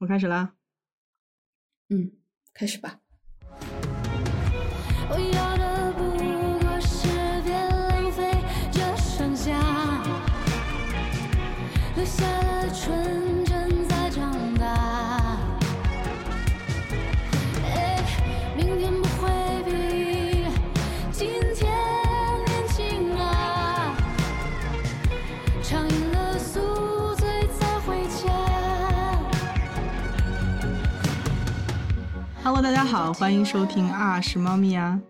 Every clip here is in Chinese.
我开始啦。嗯，开始吧。Hello，大家好，欢迎收听啊是猫咪啊。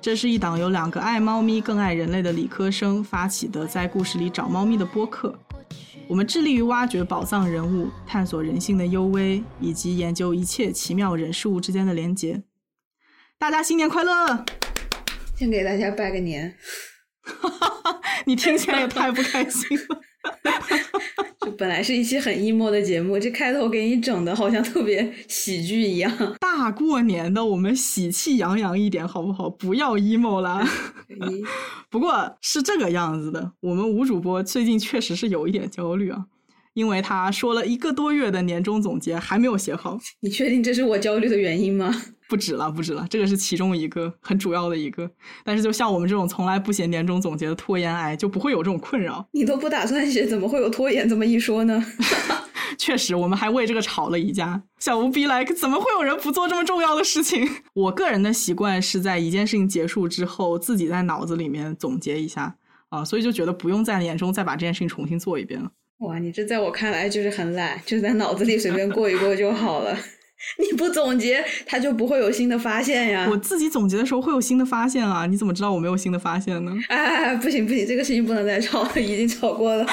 这是一档由两个爱猫咪更爱人类的理科生发起的，在故事里找猫咪的播客。我们致力于挖掘宝藏人物，探索人性的幽微，以及研究一切奇妙人事物之间的连结。大家新年快乐！先给大家拜个年，你听起来也太不开心了。就本来是一期很 emo 的节目，这开头给你整的好像特别喜剧一样。大过年的，我们喜气洋洋一点好不好？不要 emo 啦。不过是这个样子的，我们吴主播最近确实是有一点焦虑啊，因为他说了一个多月的年终总结还没有写好，你确定这是我焦虑的原因吗？不止了，不止了，这个是其中一个很主要的一个。但是就像我们这种从来不写年终总结的拖延癌，就不会有这种困扰。你都不打算写，怎么会有拖延这么一说呢？确实，我们还为这个吵了一架。小吴逼来，怎么会有人不做这么重要的事情？我个人的习惯是在一件事情结束之后，自己在脑子里面总结一下啊，所以就觉得不用在年终再把这件事情重新做一遍了。哇，你这在我看来就是很懒，就在脑子里随便过一过就好了。你不总结，他就不会有新的发现呀。我自己总结的时候会有新的发现啊，你怎么知道我没有新的发现呢？哎，不行不行，这个事情不能再吵了，已经吵过了，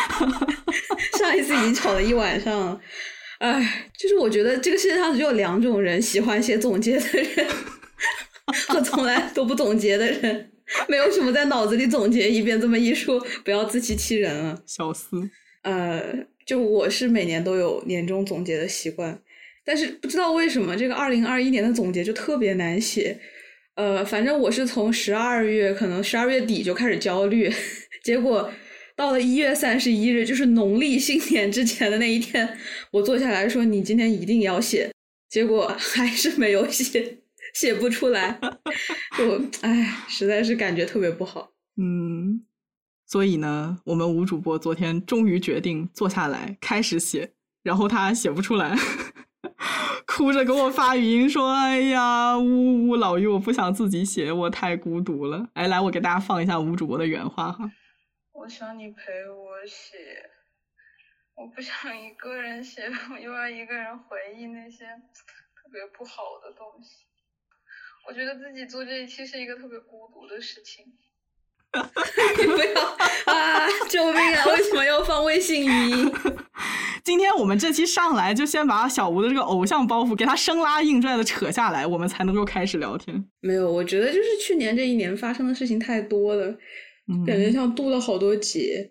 上一次已经吵了一晚上了。哎，就是我觉得这个世界上只有两种人，喜欢写总结的人 和从来都不总结的人，没有什么在脑子里总结一遍这么一说，不要自欺欺人了。小思，呃，就我是每年都有年终总结的习惯，但是不知道为什么这个二零二一年的总结就特别难写。呃，反正我是从十二月，可能十二月底就开始焦虑，结果到了一月三十一日，就是农历新年之前的那一天，我坐下来说你今天一定要写，结果还是没有写，写不出来，就唉，实在是感觉特别不好。嗯，所以呢，我们吴主播昨天终于决定坐下来开始写，然后他写不出来，哭着给我发语音说：“哎呀，呜呜，老于，我不想自己写，我太孤独了。”哎，来，我给大家放一下吴主播的原话哈。我想你陪我写，我不想一个人写，我 又要一个人回忆那些特别不好的东西。我觉得自己做这一期是一个特别孤独的事情。你不要啊！救命啊！为什么要放微信语音？今天我们这期上来就先把小吴的这个偶像包袱给他生拉硬拽的扯下来，我们才能够开始聊天。没有，我觉得就是去年这一年发生的事情太多了，嗯感觉像渡了好多劫。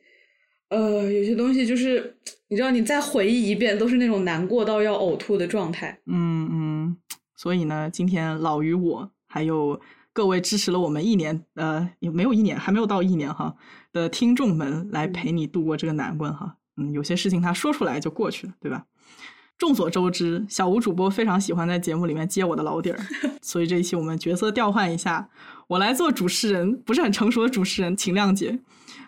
呃，有些东西就是你知道，你再回忆一遍，都是那种难过到要呕吐的状态。嗯嗯，所以呢，今天老于我还有各位支持了我们一年，呃，也没有一年，还没有到一年哈的听众们来陪你度过这个难关哈。嗯，有些事情他说出来就过去了，对吧？众所周知，小吴主播非常喜欢在节目里面揭我的老底儿，所以这一期我们角色调换一下，我来做主持人，不是很成熟的主持人，请谅解。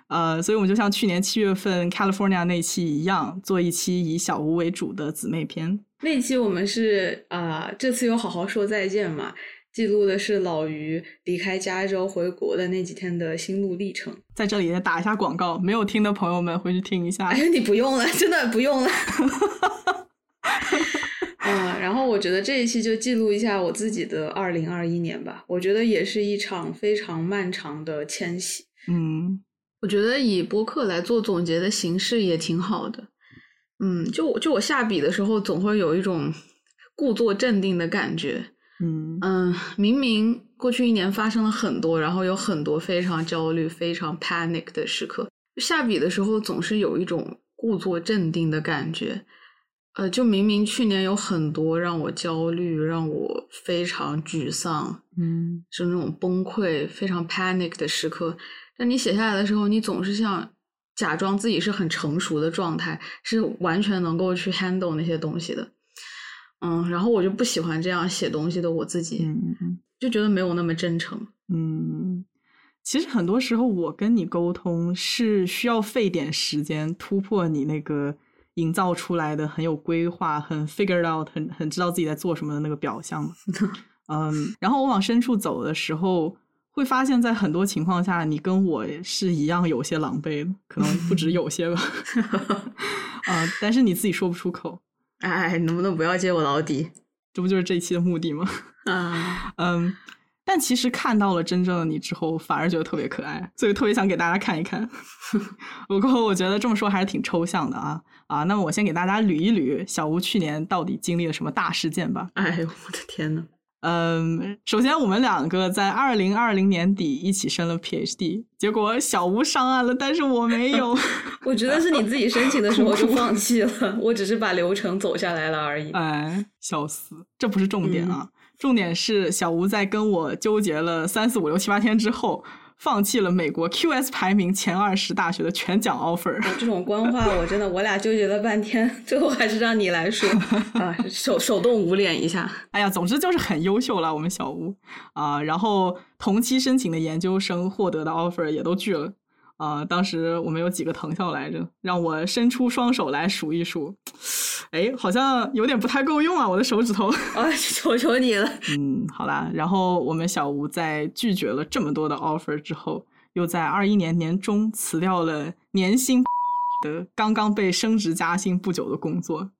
呃，所以我们就像去年七月份 California 那期一样，做一期以小吴为主的姊妹篇。那期我们是啊、这次有好好说再见嘛，记录的是老于离开加州回国的那几天的心路历程。在这里也打一下广告，没有听的朋友们回去听一下哎。呀，你不用了，真的不用了。嗯，然后我觉得这一期就记录一下我自己的二零二一年吧。我觉得也是一场非常漫长的迁徙。嗯我觉得以播客来做总结的形式也挺好的。嗯，就我就我下笔的时候，总会有一种故作镇定的感觉。嗯嗯，明明过去一年发生了很多，然后有很多非常焦虑、非常 panic 的时刻，下笔的时候总是有一种故作镇定的感觉。呃，就明明去年有很多让我焦虑、让我非常沮丧，嗯是那种崩溃、非常 panic 的时刻，但你写下来的时候，你总是像假装自己是很成熟的状态，是完全能够去 handle 那些东西的。嗯，然后我就不喜欢这样写东西的我自己，就觉得没有那么真诚。嗯，其实很多时候我跟你沟通是需要费点时间突破你那个营造出来的很有规划、很 figured out、很很知道自己在做什么的那个表象。嗯，然后我往深处走的时候，会发现在很多情况下，你跟我是一样有些狼狈的，可能不止有些吧。啊、但是你自己说不出口，哎，能不能不要揭我老底这不就是这一期的目的吗？啊？嗯，但其实看到了真正的你之后，反而觉得特别可爱，所以特别想给大家看一看。不过我觉得这么说还是挺抽象的啊啊！那么我先给大家捋一捋小吴去年到底经历了什么大事件吧。哎呦，我的天呐！嗯，首先我们两个在二零二零年底一起申了 PhD，结果小吴上岸了，但是我没有。我觉得是你自己申请的时候就放弃了，我只是把流程走下来了而已。哎，笑死！这不是重点啊，重点是小吴在跟我纠结了三四五六七八天之后，放弃了美国 QS 排名前二十大学的全奖 offer。这种官话，我真的我俩纠结了半天，最后还是让你来说啊，手手动捂脸一下。哎呀，总之就是很优秀了，我们小吴啊、然后同期申请的研究生获得的 offer 也都拒了。啊、当时我们有几个藤校来着，让我伸出双手来数一数，哎，好像有点不太够用啊，我的手指头。啊，求求你了！嗯，好啦，然后我们小吴在拒绝了这么多的 offer 之后，又在二一年年中辞掉了年薪 的刚刚被升职加薪不久的工作。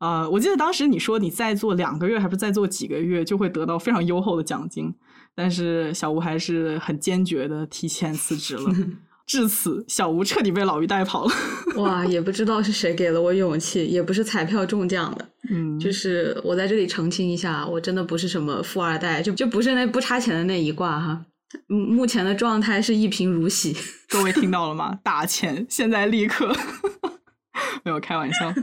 呃，我记得当时你说你再做两个月，还是再做几个月，就会得到非常优厚的奖金。但是小吴还是很坚决的提前辞职了。至此，小吴彻底被老于带跑了。哇，也不知道是谁给了我勇气，也不是彩票中奖的。嗯，就是我在这里澄清一下，我真的不是什么富二代，就就不是那不差钱的那一挂哈。嗯，目前的状态是一贫如洗。各位听到了吗？打钱，现在立刻。没有开玩笑。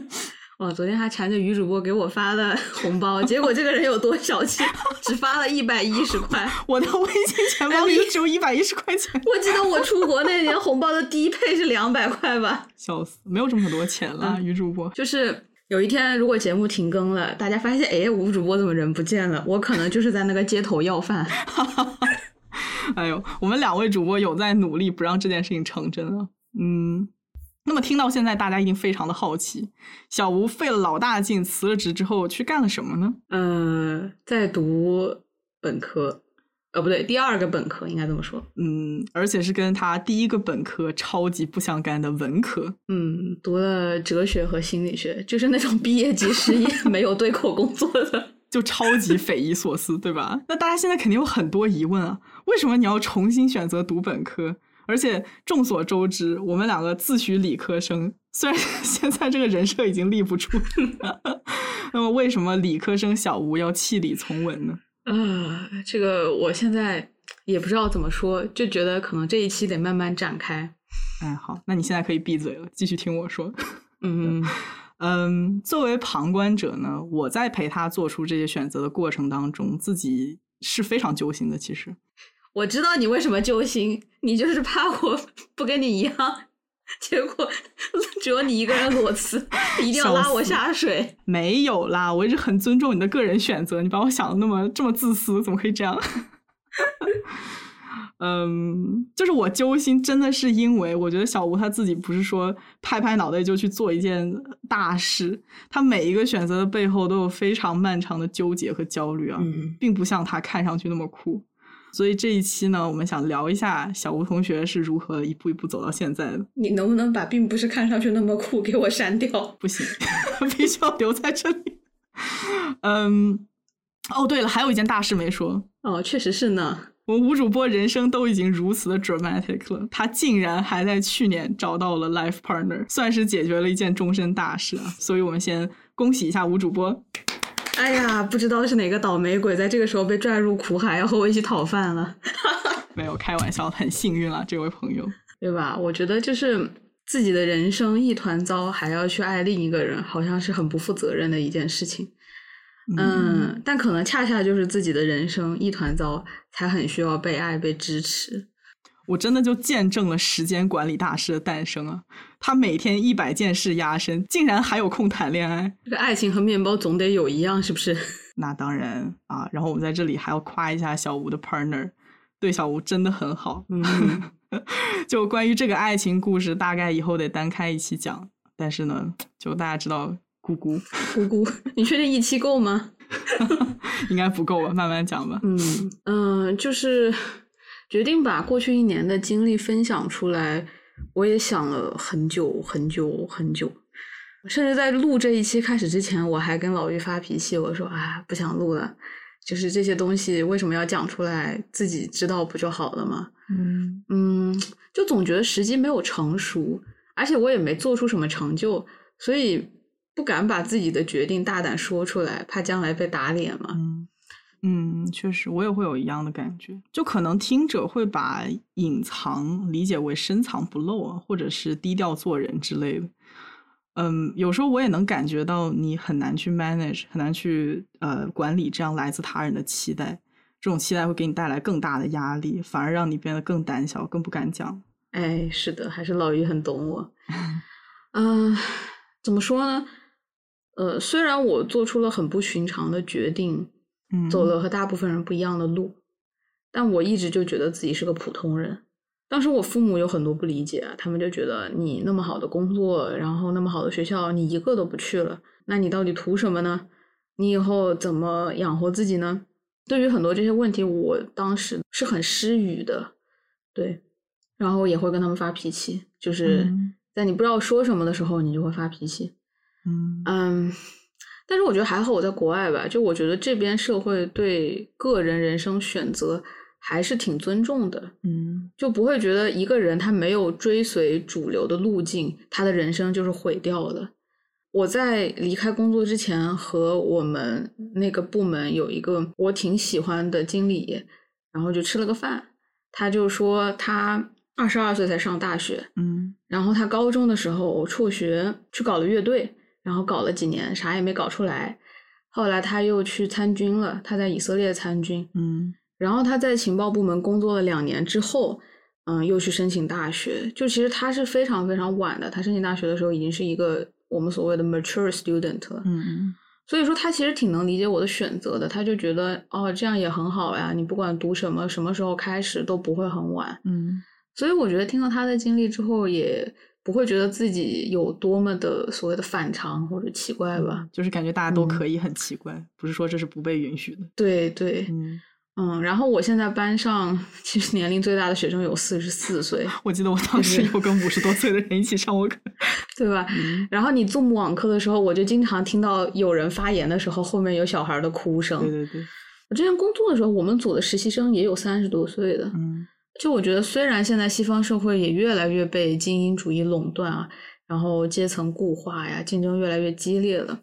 哇，昨天还缠着于主播给我发了红包，结果这个人有多小气，只发了一百一十块。我的微信钱包里只有一百一十块钱，我记得我出国那年红包的低配是两百块吧？笑死，没有这么多钱了，于主播。就是有一天，如果节目停更了，大家发现哎，吴主播怎么人不见了？我可能就是在那个街头要饭。哎呦，我们两位主播有在努力不让这件事情成真啊。嗯，那么听到现在，大家一定非常的好奇，小吴费了老大劲辞了职之后去干了什么呢？呃，在读本科，呃，不对，第二个本科应该这么说。嗯，而且是跟他第一个本科超级不相干的文科。嗯，读了哲学和心理学，就是那种毕业即失业、没有对口工作的。就超级匪夷所思，对吧？那大家现在肯定有很多疑问啊，为什么你要重新选择读本科？而且众所周知，我们两个自诩理科生，虽然 现在这个人设已经立不住，那么为什么理科生小吴要弃理从文呢？啊、这个我现在也不知道怎么说，就觉得可能这一期得慢慢展开。哎，好，那你现在可以闭嘴了，继续听我说。嗯嗯，作为旁观者呢，我在陪他做出这些选择的过程当中，自己是非常揪心的。其实，我知道你为什么揪心，你就是怕我 不跟你一样，结果 只有你一个人裸辞，一定要拉我下水。没有啦，我一直很尊重你的个人选择，你把我想的那么这么自私，怎么可以这样？嗯，就是我揪心，真的是因为我觉得小吴他自己不是说拍拍脑袋就去做一件大事，他每一个选择的背后都有非常漫长的纠结和焦虑啊，嗯并不像他看上去那么酷。所以这一期呢，我们想聊一下小吴同学是如何一步一步走到现在的。你能不能把并不是看上去那么酷给我删掉？不行，必须要留在这里。嗯，哦，对了，还有一件大事没说，哦，确实是呢。我吴主播人生都已经如此的 dramatic 了，他竟然还在去年找到了 life partner，算是解决了一件终身大事啊！所以我们先恭喜一下吴主播。哎呀，不知道是哪个倒霉鬼在这个时候被拽入苦海，要和我一起讨饭了，没有开玩笑，很幸运了，这位朋友。对吧？我觉得就是自己的人生一团糟，还要去爱另一个人，好像是很不负责任的一件事情。嗯，但可能恰恰就是自己的人生一团糟，才很需要被爱、被支持。我真的就见证了时间管理大师的诞生啊！他每天一百件事压身，竟然还有空谈恋爱。这个爱情和面包总得有一样，是不是？那当然啊！然后我们在这里还要夸一下小吴的 partner，对小吴真的很好。嗯，就关于这个爱情故事，大概以后得单开一期讲。但是呢，就大家知道，姑姑姑姑，你确定一期够吗？应该不够吧，慢慢讲吧。嗯嗯、就是决定把过去一年的经历分享出来，我也想了很久很久很久，甚至在录这一期开始之前，我还跟老于发脾气，我说啊不想录了，就是这些东西为什么要讲出来，自己知道不就好了吗？嗯嗯，就总觉得时机没有成熟，而且我也没做出什么成就，所以不敢把自己的决定大胆说出来，怕将来被打脸嘛。嗯嗯，确实，我也会有一样的感觉。就可能听者会把隐藏理解为深藏不露啊，或者是低调做人之类的。嗯，有时候我也能感觉到你很难去 manage，很难去呃管理这样来自他人的期待。这种期待会给你带来更大的压力，反而让你变得更胆小，更不敢讲。哎，是的，还是老于很懂我。嗯、怎么说呢？呃，虽然我做出了很不寻常的决定，嗯，走了和大部分人不一样的路，但我一直就觉得自己是个普通人。当时我父母有很多不理解啊，他们就觉得你那么好的工作，然后那么好的学校，你一个都不去了，那你到底图什么呢？你以后怎么养活自己呢？对于很多这些问题，我当时是很失语的，对，然后也会跟他们发脾气，就是嗯在你不知道说什么的时候，你就会发脾气。嗯嗯，但是我觉得还好，我在国外吧，就我觉得这边社会对个人人生选择还是挺尊重的，嗯就不会觉得一个人他没有追随主流的路径，他的人生就是毁掉了。我在离开工作之前，和我们那个部门有一个我挺喜欢的经理，然后就吃了个饭。他就说他二十二岁才上大学，嗯然后他高中的时候辍学去搞了乐队，然后搞了几年啥也没搞出来。后来他又去参军了，他在以色列参军，嗯然后他在情报部门工作了两年之后，嗯，又去申请大学。就其实他是非常非常晚的，他申请大学的时候已经是一个我们所谓的 mature student 了。嗯所以说他其实挺能理解我的选择的，他就觉得哦这样也很好呀，你不管读什么，什么时候开始都不会很晚。嗯所以我觉得听到他的经历之后，也不会觉得自己有多么的所谓的反常或者奇怪吧。就是感觉大家都嗯可以很奇怪，不是说这是不被允许的。对对，嗯，嗯，然后我现在班上其实年龄最大的学生有四十四岁，我记得我当时有跟五十多岁的人一起上过课。对吧？嗯然后你 Zoom 网课的时候，我就经常听到有人发言的时候，后面有小孩的哭声。对对对，我之前工作的时候，我们组的实习生也有三十多岁的。嗯就我觉得，虽然现在西方社会也越来越被精英主义垄断啊，然后阶层固化呀，竞争越来越激烈了，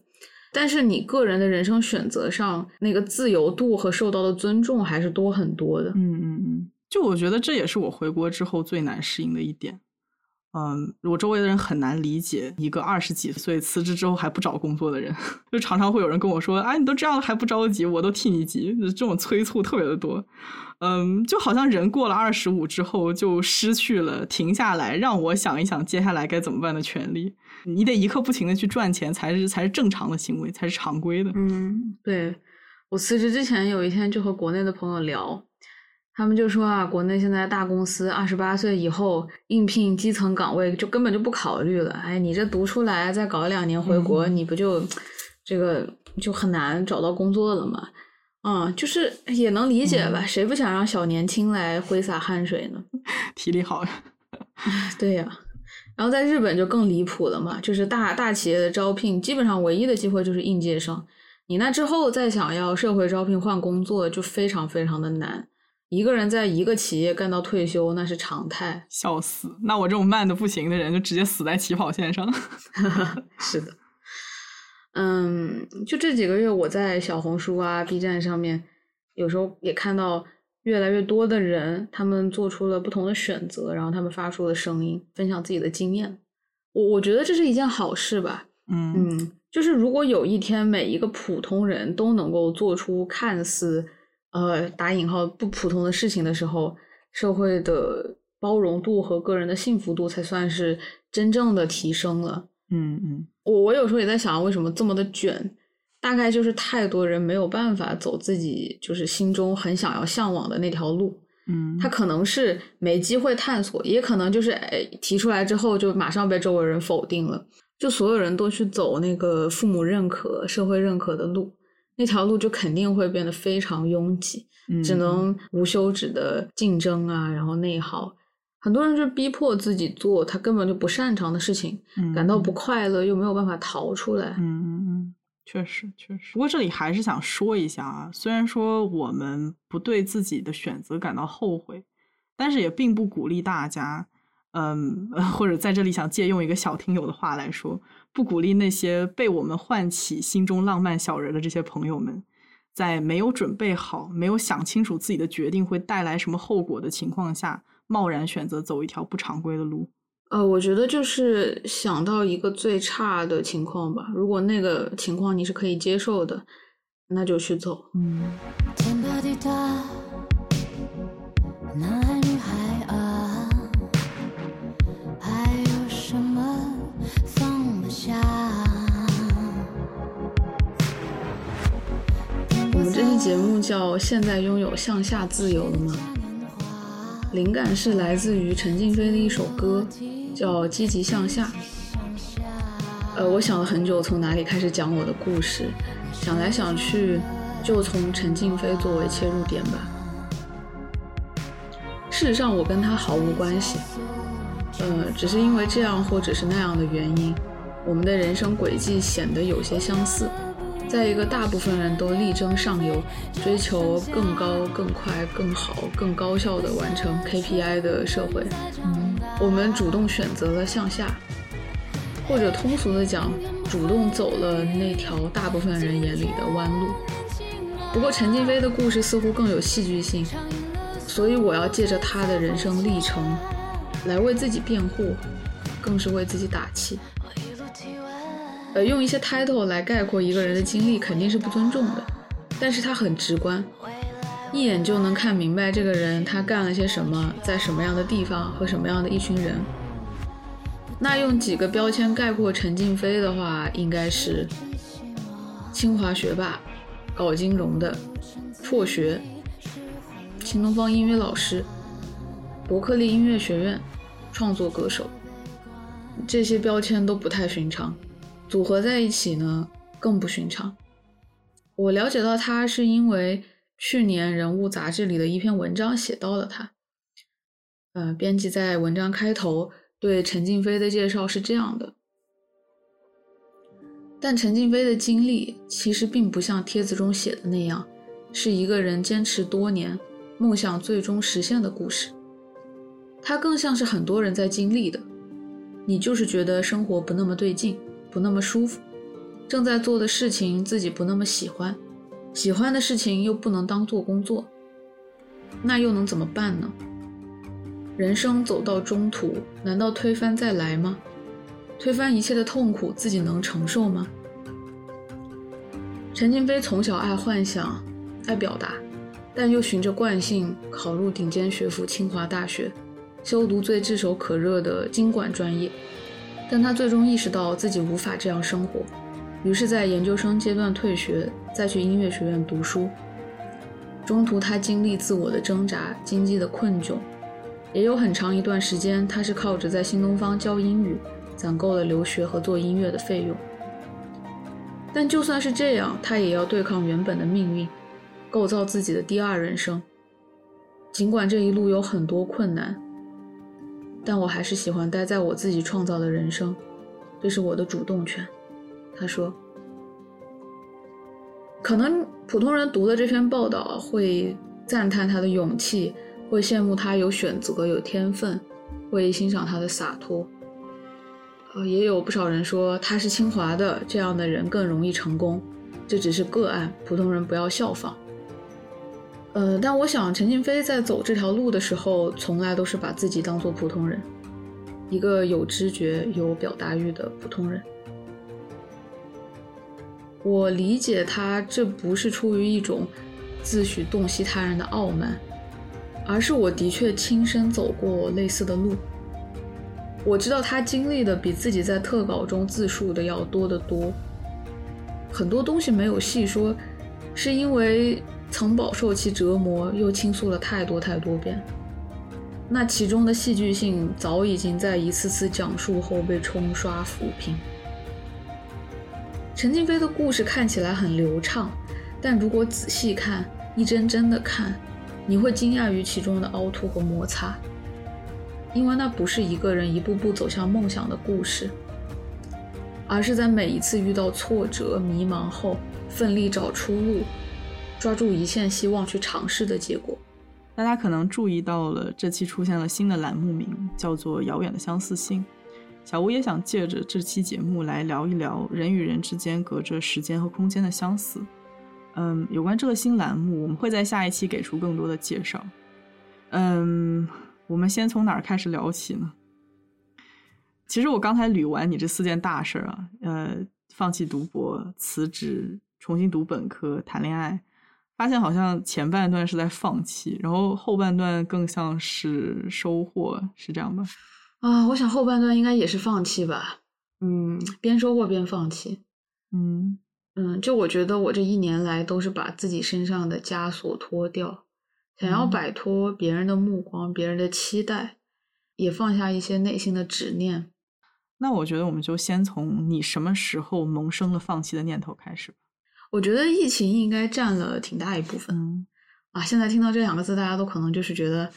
但是你个人的人生选择上，那个自由度和受到的尊重还是多很多的。嗯嗯嗯，就我觉得这也是我回国之后最难适应的一点。嗯，我周围的人很难理解一个二十几岁辞职之后还不找工作的人，就常常会有人跟我说：“哎，你都这样了还不着急，我都替你急。”这种催促特别的多。嗯，就好像人过了二十五之后就失去了停下来让我想一想接下来该怎么办的权利。你得一刻不停的去赚钱，才是才是正常的行为，才是常规的。嗯，对，我辞职之前有一天就和国内的朋友聊，他们就说啊，国内现在大公司二十八岁以后应聘基层岗位就根本就不考虑了。哎，你这读出来再搞两年回国，嗯你不就这个就很难找到工作了吗？嗯，就是也能理解吧，谁不想让小年轻来挥洒汗水呢？体力好，对呀、然后在日本就更离谱了嘛，就是大大企业的招聘，基本上唯一的机会就是应届生。你那之后再想要社会招聘换工作，就非常非常的难。一个人在一个企业干到退休，那是常态。笑死！那我这种慢的不行的人，就直接死在起跑线上。是的，嗯，就这几个月，我在小红书啊、B 站上面，有时候也看到越来越多的人，他们做出了不同的选择，然后他们发出了声音，分享自己的经验。我我觉得这是一件好事吧。嗯嗯，就是如果有一天每一个普通人都能够做出看似呃打引号不普通的事情的时候，社会的包容度和个人的幸福度才算是真正的提升了。嗯嗯我我有时候也在想，为什么这么的卷？大概就是太多人没有办法走自己就是心中很想要向往的那条路。嗯，他可能是没机会探索，也可能就是哎提出来之后就马上被周围人否定了，就所有人都去走那个父母认可、社会认可的路，那条路就肯定会变得非常拥挤，嗯只能无休止的竞争啊，然后内耗。很多人就逼迫自己做他根本就不擅长的事情，嗯感到不快乐又没有办法逃出来。嗯嗯嗯，确实确实。不过这里还是想说一下啊，虽然说我们不对自己的选择感到后悔，但是也并不鼓励大家，嗯，或者在这里想借用一个小听友的话来说，不鼓励那些被我们唤起心中浪漫小人的这些朋友们，在没有准备好、没有想清楚自己的决定会带来什么后果的情况下，贸然选择走一条不常规的路。呃，我觉得就是想到一个最差的情况吧，如果那个情况你是可以接受的，那就去走。嗯这期节目叫《现在拥有向下自由了吗》，灵感是来自于陈静飞的一首歌，叫《积极向下》。呃，我想了很久，从哪里开始讲我的故事，想来想去，就从陈静飞作为切入点吧。事实上，我跟他毫无关系，呃，只是因为这样或者是那样的原因，我们的人生轨迹显得有些相似。在一个大部分人都力争上游、追求更高、更快、更好、更高效的完成 KPI 的社会，我们主动选择了向下，或者通俗的讲，主动走了那条大部分人眼里的弯路。不过陈静飞的故事似乎更有戏剧性，所以我要借着他的人生历程，来为自己辩护，更是为自己打气。呃，用一些 title 来概括一个人的经历肯定是不尊重的，但是他很直观，一眼就能看明白这个人他干了些什么，在什么样的地方和什么样的一群人。那用几个标签概括陈静飞的话，应该是清华学霸，搞金融的，辍学，新东方英语老师，伯克利音乐学院，创作歌手。这些标签都不太寻常。组合在一起呢，更不寻常。我了解到他是因为去年《人物》杂志里的一篇文章写到了他。呃，编辑在文章开头对陈静飞的介绍是这样的：但陈静飞的经历其实并不像帖子中写的那样，是一个人坚持多年，梦想最终实现的故事。它更像是很多人在经历的。你就是觉得生活不那么对劲。不那么舒服，正在做的事情自己不那么喜欢，喜欢的事情又不能当做工作，那又能怎么办呢？人生走到中途，难道推翻再来吗？推翻一切的痛苦，自己能承受吗？陈静飞从小爱幻想，爱表达，但又循着惯性考入顶尖学府清华大学，修读最炙手可热的经管专业。但他最终意识到自己无法这样生活，于是，在研究生阶段退学，再去音乐学院读书。中途，他经历自我的挣扎、经济的困窘，也有很长一段时间，他是靠着在新东方教英语，攒够了留学和做音乐的费用。但就算是这样，他也要对抗原本的命运，构造自己的第二人生。尽管这一路有很多困难。但我还是喜欢待在我自己创造的人生，这是我的主动权。他说：“可能普通人读了这篇报道会赞叹他的勇气，会羡慕他有选择、有天分，会欣赏他的洒脱。呃，也有不少人说他是清华的，这样的人更容易成功。这只是个案，普通人不要效仿。呃，但我想陈静飞在走这条路的时候，从来都是把自己当做普通人，一个有知觉、有表达欲的普通人。我理解他这不是出于一种自诩洞悉他人的傲慢，而是我的确亲身走过类似的路。我知道他经历的比自己在特稿中自述的要多得多。很多东西没有细说，是因为曾饱受其折磨，又倾诉了太多太多遍。那其中的戏剧性早已经在一次次讲述后被冲刷抚平。陈静飞的故事看起来很流畅，但如果仔细看，一帧帧的看，你会惊讶于其中的凹凸和摩擦，因为那不是一个人一步步走向梦想的故事，而是在每一次遇到挫折、迷茫后，奋力找出路，抓住一线希望去尝试的结果。大家可能注意到了，这期出现了新的栏目名，叫做《遥远的相似性》。小吴也想借着这期节目来聊一聊人与人之间隔着时间和空间的相似。嗯，有关这个新栏目，我们会在下一期给出更多的介绍。嗯，我们先从哪儿开始聊起呢？其实我刚才捋完你这四件大事儿啊，呃，放弃读博、辞职、重新读本科、谈恋爱，发现好像前半段是在放弃，然后后半段更像是收获，是这样吧？啊，我想后半段应该也是放弃吧。嗯，边收获边放弃。嗯嗯，就我觉得我这一年来都是把自己身上的枷锁脱掉，想要嗯摆脱别人的目光、别人的期待，也放下一些内心的执念。那我觉得我们就先从你什么时候萌生了放弃的念头开始吧。我觉得疫情应该占了挺大一部分、嗯，啊。现在听到这两个字，大家都可能就是觉得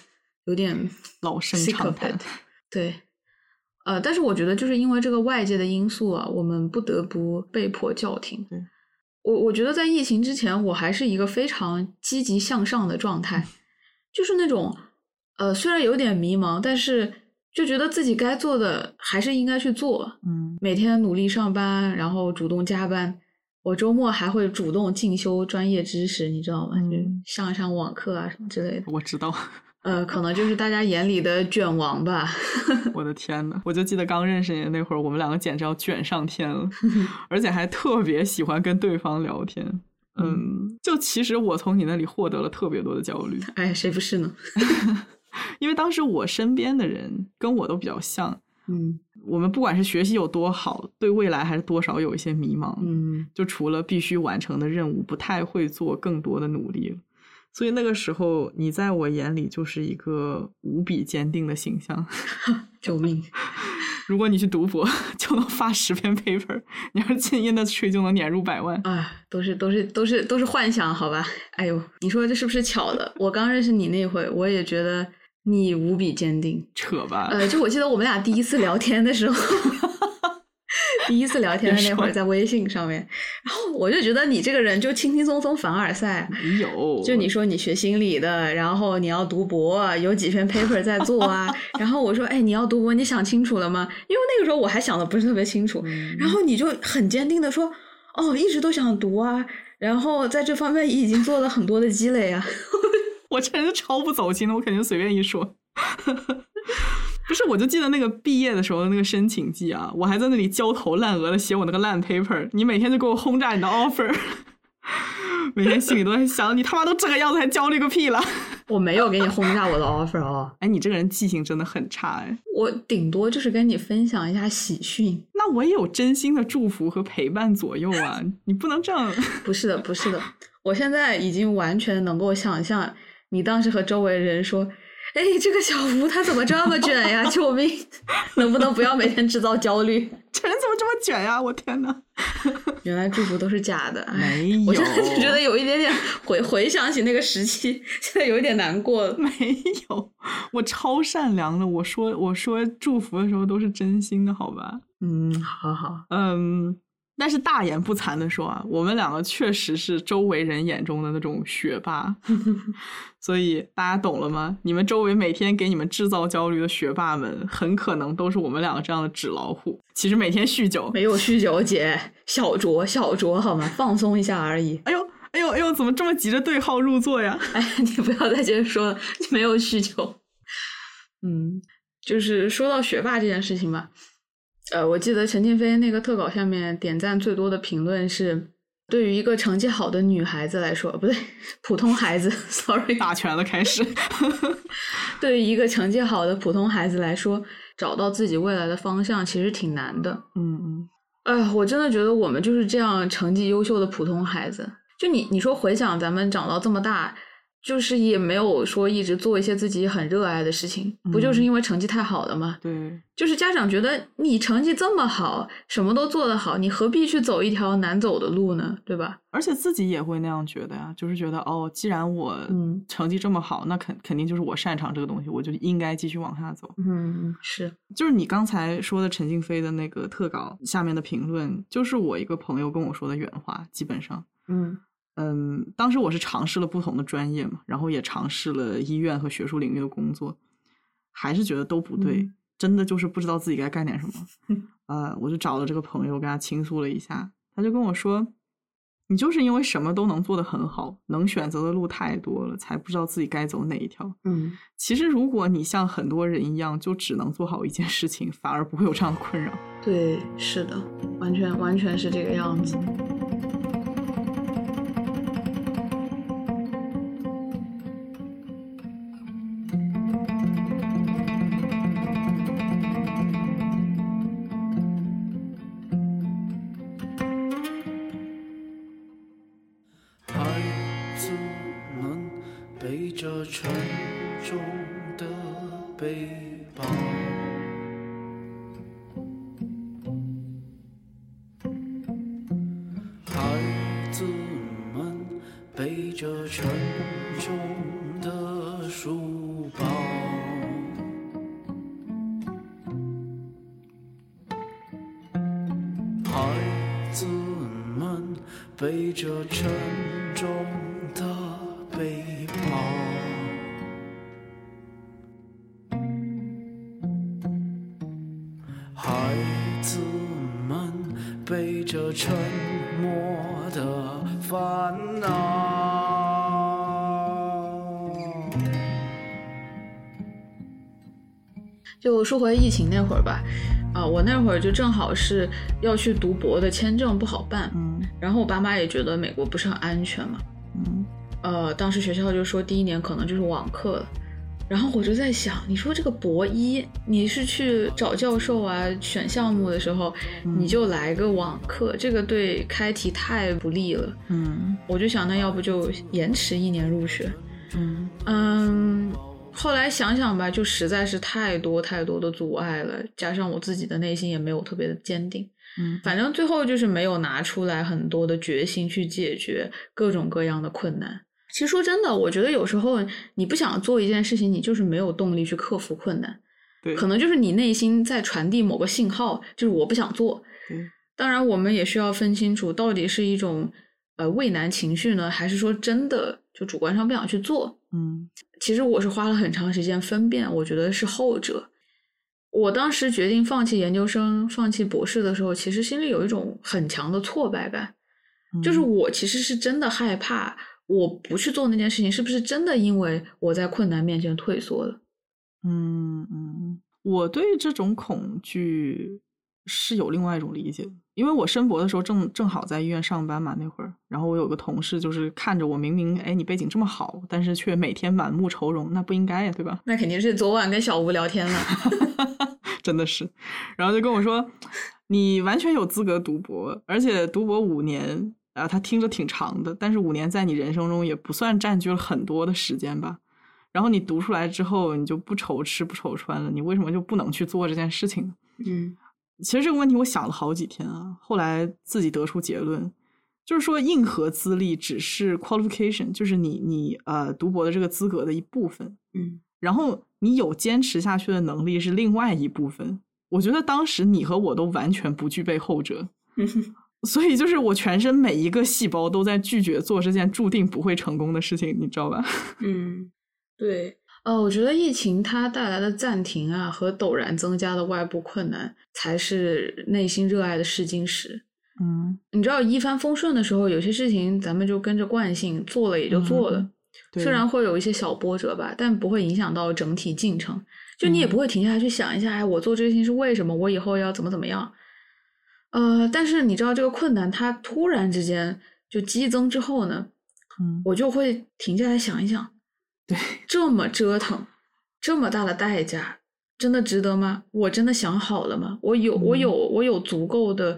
有点 老生常谈。对，呃，但是我觉得就是因为这个外界的因素啊，我们不得不被迫叫停。对，我我觉得在疫情之前，我还是一个非常积极向上的状态，就是那种呃，虽然有点迷茫，但是就觉得自己该做的还是应该去做，嗯每天努力上班，然后主动加班。我周末还会主动进修专业知识，你知道吗？就嗯上一上网课啊什么之类的。我知道。呃，可能就是大家眼里的卷王吧。我的天呐，我就记得刚认识你的那会儿，我们两个简直要卷上天了，而且还特别喜欢跟对方聊天。嗯，就其实我从你那里获得了特别多的焦虑，哎，谁不是呢？因为当时我身边的人跟我都比较像，嗯我们不管是学习有多好，对未来还是多少有一些迷茫。嗯就除了必须完成的任务，不太会做更多的努力。所以那个时候，你在我眼里就是一个无比坚定的形象。救命！如果你去读博，就能发十篇 paper；你要是进 industry，就能年入百万。啊，都是都是都是都是幻想，好吧？哎呦，你说这是不是巧的？我刚认识你那会，我也觉得你无比坚定。扯吧！呃，就我记得我们俩第一次聊天的时候，第一次聊天的那会儿，在微信上面，然后我就觉得你这个人就轻轻松松凡尔赛。没有，就你说你学心理的，然后你要读博，有几篇 paper 在做啊。然后我说，哎，你要读博，你想清楚了吗？因为那个时候我还想的不是特别清楚。嗯然后你就很坚定的说，哦，一直都想读啊。然后在这方面已经做了很多的积累啊。我这人超不走心的，我肯定随便一说。不是，我就记得那个毕业的时候的那个申请季啊，我还在那里焦头烂额的写我那个烂 paper，你每天就给我轰炸你的 offer，每天心里都在想，你他妈都这个样子还焦虑个屁了！我没有给你轰炸我的 offer 哦，哎，你这个人记性真的很差哎。我顶多就是跟你分享一下喜讯。那我也有真心的祝福和陪伴左右啊，你不能这样。不是的，不是的，我现在已经完全能够想象你当时和周围人说。哎，这个小吴他怎么这么卷呀？救命！能不能不要每天制造焦虑？这人怎么这么卷呀？我天呐！原来祝福都是假的，哎没有，我真的就觉得有一点点回回想起那个时期，现在有一点难过了。没有，我超善良的。我说我说祝福的时候都是真心的，好吧？嗯，好好，嗯，但是大言不惭的说啊，我们两个确实是周围人眼中的那种学霸，所以大家懂了吗？你们周围每天给你们制造焦虑的学霸们，很可能都是我们两个这样的纸老虎。其实每天酗酒，没有酗酒，姐，小酌小酌好吗？放松一下而已。哎呦哎呦哎呦，怎么这么急着对号入座呀？哎，你不要再接着说了，没有酗酒。嗯，就是说到学霸这件事情吧，呃，我记得陈静飞那个特稿下面点赞最多的评论是对于一个成绩好的女孩子来说，不对，普通孩子，sorry，打拳了开始。对于一个成绩好的普通孩子来说，找到自己未来的方向其实挺难的。嗯嗯，哎呀，我真的觉得我们就是这样成绩优秀的普通孩子。就你你说回想咱们长到这么大，就是也没有说一直做一些自己很热爱的事情，不就是嗯因为成绩太好了吗？对，就是家长觉得你成绩这么好，什么都做得好，你何必去走一条难走的路呢？对吧？而且自己也会那样觉得呀，就是觉得哦，既然我嗯成绩这么好，那肯肯定就是我擅长这个东西，我就应该继续往下走。嗯，是，就是你刚才说的陈静飞的那个特稿下面的评论，就是我一个朋友跟我说的原话，基本上。嗯嗯，当时我是尝试了不同的专业嘛，然后也尝试了医院和学术领域的工作，还是觉得都不对，嗯真的就是不知道自己该干点什么。呃，我就找了这个朋友跟他倾诉了一下，他就跟我说：“你就是因为什么都能做得很好，能选择的路太多了，才不知道自己该走哪一条。嗯其实，如果你像很多人一样，就只能做好一件事情，反而不会有这样的困扰。对，是的，完全完全是这个样子。说回疫情那会儿吧，啊、我那会儿就正好是要去读博的签证不好办，嗯然后我爸妈也觉得美国不是很安全嘛，嗯呃，当时学校就说第一年可能就是网课了，然后我就在想，你说这个博一，你是去找教授啊选项目的时候，你就来个网课，这个对开题太不利了。嗯我就想，那要不就延迟一年入学。嗯嗯，后来想想吧，就实在是太多太多的阻碍了，加上我自己的内心也没有特别的坚定，嗯反正最后就是没有拿出来很多的决心去解决各种各样的困难。其实说真的，我觉得有时候你不想做一件事情，你就是没有动力去克服困难，对，可能就是你内心在传递某个信号，就是我不想做。嗯当然，我们也需要分清楚，到底是一种呃畏难情绪呢，还是说真的就主观上不想去做。嗯其实我是花了很长时间分辨，我觉得是后者。我当时决定放弃研究生、放弃博士的时候，其实心里有一种很强的挫败感，就是嗯我其实是真的害怕，我不去做那件事情，是不是真的因为我在困难面前退缩了？嗯嗯，我对这种恐惧是有另外一种理解，因为我申博的时候正正好在医院上班嘛，那会儿，然后我有个同事就是看着我，明明哎你背景这么好，但是却每天满目愁容，那不应该呀，对吧？那肯定是昨晚跟小吴聊天了。真的是，然后就跟我说，你完全有资格读博，而且读博五年啊，他听着挺长的，但是五年在你人生中也不算占据了很多的时间吧。然后你读出来之后，你就不愁吃不愁穿了，你为什么就不能去做这件事情？嗯其实这个问题我想了好几天啊，后来自己得出结论，就是说硬核资历只是 qualification，就是你你呃读博的这个资格的一部分，嗯然后你有坚持下去的能力是另外一部分。我觉得当时你和我都完全不具备后者，所以就是我全身每一个细胞都在拒绝做这件注定不会成功的事情，你知道吧？嗯，对。呃，我觉得疫情它带来的暂停啊和陡然增加的外部困难，才是内心热爱的试金石。嗯，你知道一帆风顺的时候，有些事情咱们就跟着惯性做了也就做了，虽然会有一些小波折吧，但不会影响到整体进程。就你也嗯不会停下来去想一下，哎，我做这些事情是为什么？我以后要怎么怎么样？呃，但是你知道这个困难，它突然之间就激增之后呢，嗯，我就会停下来想一想，对，这么折腾，这么大的代价，真的值得吗？我真的想好了吗？我有我嗯有我有足够的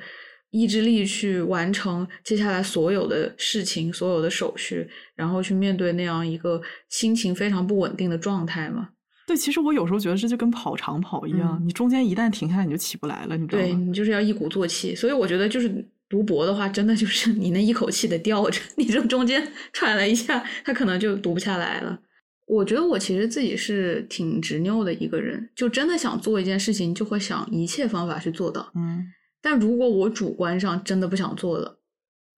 意志力去完成接下来所有的事情、所有的手续，然后去面对那样一个心情非常不稳定的状态吗？对，其实我有时候觉得这就跟跑长跑一样，嗯你中间一旦停下来，你就起不来了，你知道吗？对你就是要一鼓作气，所以我觉得就是读博的话，真的就是你那一口气得吊着，你这中间 喘了一下，他可能就读不下来了。我觉得我其实自己是挺执拗的一个人，就真的想做一件事情，就会想一切方法去做到。嗯，但如果我主观上真的不想做了，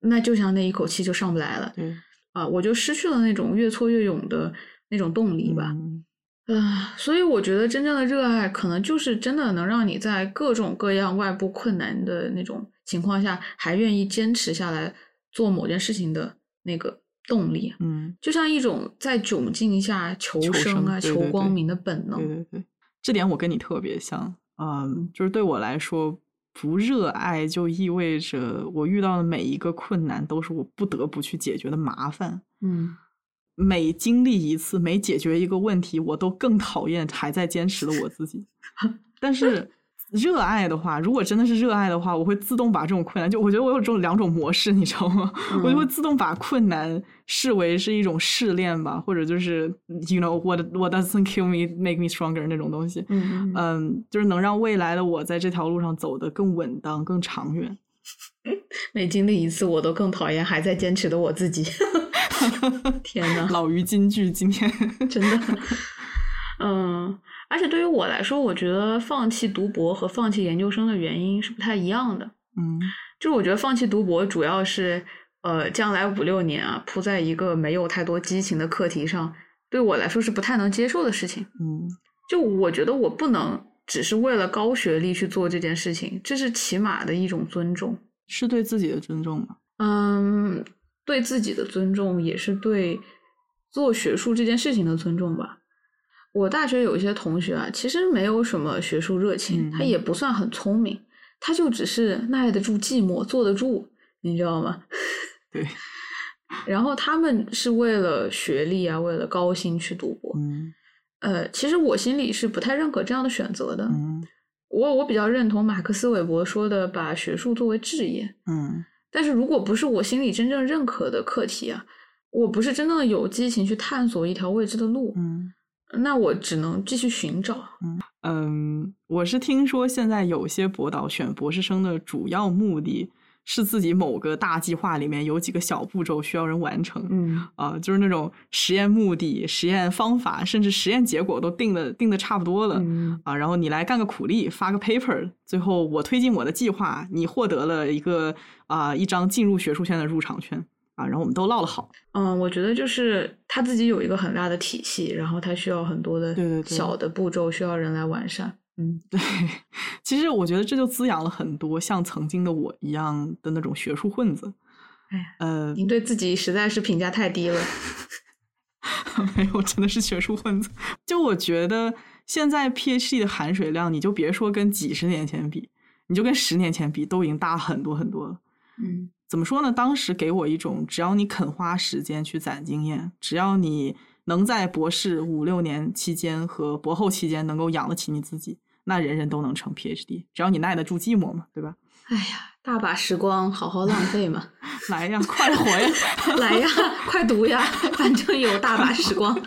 那就像那一口气就上不来了对，啊，我就失去了那种越挫越勇的那种动力吧。嗯啊，所以我觉得真正的热爱，可能就是真的能让你在各种各样外部困难的那种情况下，还愿意坚持下来做某件事情的那个动力，嗯，就像一种在窘境下求求生啊、求生对对对光明的本能。对对对，这点我跟你特别像，嗯，就是对我来说，不热爱就意味着我遇到的每一个困难都是我不得不去解决的麻烦。嗯每经历一次，每解决一个问题，我都更讨厌还在坚持的我自己。但是热爱的话，如果真的是热爱的话，我会自动把这种困难，就我觉得我有这种两种模式，你知道吗？我就会自动把困难视为是一种试炼吧，或者就是 you know what what doesn't kill me make me stronger 那种东西。嗯嗯嗯，就是能让未来的我在这条路上走得更稳当、更长远。每经历一次，我都更讨厌还在坚持的我自己。天呐，老于金句，今天真的，嗯，而且对于我来说，我觉得放弃读博和放弃研究生的原因是不太一样的。嗯就是我觉得放弃读博主要是，呃，将来五六年啊，扑在一个没有太多激情的课题上，对我来说是不太能接受的事情。嗯就我觉得我不能只是为了高学历去做这件事情，这是起码的一种尊重。是对自己的尊重吗？嗯，对自己的尊重，也是对做学术这件事情的尊重吧。我大学有一些同学啊，其实没有什么学术热情，嗯他也不算很聪明，他就只是耐得住寂寞，坐得住，你知道吗？对，然后他们是为了学历啊，为了高薪去读博。嗯呃，其实我心里是不太认可这样的选择的。嗯我我比较认同马克思韦伯说的，把学术作为置业。嗯但是如果不是我心里真正认可的课题啊，我不是真正的有激情去探索一条未知的路，嗯那我只能继续寻找。嗯，我是听说现在有些博导选博士生的主要目的是自己某个大计划里面有几个小步骤需要人完成。嗯啊、就是那种实验目的、实验方法，甚至实验结果都定的定的差不多了。嗯啊，然后你来干个苦力，发个 paper，最后我推进我的计划，你获得了一个啊、一张进入学术圈的入场券啊，然后我们都唠了好。嗯，我觉得就是他自己有一个很大的体系，然后他需要很多的小的步骤需要人来完善。嗯 对，其实我觉得这就滋养了很多像曾经的我一样的那种学术混子。哎呀呃，您对自己实在是评价太低了。没有，真的是学术混子。就我觉得现在 PhD 的含水量，你就别说跟几十年前比，你就跟十年前比，都已经大很多很多了。嗯怎么说呢？当时给我一种，只要你肯花时间去攒经验，只要你能在博士五六年期间和博后期间能够养得起你自己，那人人都能成 PhD，只要你耐得住寂寞嘛，对吧？哎呀，大把时光好好浪费嘛，来呀，快活呀！来呀，快读呀，反正有大把时光。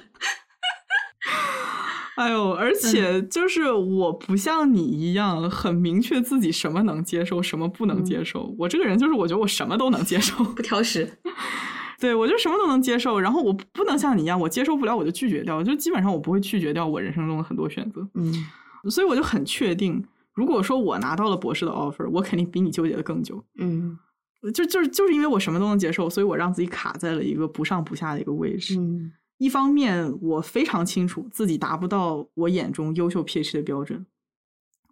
哎呦，而且就是我不像你一样很明确自己什么能接受，什么不能接受。我这个人就是我觉得我什么都能接受，不挑食。对我就什么都能接受。然后我不能像你一样，我接受不了我就拒绝掉，就基本上我不会拒绝掉我人生中的很多选择。嗯所以我就很确定，如果说我拿到了博士的 offer，我肯定比你纠结的更久。嗯就就是就是因为我什么都能接受，所以我让自己卡在了一个不上不下的一个位置。嗯一方面，我非常清楚自己达不到我眼中优秀 PhD 的标准，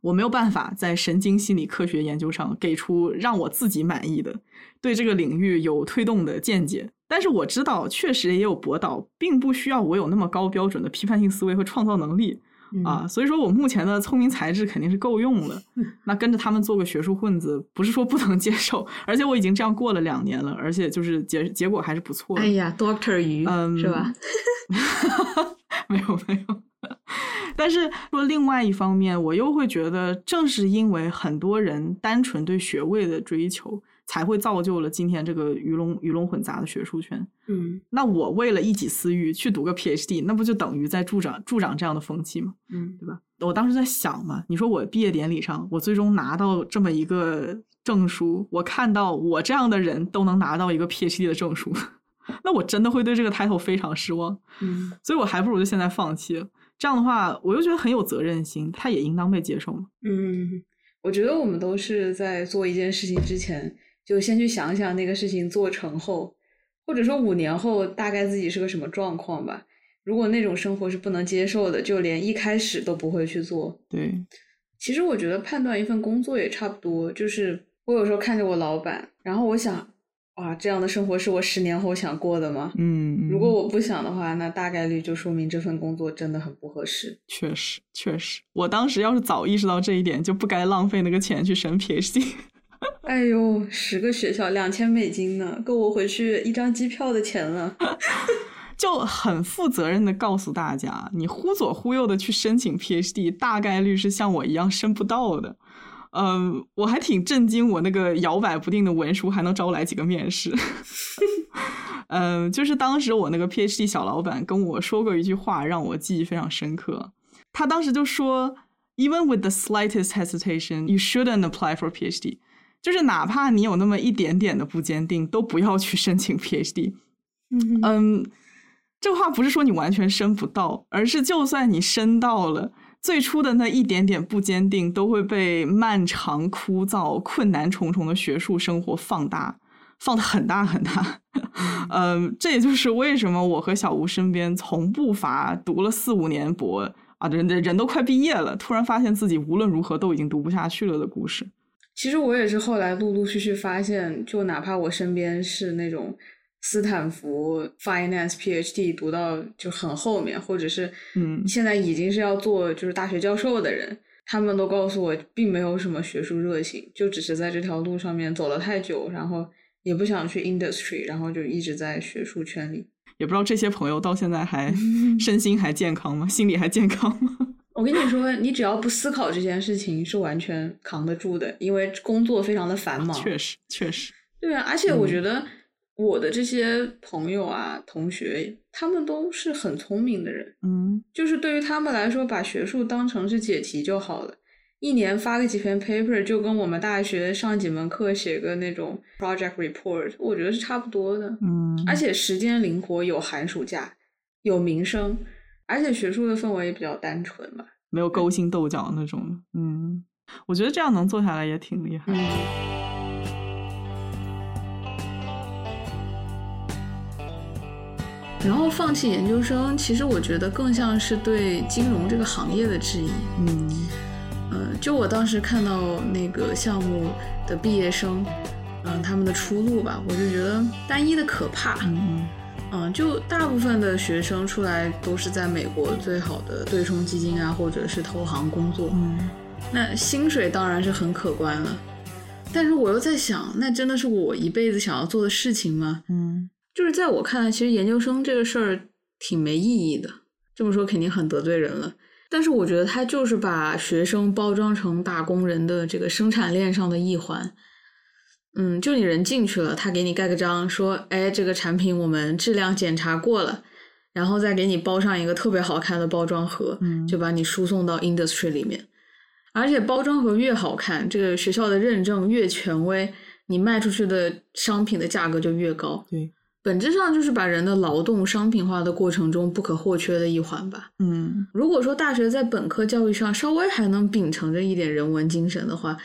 我没有办法在神经心理科学研究上给出让我自己满意的、对这个领域有推动的见解。但是我知道，确实也有博导并不需要我有那么高标准的批判性思维和创造能力，嗯啊，所以说我目前的聪明才智肯定是够用了。那跟着他们做个学术混子，不是说不能接受，而且我已经这样过了两年了，而且就是结结果还是不错的。哎呀，Doctor 鱼、嗯是吧？没有没有。但是说另外一方面，我又会觉得，正是因为很多人单纯对学位的追求，才会造就了今天这个鱼龙鱼龙混杂的学术圈。嗯那我为了一己私欲去读个 PhD，那不就等于在助长助长这样的风气吗？嗯对吧？我当时在想嘛，你说我毕业典礼上，我最终拿到这么一个证书，我看到我这样的人都能拿到一个 PhD 的证书，那我真的会对这个 title 非常失望。嗯所以我还不如就现在放弃了。这样的话，我又觉得很有责任心，他也应当被接受嘛。嗯我觉得我们都是在做一件事情之前，就先去想想那个事情做成后，或者说五年后大概自己是个什么状况吧。如果那种生活是不能接受的，就连一开始都不会去做。对，其实我觉得判断一份工作也差不多，就是我有时候看着我老板，然后我想，哇，这样的生活是我十年后想过的吗？嗯，如果我不想的话，那大概率就说明这份工作真的很不合适。确实确实，我当时要是早意识到这一点，就不该浪费那个钱去升 PhD。哎呦，十个学校两千美金呢，够我回去一张机票的钱了。就很负责任的告诉大家，你忽左忽右的去申请 PhD，大概率是像我一样申不到的。嗯，我还挺震惊，我那个摇摆不定的文书还能招来几个面试。嗯，就是当时我那个 PhD 小老板跟我说过一句话，让我记忆非常深刻。他当时就说，Even with the slightest hesitation, you shouldn't apply for PhD。就是哪怕你有那么一点点的不坚定，都不要去申请 PhD。嗯嗯，这话不是说你完全申不到，而是就算你申到了，最初的那一点点不坚定，都会被漫长、枯燥、困难重重的学术生活放大，放的很大很大。嗯，这也就是为什么我和小吴身边从不乏读了四五年博啊，人人都快毕业了，突然发现自己无论如何都已经读不下去了的故事。其实我也是后来陆陆续续发现，就哪怕我身边是那种斯坦福 finance PhD 读到就很后面，或者是嗯现在已经是要做就是大学教授的人，他们都告诉我，并没有什么学术热情，就只是在这条路上面走了太久，然后也不想去 industry，然后就一直在学术圈里。也不知道这些朋友到现在还 身心还健康吗？心理还健康吗？我跟你说，你只要不思考这件事情，是完全扛得住的，因为工作非常的繁忙。确实，确实，对啊，而且我嗯觉得我的这些朋友啊、同学，他们都是很聪明的人，嗯就是对于他们来说，把学术当成是解题就好了。一年发个几篇 paper，就跟我们大学上几门课写个那种 project report，我觉得是差不多的。嗯，而且时间灵活，有寒暑假，有名声，而且学术的氛围也比较单纯嘛。没有勾心斗角那种。嗯，我觉得这样能做下来也挺厉害。嗯，然后放弃研究生，其实我觉得更像是对金融这个行业的质疑。嗯嗯，就我当时看到那个项目的毕业生，嗯，他们的出路吧，我就觉得单一的可怕。嗯嗯，就大部分的学生出来都是在美国最好的对冲基金啊，或者是投行工作，嗯那薪水当然是很可观了。但是我又在想，那真的是我一辈子想要做的事情吗？嗯就是在我看来，其实研究生这个事儿挺没意义的。这么说肯定很得罪人了，但是我觉得他就是把学生包装成打工人的这个生产链上的一环。嗯，就你人进去了，他给你盖个章，说，哎，这个产品我们质量检查过了，然后再给你包上一个特别好看的包装盒，嗯就把你输送到 industry 里面。而且包装盒越好看，这个学校的认证越权威，你卖出去的商品的价格就越高。对，本质上就是把人的劳动商品化的过程中不可或缺的一环吧。嗯如果说大学在本科教育上稍微还能秉承着一点人文精神的话，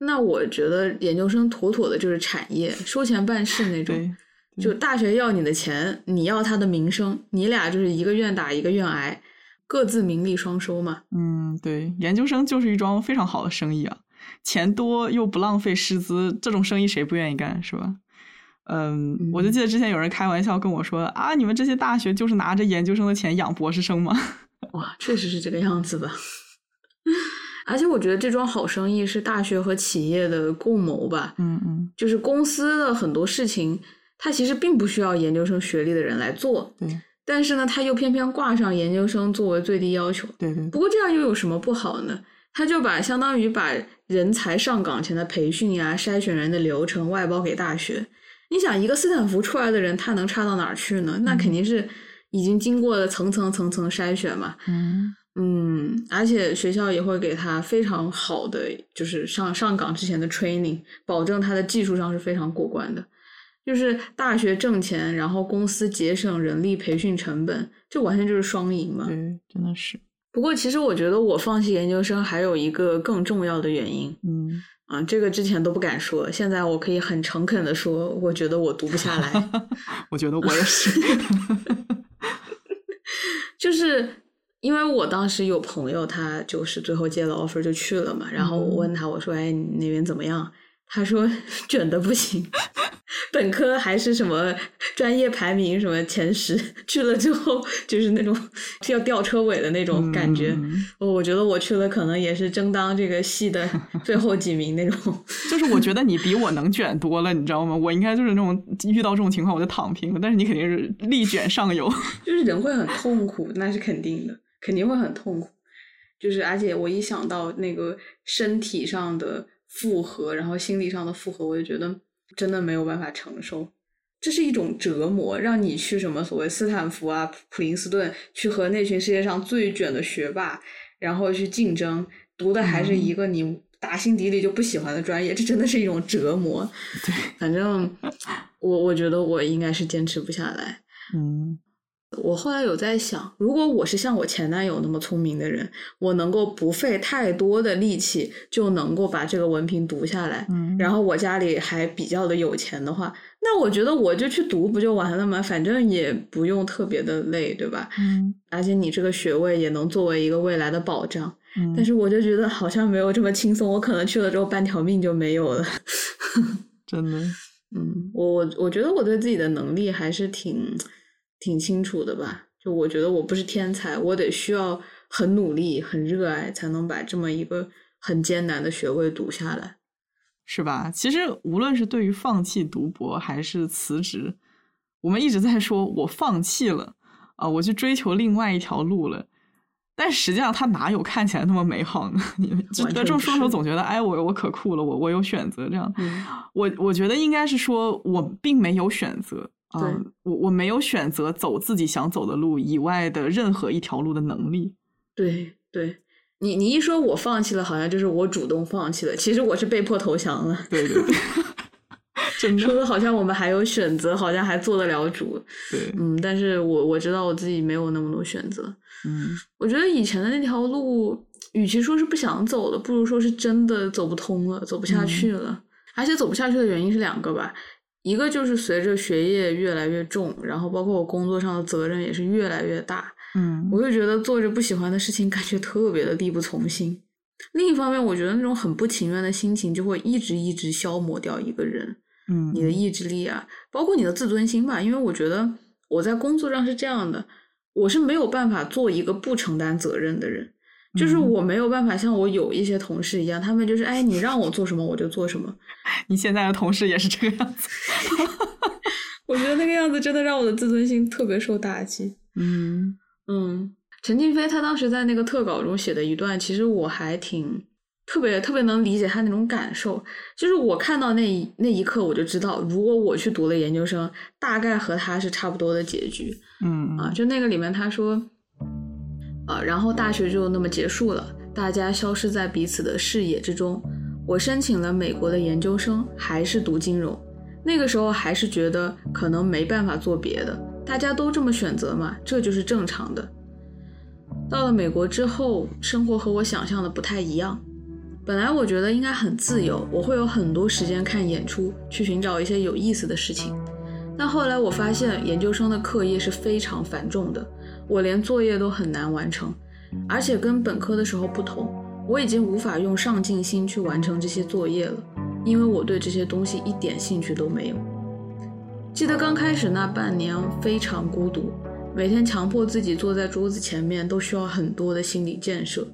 那我觉得研究生妥妥的就是产业，收钱办事那种。对，就大学要你的钱，你要他的名声，你俩就是一个愿打一个愿挨，各自名利双收嘛。嗯对，研究生就是一桩非常好的生意啊，钱多又不浪费师资，这种生意谁不愿意干是吧？嗯，我就记得之前有人开玩笑跟我说啊，你们这些大学就是拿着研究生的钱养博士生吗？哇，确实是这个样子吧。而且我觉得这桩好生意是大学和企业的共谋吧。嗯嗯，就是公司的很多事情，它其实并不需要研究生学历的人来做，对但是呢，他又偏偏挂上研究生作为最低要求。对对不过这样又有什么不好呢？他就把相当于把人才上岗前的培训呀、筛选人的流程外包给大学。你想，一个斯坦福出来的人，他能差到哪儿去呢？那肯定是已经经过了层层层层筛选嘛。嗯嗯，而且学校也会给他非常好的，就是上上岗之前的 training，保证他的技术上是非常过关的。就是大学挣钱，然后公司节省人力培训成本，这完全就是双赢嘛。嗯，真的是，不过，其实我觉得我放弃研究生还有一个更重要的原因嗯，啊，这个之前都不敢说，现在我可以很诚恳的说，我觉得我读不下来，我觉得我也是。就是因为我当时有朋友，他就是最后接了 offer 就去了嘛，然后我问他，我说，哎，你那边怎么样？他说卷的不行，本科还是什么专业排名什么前十，去了之后就是那种 要吊车尾的那种感觉。嗯我我觉得我去了可能也是争当这个系的 最后几名那种。就是我觉得你比我能卷多了，你知道吗？我应该就是那种遇到这种情况我就躺平了，但是你肯定是力卷上游。就是人会很痛苦，那是肯定的，肯定会很痛苦。就是而且我一想到那个身体上的负荷，然后心理上的负荷，我就觉得真的没有办法承受。这是一种折磨，让你去什么所谓斯坦福啊、普林斯顿，去和那群世界上最卷的学霸，然后去竞争，读的还是一个你打心底里就不喜欢的专业，这真的是一种折磨。对，反正我我觉得我应该是坚持不下来。嗯我后来有在想，如果我是像我前男友那么聪明的人，我能够不费太多的力气就能够把这个文凭读下来，嗯，然后我家里还比较的有钱的话，那我觉得我就去读不就完了吗？反正也不用特别的累，对吧？嗯而且你这个学位也能作为一个未来的保障。嗯，但是我就觉得好像没有这么轻松，我可能去了之后半条命就没有了。真的，嗯，我我我觉得我对自己的能力还是挺挺清楚的吧。就我觉得我不是天才，我得需要很努力、很热爱，才能把这么一个很艰难的学位读下来。是吧？其实无论是对于放弃读博还是辞职，我们一直在说我放弃了啊、我去追求另外一条路了。但实际上，他哪有看起来那么美好呢？你就完全这么说的时候，总觉得哎，我我可酷了，我我有选择这样。嗯我我觉得应该是说，我并没有选择啊、对我我没有选择走自己想走的路以外的任何一条路的能力。对对，你你一说我放弃了，好像就是我主动放弃了，其实我是被迫投降了。对对对，真的说的好像我们还有选择，好像还做得了主。对，嗯，但是我我知道我自己没有那么多选择。嗯我觉得以前的那条路，与其说是不想走了，不如说是真的走不通了，走不下去了。而且走不下去的原因是两个吧，一个就是随着学业越来越重，然后包括我工作上的责任也是越来越大，嗯我就觉得做着不喜欢的事情，感觉特别的力不从心。另一方面，我觉得那种很不情愿的心情，就会一直一直消磨掉一个人。嗯，你的意志力啊，包括你的自尊心吧。因为我觉得我在工作上是这样的，我是没有办法做一个不承担责任的人，就是嗯我没有办法像我有一些同事一样，他们就是哎，你让我做什么我就做什么。你现在的同事也是这个样子。我觉得那个样子真的让我的自尊心特别受打击。嗯嗯，陈静飞他当时在那个特稿中写的一段，其实我还挺特别特别能理解他那种感受。就是我看到那一那一刻，我就知道，如果我去读了研究生，大概和他是差不多的结局嗯啊。就那个里面他说，啊，然后大学就那么结束了，大家消失在彼此的视野之中。我申请了美国的研究生，还是读金融。那个时候还是觉得可能没办法做别的，大家都这么选择嘛，这就是正常的。到了美国之后，生活和我想象的不太一样。本来我觉得应该很自由，我会有很多时间看演出，去寻找一些有意思的事情。但后来我发现，研究生的课业是非常繁重的，我连作业都很难完成，而且跟本科的时候不同，我已经无法用上进心去完成这些作业了，因为我对这些东西一点兴趣都没有。记得刚开始那半年非常孤独，每天强迫自己坐在桌子前面，都需要很多的心理建设。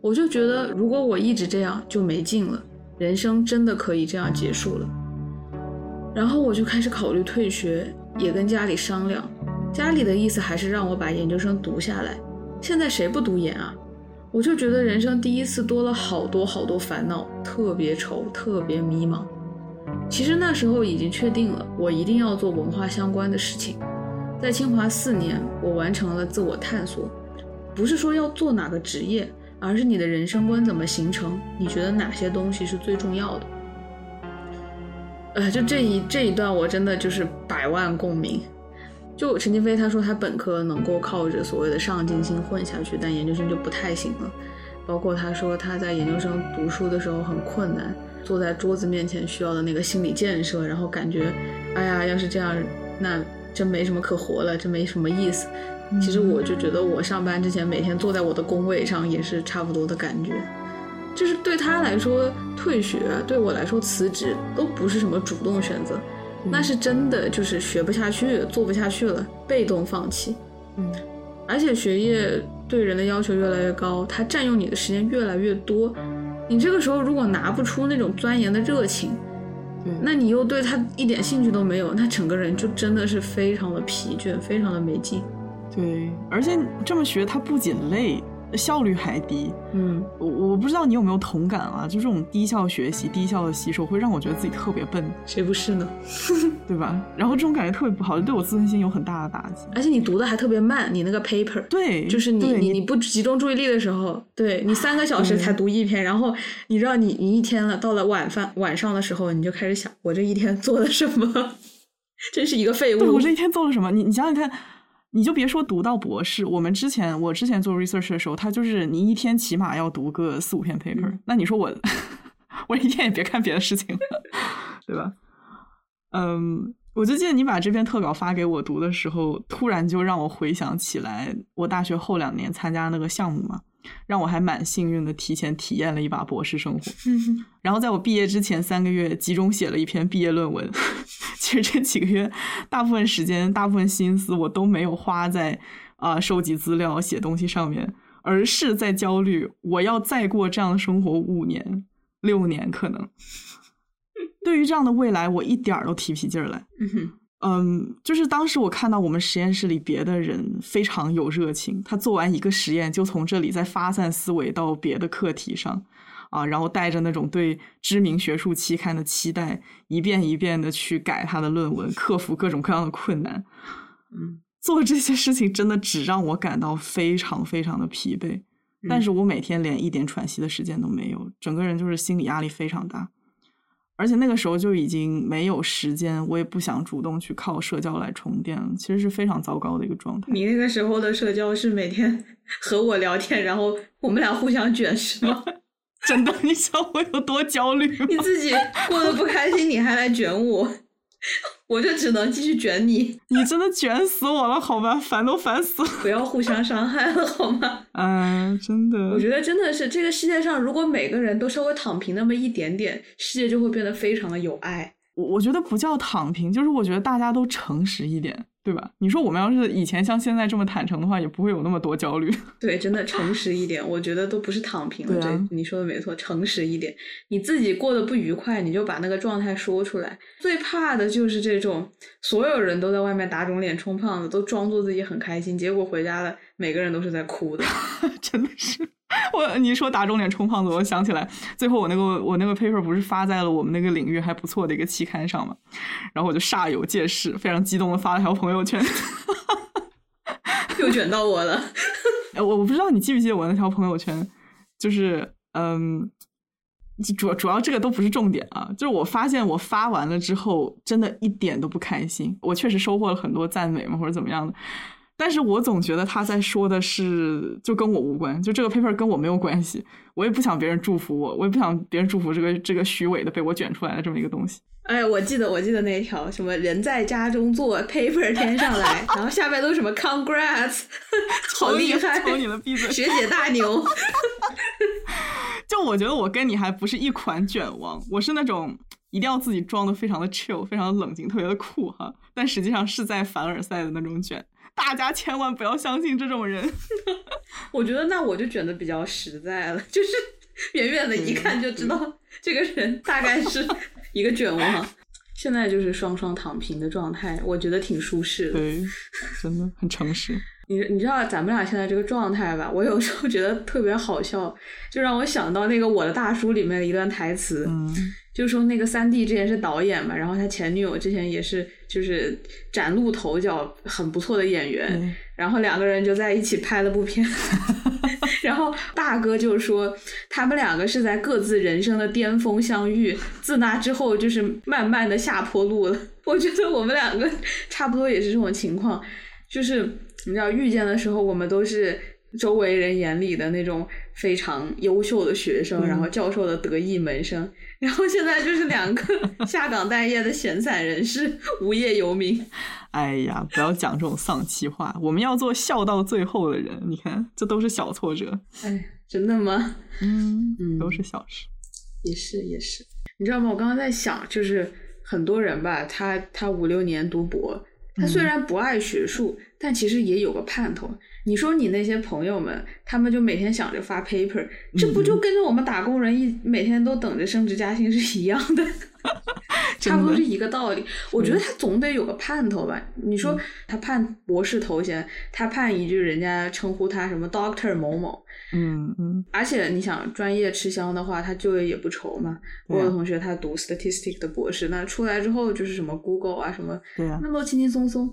我就觉得，如果我一直这样，就没劲了，人生真的可以这样结束了。然后我就开始考虑退学，也跟家里商量，家里的意思还是让我把研究生读下来。现在谁不读研啊？我就觉得人生第一次多了好多好多烦恼，特别愁，特别迷茫。其实那时候已经确定了，我一定要做文化相关的事情。在清华四年，我完成了自我探索，不是说要做哪个职业，而是你的人生观怎么形成，你觉得哪些东西是最重要的。呃，就这一这一段，我真的就是百万共鸣。就陈金飞他说他本科能够靠着所谓的上进心混下去，但研究生就不太行了。包括他说他在研究生读书的时候很困难，坐在桌子面前需要的那个心理建设，然后感觉，哎呀，要是这样，那真没什么可活了，真没什么意思。其实我就觉得我上班之前每天坐在我的工位上也是差不多的感觉。就是对他来说，退学对我来说辞职都不是什么主动选择，那是真的就是学不下去，做不下去了，被动放弃。嗯，而且学业对人的要求越来越高，它占用你的时间越来越多，你这个时候如果拿不出那种钻研的热情，对那你又对他一点兴趣都没有，那整个人就真的是非常的疲倦，非常的没劲。对，而且这么学，它不仅累，效率还低。嗯，我我不知道你有没有同感啊？就这种低效学习、低效的吸收，会让我觉得自己特别笨，谁不是呢？对吧？然后这种感觉特别不好，就对我自尊心有很大的打击。而且你读的还特别慢，你那个 paper，对，就是你你你不集中注意力的时候，对你三个小时才读一篇，然后你知道你你一天了，到了晚饭晚上的时候，你就开始想，我这一天做了什么？真是一个废物。对我这一天做了什么？你你想想看，你就别说读到博士，我们之前我之前做 research 的时候，他就是你一天起码要读个四五篇 paper，、那你说我 我一天也别干别的事情了，对吧？嗯，我就记得你把这篇特稿发给我读的时候，突然就让我回想起来，我大学后两年参加那个项目嘛，让我还蛮幸运的，提前体验了一把博士生活。然后在我毕业之前三个月，集中写了一篇毕业论文。其实这几个月，大部分时间、大部分心思，我都没有花在啊、收集资料、写东西上面，而是在焦虑我要再过这样的生活五年、六年，可能。对于这样的未来，我一点儿都提不起劲儿来。嗯哼，嗯，就是当时我看到我们实验室里别的人非常有热情，他做完一个实验就从这里再发散思维到别的课题上，啊，然后带着那种对知名学术期刊的期待，一遍一遍的去改他的论文，克服各种各样的困难。嗯，做这些事情真的只让我感到非常非常的疲惫，但是我每天连一点喘息的时间都没有，整个人就是心理压力非常大。而且那个时候就已经没有时间，我也不想主动去靠社交来充电了，其实是非常糟糕的一个状态。你那个时候的社交是每天 和我聊天，然后我们俩互相卷是吗？真的，你知道我有多焦虑？你自己过得不开心，你还来卷我，我就只能继续卷你。你真的卷死我了，好吧，烦都烦死了。不要互相伤害了，好吗？嗯，真的，我觉得真的是这个世界上，如果每个人都稍微躺平那么一点点，世界就会变得非常的有爱。我我觉得不叫躺平，就是我觉得大家都诚实一点，对吧？你说我们要是以前像现在这么坦诚的话，也不会有那么多焦虑。对，真的诚实一点，我觉得都不是躺平了。对啊你说的没错，诚实一点。你自己过得不愉快，你就把那个状态说出来。最怕的就是这种所有人都在外面打肿脸充胖子，都装作自己很开心，结果回家了，每个人都是在哭的。真的是。我你说打肿脸充胖子，我想起来，最后我那个我那个 paper 不是发在了我们那个领域还不错的一个期刊上嘛，然后我就煞有介事，非常激动的发了条朋友圈。又卷到我了。哎，我我不知道你记不记得我那条朋友圈，就是嗯，主主要这个都不是重点啊，就是我发现我发完了之后，真的一点都不开心。我确实收获了很多赞美嘛，或者怎么样的，但是我总觉得他在说的是就跟我无关，就这个 paper 跟我没有关系，我也不想别人祝福我，我也不想别人祝福这个这个虚伪的被我卷出来的这么一个东西。哎，我记得，我记得那一条什么人在家中坐，paper 天上来，然后下面都是什么 congrats，好厉害，求你了，闭嘴！学姐大牛。就我觉得我跟你还不是一款卷王，我是那种一定要自己装的非常的 chill，非常的冷静，特别的酷哈，但实际上是在凡尔赛的那种卷。大家千万不要相信这种人。我觉得那我就卷的比较实在了，就是远远的一看就知道这个人大概是一个卷王。现在就是双双躺平的状态，我觉得挺舒适的。对，真的很诚实。你你知道咱们俩现在这个状态吧？我有时候觉得特别好笑，就让我想到那个《我的大叔》里面的一段台词，嗯就说那个三弟之前是导演嘛，然后他前女友之前也是就是崭露头角很不错的演员，对然后两个人就在一起拍了部片，然后大哥就说他们两个是在各自人生的巅峰相遇，自那之后就是慢慢的下坡路了。我觉得我们两个差不多也是这种情况，就是你知道遇见的时候，我们都是周围人眼里的那种非常优秀的学生，嗯然后教授的得意门生，然后现在就是两个 下岗待业的闲散人士，无业游民。哎呀，不要讲这种丧气话，我们要做笑到最后的人。你看，这都是小挫折，哎，真的吗？嗯嗯都是小事。也是也是，你知道吗？我刚刚在想，就是很多人吧，他他五六年读博，他虽然不爱学术，但其实也有个盼头。你说你那些朋友们，他们就每天想着发 paper，这不就跟着我们打工人一每天都等着升职加薪是一样的？差不多是一个道理。我觉得他总得有个盼头吧？你说他盼博士头衔，他盼一句人家称呼他什么 Doctor 某某，嗯嗯，而且你想专业吃香的话，他就业也不愁嘛。我有同学他读 statistic 的博士，那出来之后就是什么 Google 啊什么，对啊、那么轻轻松松。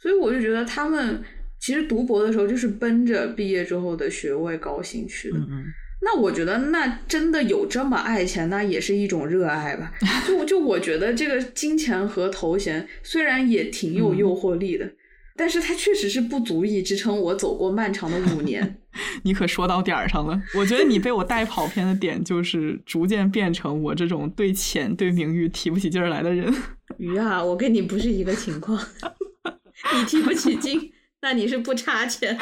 所以我就觉得他们其实读博的时候就是奔着毕业之后的学位高薪去的。嗯嗯，那我觉得那真的有这么爱钱，那也是一种热爱吧。就就我觉得这个金钱和头衔虽然也挺有诱惑力的。但是它确实是不足以支撑我走过漫长的五年。你可说到点儿上了。我觉得你被我带跑偏的点，就是逐渐变成我这种对钱、对名誉提不起劲儿来的人。鱼啊，我跟你不是一个情况，你提不起劲，那你是不差钱，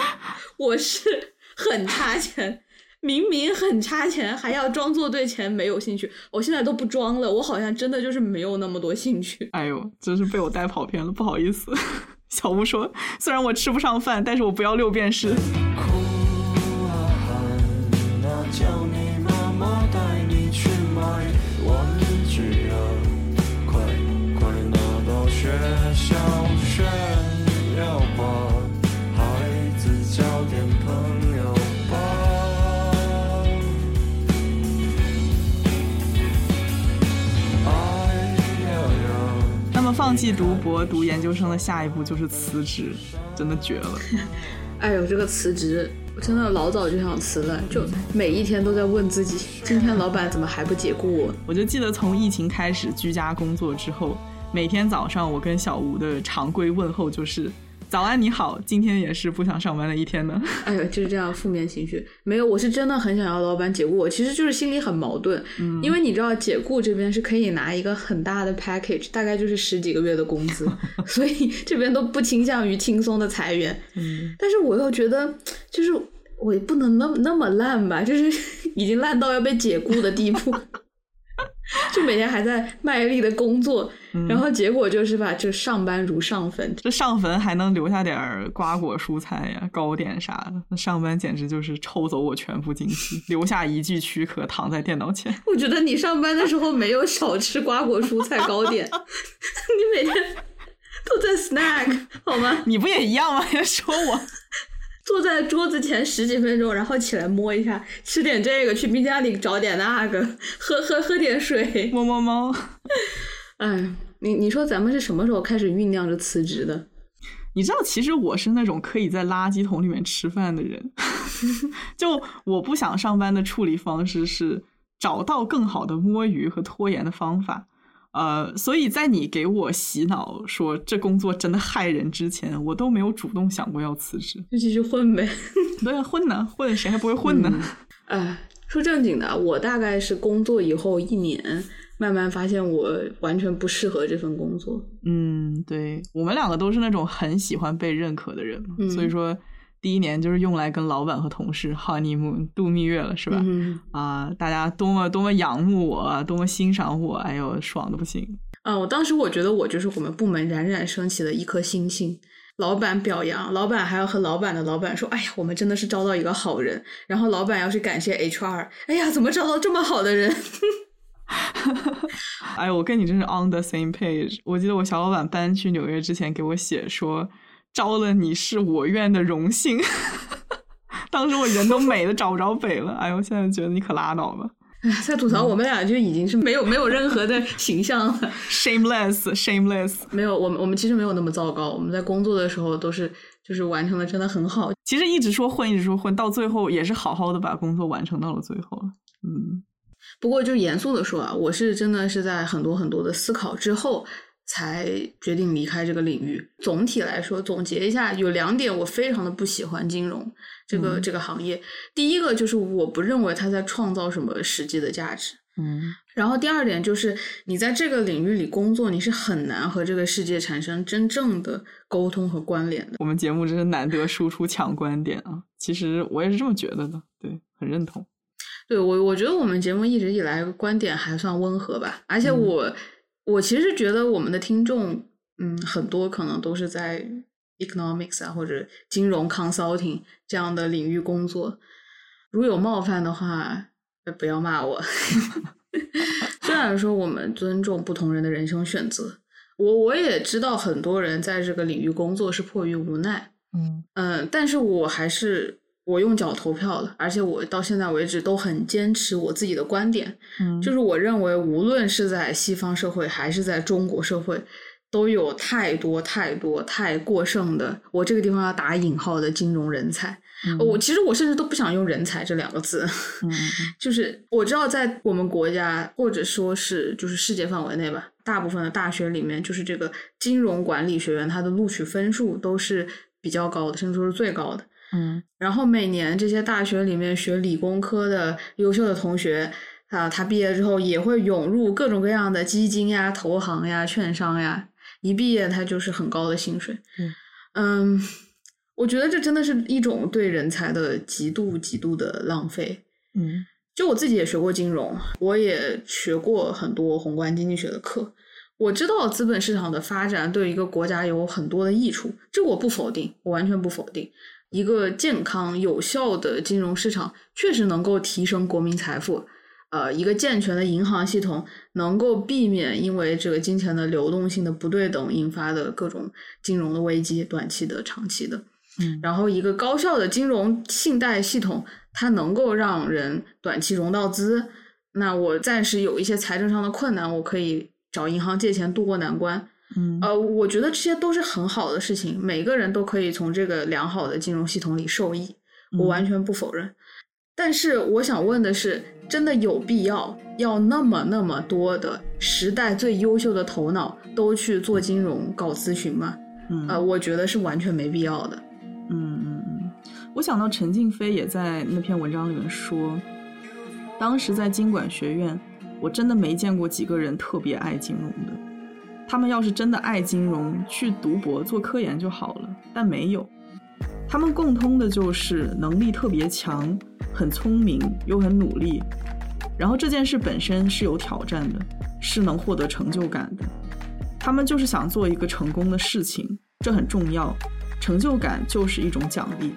我是很差钱。明明很差钱，还要装作对钱没有兴趣。我现在都不装了，我好像真的就是没有那么多兴趣。哎呦，真是被我带跑偏了，不好意思。小吴说：“虽然我吃不上饭，但是我不要六便士。叫你妈妈带你去买玩具啊，快快拿到学校炫耀吧，孩子交点朋友吧。哎呀呀。”那么，放弃读博、读研究生的下一步就是辞职，真的绝了。哎呦，这个辞职，真的老早就想辞了，就每一天都在问自己，今天老板怎么还不解雇我？我就记得从疫情开始居家工作之后，每天早上我跟小吴的常规问候就是：“早安，你好，今天也是不想上班的一天呢。哎呦，就是这样负面情绪。没有，我是真的很想要老板解雇我，其实就是心里很矛盾。嗯因为你知道，解雇这边是可以拿一个很大的 package，大概就是十几个月的工资，所以这边都不倾向于轻松的裁员。嗯，但是我又觉得，就是我也不能那么那么烂吧，就是已经烂到要被解雇的地步。就每天还在卖力的工作，嗯然后结果就是吧，就上班如上坟，这上坟还能留下点瓜果蔬菜呀、糕点啥的，那上班简直就是抽走我全部精气，留下一具躯壳躺在电脑前。我觉得你上班的时候没有少吃瓜果蔬菜糕点，你每天都在 snack 好吗？你不也一样吗？还 说我？坐在桌子前十几分钟，然后起来摸一下，吃点这个，去冰箱里找点那个，喝喝喝点水。摸摸猫。哎，你你说咱们是什么时候开始酝酿着辞职的？你知道，其实我是那种可以在垃圾桶里面吃饭的人。就我不想上班的处理方式是找到更好的摸鱼和拖延的方法。呃，所以在你给我洗脑说这工作真的害人之前，我都没有主动想过要辞职。就继续混呗。对啊，混呢，混谁还不会混呢？哎，说正经的，我大概是工作以后一年，慢慢发现我完全不适合这份工作。嗯，对，我们两个都是那种很喜欢被认可的人嘛，嗯所以说第一年就是用来跟老板和同事 honeymoon 度蜜月了，是吧？嗯啊，大家多么多么仰慕我，多么欣赏我，哎呦，爽的不行。啊，我当时我觉得我就是我们部门冉冉升起的一颗星星，老板表扬，老板还要和老板的老板说：“哎呀，我们真的是招到一个好人。”然后老板要去感谢 HR：“ 哎呀，怎么招到这么好的人？” 哎，我跟你真是 on the same page。我记得我小老板搬去纽约之前给我写说，招了你是我院的荣幸。当时我人都美的找不着北了。哎呦，现在觉得你可拉倒吧哎，在吐槽我们俩就已经是没有没有任何的形象了。，shameless，shameless。没有，我们我们其实没有那么糟糕。我们在工作的时候都是就是完成的真的很好。其实一直说混，一直说混，到最后也是好好的把工作完成到了最后。嗯，不过就严肃的说啊，我是真的是在很多很多的思考之后才决定离开这个领域。总体来说，总结一下，有两点我非常的不喜欢金融这个、嗯这个行业。第一个就是我不认为它在创造什么实际的价值。嗯然后第二点就是，你在这个领域里工作，你是很难和这个世界产生真正的沟通和关联的。我们节目真是难得输出强观点啊！其实我也是这么觉得的，对，很认同。对我，我觉得我们节目一直以来观点还算温和吧，而且嗯我、我其实觉得我们的听众，嗯，很多可能都是在 economics 啊或者金融 consulting 这样的领域工作，如有冒犯的话，呃不要骂我。虽然说我们尊重不同人的人生选择，我我也知道很多人在这个领域工作是迫于无奈，嗯。嗯，但是我还是我用脚投票了，而且我到现在为止都很坚持我自己的观点，嗯，就是我认为无论是在西方社会还是在中国社会，都有太多太多太过剩的，我这个地方要打引号的金融人才。嗯我其实我甚至都不想用人才这两个字，就是我知道在我们国家或者说是就是世界范围内吧，大部分的大学里面，就是这个金融管理学院它的录取分数都是比较高的，甚至说是最高的。嗯然后每年这些大学里面学理工科的优秀的同学啊，他毕业之后也会涌入各种各样的基金呀、投行呀、券商呀，一毕业他就是很高的薪水。嗯嗯，我觉得这真的是一种对人才的极度极度的浪费。嗯就我自己也学过金融，我也学过很多宏观经济学的课。我知道资本市场的发展对一个国家有很多的益处，这我不否定，我完全不否定。一个健康有效的金融市场确实能够提升国民财富，呃，一个健全的银行系统能够避免因为这个金钱的流动性的不对等引发的各种金融的危机，短期的、长期的。嗯然后一个高效的金融信贷系统，它能够让人短期融到资。那我暂时有一些财政上的困难，我可以找银行借钱渡过难关。嗯呃，我觉得这些都是很好的事情，每个人都可以从这个良好的金融系统里受益，我完全不否认。但是我想问的是，真的有必要要那么那么多的时代最优秀的头脑都去做金融搞咨询吗？嗯呃，我觉得是完全没必要的。嗯嗯嗯，我想到陈静飞也在那篇文章里面说，当时在经管学院，我真的没见过几个人特别爱金融的。他们要是真的爱金融，去读博做科研就好了，但没有。他们共通的就是能力特别强，很聪明又很努力。然后这件事本身是有挑战的，是能获得成就感的。他们就是想做一个成功的事情，这很重要。成就感就是一种奖励。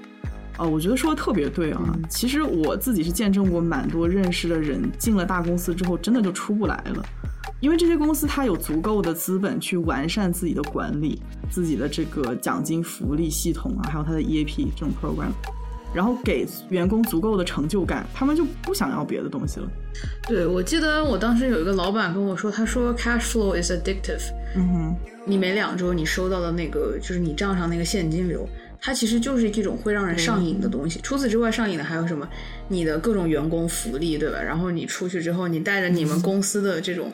啊、我觉得说的特别对啊。其实我自己是见证过蛮多认识的人进了大公司之后，真的就出不来了，因为这些公司它有足够的资本去完善自己的管理、自己的这个奖金福利系统啊，还有它的 EAP 这种 program，然后给员工足够的成就感，他们就不想要别的东西了。对，我记得我当时有一个老板跟我说，他说 cash flow is addictive，嗯哼，你每两周你收到的那个就是你账上那个现金流，它其实就是一种会让人上瘾的东西。除此之外，上瘾的还有什么？你的各种员工福利，对吧？然后你出去之后，你带着你们公司的这种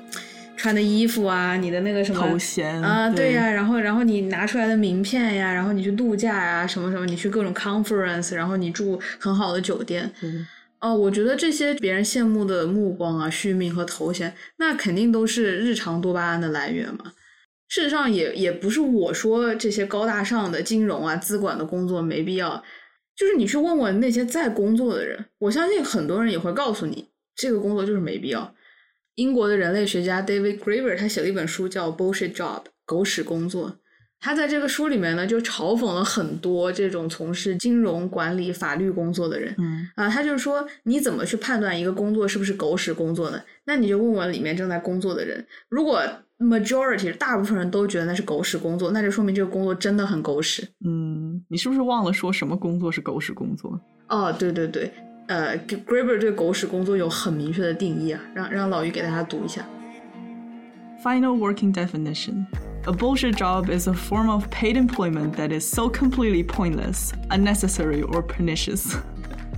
穿的衣服啊，你的那个什么头衔啊，对对呀、然后然后你拿出来的名片呀，然后你去度假呀，什么什么，你去各种 conference，然后你住很好的酒店，嗯哦，我觉得这些别人羡慕的目光啊、续命和头衔，那肯定都是日常多巴胺的来源嘛。事实上也，也不是我说这些高大上的金融啊、资管的工作没必要，就是你去问问那些在工作的人，我相信很多人也会告诉你，这个工作就是没必要。英国的人类学家 David Graeber 他写了一本书叫《Bullshit Job》狗屎工作，他在这个书里面呢，就嘲讽了很多这种从事金融管理、法律工作的人。嗯啊，他就是说，你怎么去判断一个工作是不是狗屎工作呢？那你就问问里面正在工作的人，如果 majority 大部分人都觉得那是狗屎工作，那就说明这个工作真的很狗屎。嗯，你是不是忘了说什么工作是狗屎工作？哦，对对对，呃，Graeber 对狗屎工作有很明确的定义啊，让让老于给大家读一下。 Final working definition. A bullshit job is a form of paid employment that is so completely pointless, unnecessary, or pernicious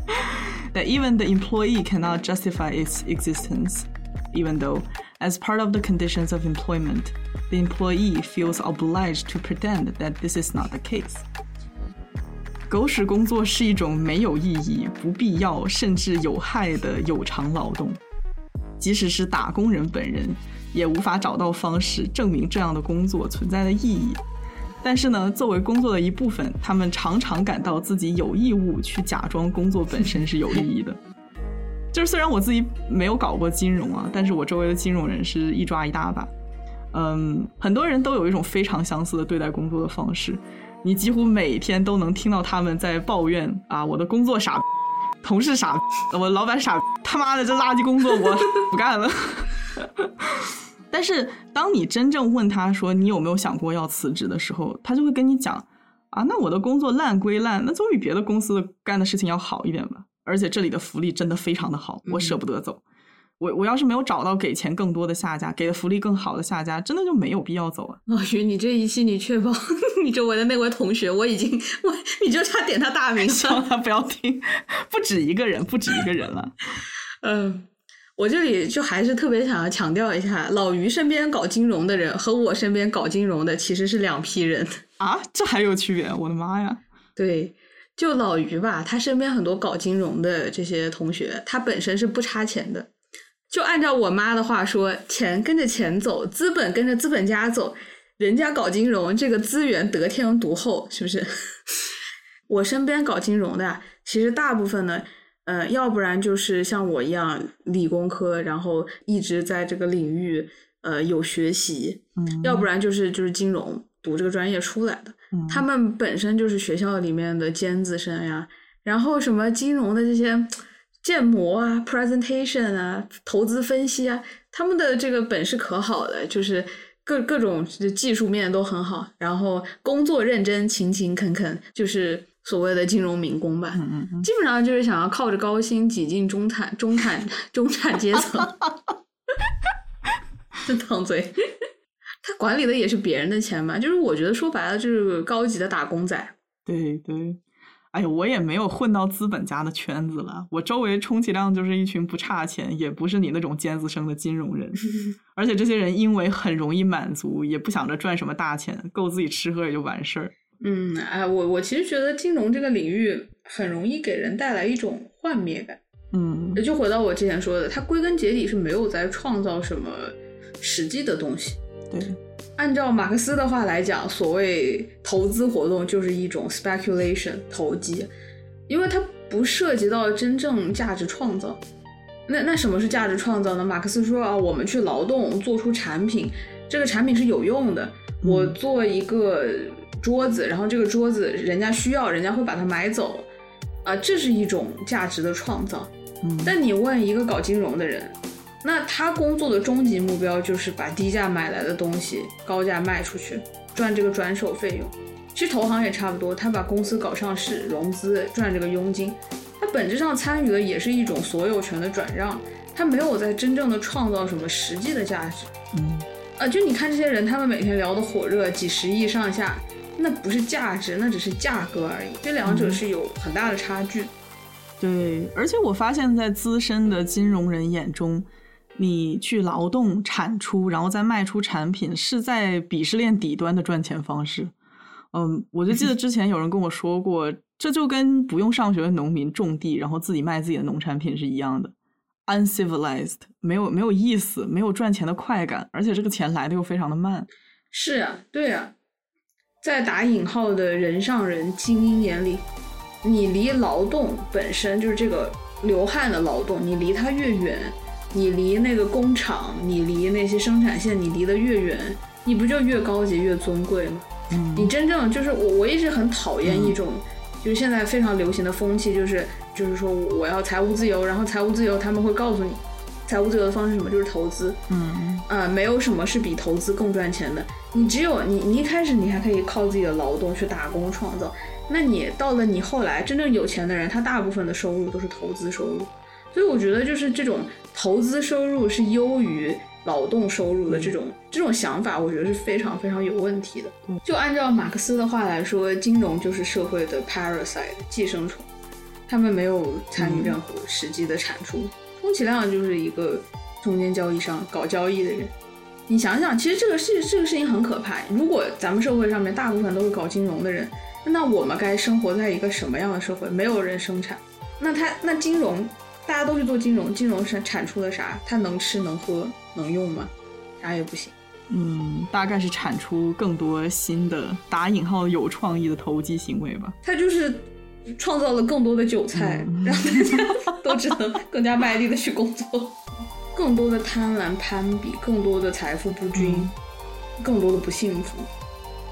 that even the employee cannot justify its existence, even though, as part of the conditions of employment, the employee feels obliged to pretend that this is not the case. 狗屎工作是一种没有意义、不必要甚至有害的有偿劳动。即使是打工人本人，也无法找到方式证明这样的工作存在的意义。但是呢，作为工作的一部分，他们常常感到自己有义务去假装工作本身是有意义的。就是虽然我自己没有搞过金融啊，但是我周围的金融人士一抓一大把。嗯，很多人都有一种非常相似的对待工作的方式，你几乎每天都能听到他们在抱怨啊，我的工作傻，同事傻，我老板傻，他妈的这垃圾工作我不干了。但是当你真正问他说你有没有想过要辞职的时候，他就会跟你讲啊，那我的工作烂归烂，那总比别的公司干的事情要好一点吧。而且这里的福利真的非常的好，我舍不得走。我我要是没有找到给钱更多的下家，给的福利更好的下家，真的就没有必要走啊。老于，你这一期你确保 你周围的那位同学，我已经我你就差点他大名希望 他不要听，不止一个人，不止一个人了。嗯，我这里就还是特别想要强调一下，老于身边搞金融的人和我身边搞金融的其实是两批人啊，这还有区别？我的妈呀！对，就老于吧，他身边很多搞金融的这些同学，他本身是不差钱的。就按照我妈的话说，钱跟着钱走，资本跟着资本家走。人家搞金融，这个资源得天独厚，是不是？我身边搞金融的，其实大部分呢，呃，要不然就是像我一样理工科，然后一直在这个领域呃有学习，嗯，要不然就是就是金融读这个专业出来的，嗯他们本身就是学校里面的尖子生呀，然后什么金融的这些。建模啊，presentation 啊，投资分析啊，他们的这个本事可好了，就是各各种技术面都很好，然后工作认真、勤勤恳恳，就是所谓的金融民工吧。嗯嗯嗯，基本上就是想要靠着高薪挤进中产、中产、中产阶层。真烫嘴，他管理的也是别人的钱嘛，就是我觉得说白了就是高级的打工仔。对对。哎呦，我也没有混到资本家的圈子了。我周围充其量就是一群不差钱，也不是你那种尖子生的金融人。而且这些人因为很容易满足，也不想着赚什么大钱，够自己吃喝也就完事儿。嗯，哎，我我其实觉得金融这个领域很容易给人带来一种幻灭感。嗯，就回到我之前说的，它归根结底是没有在创造什么实际的东西。对。按照马克思的话来讲，所谓投资活动就是一种 speculation 投机，因为它不涉及到真正价值创造。那那什么是价值创造呢？马克思说啊，我们去劳动做出产品，这个产品是有用的。我做一个桌子，然后这个桌子人家需要，人家会把它买走，啊，这是一种价值的创造。嗯，但你问一个搞金融的人。那他工作的终极目标就是把低价买来的东西高价卖出去，赚这个转手费用。其实投行也差不多，他把公司搞上市、融资，赚这个佣金。他本质上参与的也是一种所有权的转让，他没有在真正的创造什么实际的价值。嗯，啊，就你看这些人，他们每天聊的火热，几十亿上下，那不是价值，那只是价格而已。这两者是有很大的差距。对，而且我发现，在资深的金融人眼中。你去劳动产出，然后再卖出产品，是在鄙视链底端的赚钱方式。嗯，我就记得之前有人跟我说过，这就跟不用上学的农民种地，然后自己卖自己的农产品是一样的，uncivilized，没有没有意思，没有赚钱的快感，而且这个钱来的又非常的慢。是啊，对啊，在打引号的人上人精英眼里，你离劳动本身就是这个流汗的劳动，你离它越远。你离那个工厂，你离那些生产线，你离得越远，你不就越高级越尊贵吗？嗯。你真正就是我，我一直很讨厌一种，就是现在非常流行的风气，就是就是说我要财务自由，然后财务自由他们会告诉你，财务自由的方式是什么，就是投资，嗯。呃，没有什么是比投资更赚钱的。你只有你，你一开始你还可以靠自己的劳动去打工创造，那你到了你后来真正有钱的人，他大部分的收入都是投资收入，所以我觉得就是这种投资收入是优于劳动收入的这种、这种想法，我觉得是非常非常有问题的。就按照马克思的话来说，金融就是社会的 parasite 寄生虫，他们没有参与任何实际的产出，充其量就是一个中间交易商搞交易的人。你想想，其实这个事这个事情很可怕。如果咱们社会上面大部分都是搞金融的人，那我们该生活在一个什么样的社会？没有人生产，那他那金融大家都去做金融，金融是产出了啥？它能吃能喝能用吗？啥也不行。嗯，大概是产出更多新的打引号有创意的投机行为吧。它就是创造了更多的韭菜，嗯让大家都只能更加卖力的去工作，更多的贪婪攀比，更多的财富不均，嗯更多的不幸福。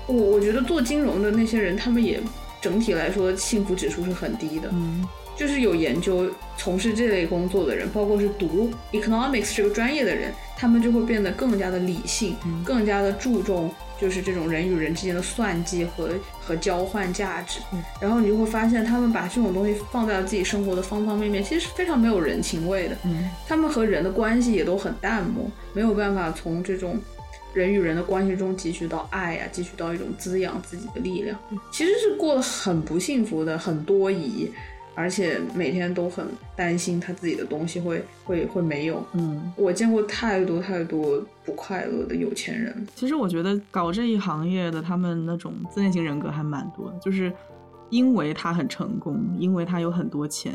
我我觉得做金融的那些人，他们也整体来说幸福指数是很低的。嗯就是有研究从事这类工作的人，包括是读 economics 这个专业的人，他们就会变得更加的理性，嗯更加的注重就是这种人与人之间的算计和和交换价值。嗯然后你就会发现，他们把这种东西放在了自己生活的方方面面，其实是非常没有人情味的。嗯他们和人的关系也都很淡漠，没有办法从这种人与人的关系中汲取到爱呀、汲取到一种滋养自己的力量。其实是过得很不幸福的，很多疑，而且每天都很担心他自己的东西会会会没有。嗯，我见过太多太多不快乐的有钱人，其实我觉得搞这一行业的他们那种自恋型人格还蛮多的，就是因为他很成功，因为他有很多钱，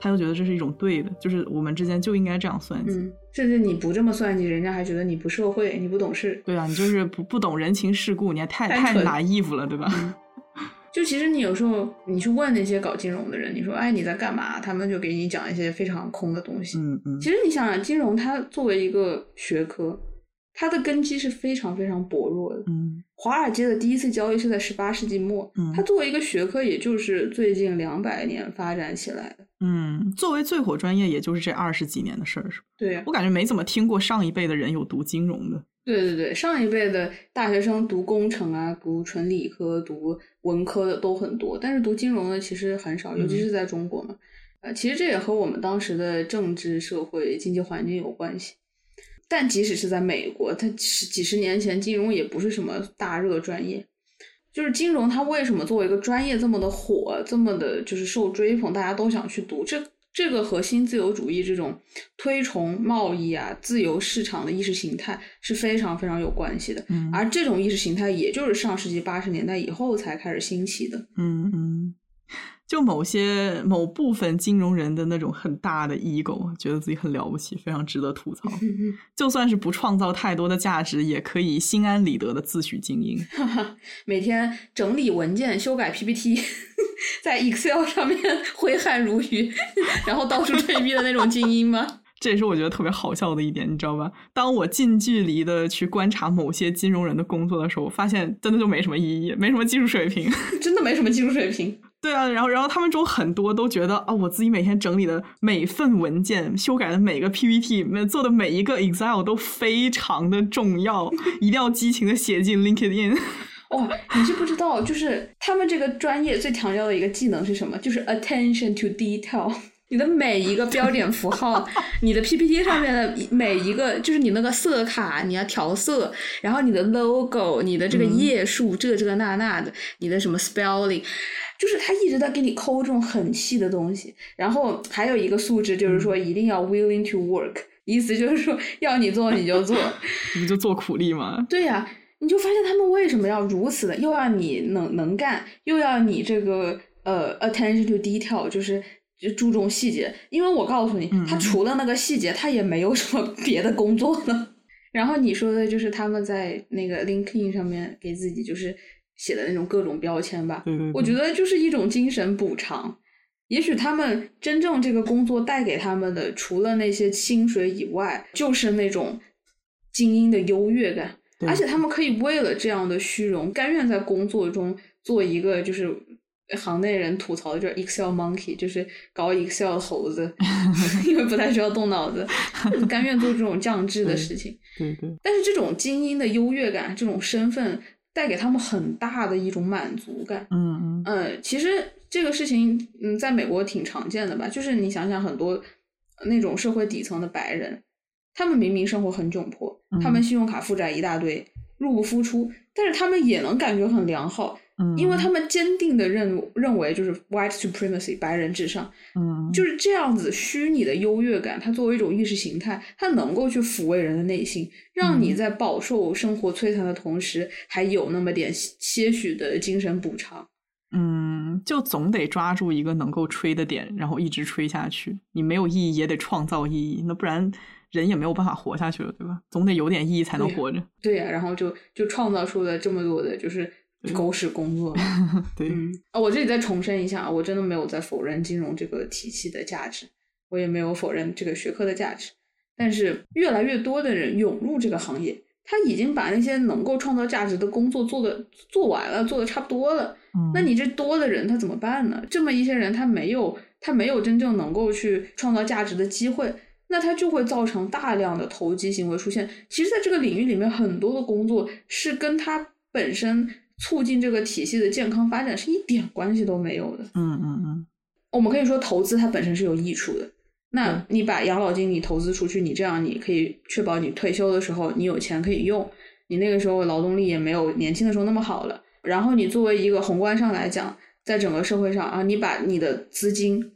他又觉得这是一种对的，就是我们之间就应该这样算计。嗯，甚至你不这么算计，人家还觉得你不社会，你不懂事。对啊，你就是不不懂人情世故，你还太太拿衣服了，对吧？就其实你有时候你去问那些搞金融的人，你说哎你在干嘛？他们就给你讲一些非常空的东西。嗯嗯其实你想想，金融它作为一个学科，它的根基是非常非常薄弱的。嗯华尔街的第一次交易是在十八世纪末，嗯它作为一个学科，也就是最近两百年发展起来的。嗯，作为最火专业，也就是这二十几年的事儿，是吧？对呀、我感觉没怎么听过上一辈的人有读金融的。对对对，上一辈的大学生读工程啊，读纯理科、读文科的都很多，但是读金融的其实很少，尤其是在中国嘛。呃，其实这也和我们当时的政治、社会、经济环境有关系。但即使是在美国，它十几十年前金融也不是什么大热专业。就是金融，它为什么作为一个专业这么的火，这么的就是受追捧，大家都想去读？这这个和新自由主义这种推崇贸易啊、自由市场的意识形态是非常非常有关系的。嗯而这种意识形态，也就是上世纪八十年代以后才开始兴起的。嗯嗯，就某些某部分金融人的那种很大的 ego，觉得自己很了不起，非常值得吐槽。就算是不创造太多的价值，也可以心安理得的自诩精英。每天整理文件、修改 PPT，在 Excel 上面 挥汗如雨，然后到处吹逼的那种精英吗？这也是我觉得特别好笑的一点，你知道吧？当我近距离的去观察某些金融人的工作的时候，我发现真的就没什么意义，没什么技术水平。真的没什么技术水平。对啊，然后然后他们中很多都觉得啊、我自己每天整理的每份文件、修改的每个 PPT、每做的每一个 Excel 都非常的重要，一定要激情的写进 LinkedIn。哇、你是不知道，就是他们这个专业最强调的一个技能是什么？就是 attention to detail。你的每一个标点符号，你的 PPT 上面的每一个，就是你那个色卡，你要调色，然后你的 logo，你的这个页数，这个这个那那的，你的什么 spelling，就是他一直在给你抠这种很细的东西。然后还有一个素质，就是说一定要 willing to work，意思就是说要你做你就做。你就做苦力嘛？对呀、你就发现他们为什么要如此的，又要你能能干，又要你这个呃 attention to detail，就是就注重细节。因为我告诉你嗯，他除了那个细节，他也没有什么别的工作了。然后你说的就是他们在那个 LinkedIn 上面给自己就是写的那种各种标签吧，我觉得就是一种精神补偿。也许他们真正这个工作带给他们的，除了那些薪水以外，就是那种精英的优越感。而且他们可以为了这样的虚荣，甘愿在工作中做一个就是行内人吐槽的就是 Excel monkey，就是搞 Excel 的猴子，因为不太需要动脑子，甘愿做这种降智的事情。对对，但是这种精英的优越感，这种身份带给他们很大的一种满足感。嗯嗯呃，其实这个事情，嗯，在美国挺常见的吧。就是你想想，很多那种社会底层的白人，他们明明生活很窘迫，他们嗯信用卡负债一大堆，入不敷出，但是他们也能感觉很良好，嗯，因为他们坚定的认认为就是 white supremacy 白人至上，嗯就是这样子虚拟的优越感，它作为一种意识形态，它能够去抚慰人的内心，让你嗯在饱受生活摧残的同时，还有那么点些些许的精神补偿。嗯，就总得抓住一个能够吹的点，然后一直吹下去。你没有意义也得创造意义，那不然人也没有办法活下去了，对吧？总得有点意义才能活着。对呀、然后就就创造出了这么多的，就是狗屎工作。对，嗯，啊，我这里再重申一下啊，我真的没有在否认金融这个体系的价值，我也没有否认这个学科的价值。但是越来越多的人涌入这个行业，他已经把那些能够创造价值的工作做的做完了，做的差不多了。嗯那你这多的人他怎么办呢？这么一些人他没有他没有真正能够去创造价值的机会，那他就会造成大量的投机行为出现。其实，在这个领域里面，很多的工作是跟他本身促进这个体系的健康发展是一点关系都没有的。嗯嗯嗯我们可以说投资它本身是有益处的。那你把养老金你投资出去，你这样你可以确保你退休的时候你有钱可以用，你那个时候劳动力也没有年轻的时候那么好了。然后你作为一个宏观上来讲，在整个社会上啊，你把你的资金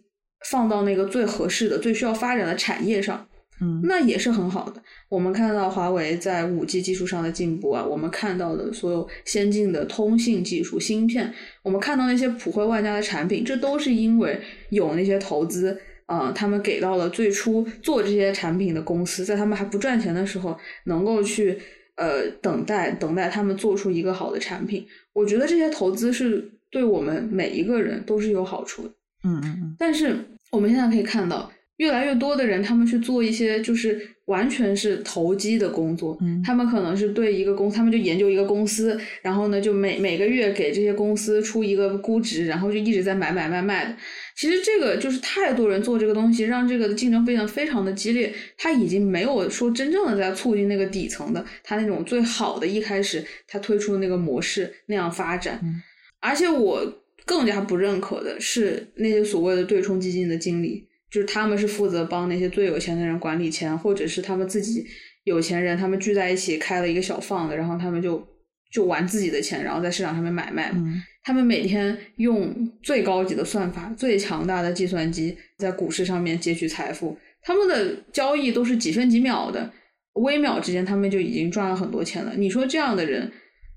放到那个最合适的、最需要发展的产业上，嗯那也是很好的。我们看到华为在五 G 技术上的进步啊，我们看到的所有先进的通信技术、芯片，我们看到那些普惠万家的产品，这都是因为有那些投资，呃，他们给到了最初做这些产品的公司，在他们还不赚钱的时候，能够去呃等待等待他们做出一个好的产品。我觉得这些投资是对我们每一个人都是有好处的。嗯嗯嗯但是我们现在可以看到，越来越多的人他们去做一些就是完全是投机的工作，嗯他们可能是对一个公司，他们就研究一个公司，然后呢就每每个月给这些公司出一个估值，然后就一直在买买卖卖的。其实这个就是太多人做这个东西，让这个竞争非常非常的激烈，他已经没有说真正的在促进那个底层的他那种最好的一开始他推出的那个模式那样发展。嗯而且我更加不认可的是那些所谓的对冲基金的经理，就是他们是负责帮那些最有钱的人管理钱，或者是他们自己有钱人，他们聚在一起开了一个小放的，然后他们就就玩自己的钱，然后在市场上面买卖。嗯他们每天用最高级的算法、最强大的计算机在股市上面截取财富，他们的交易都是几分几秒的，微秒之间他们就已经赚了很多钱了。你说这样的人，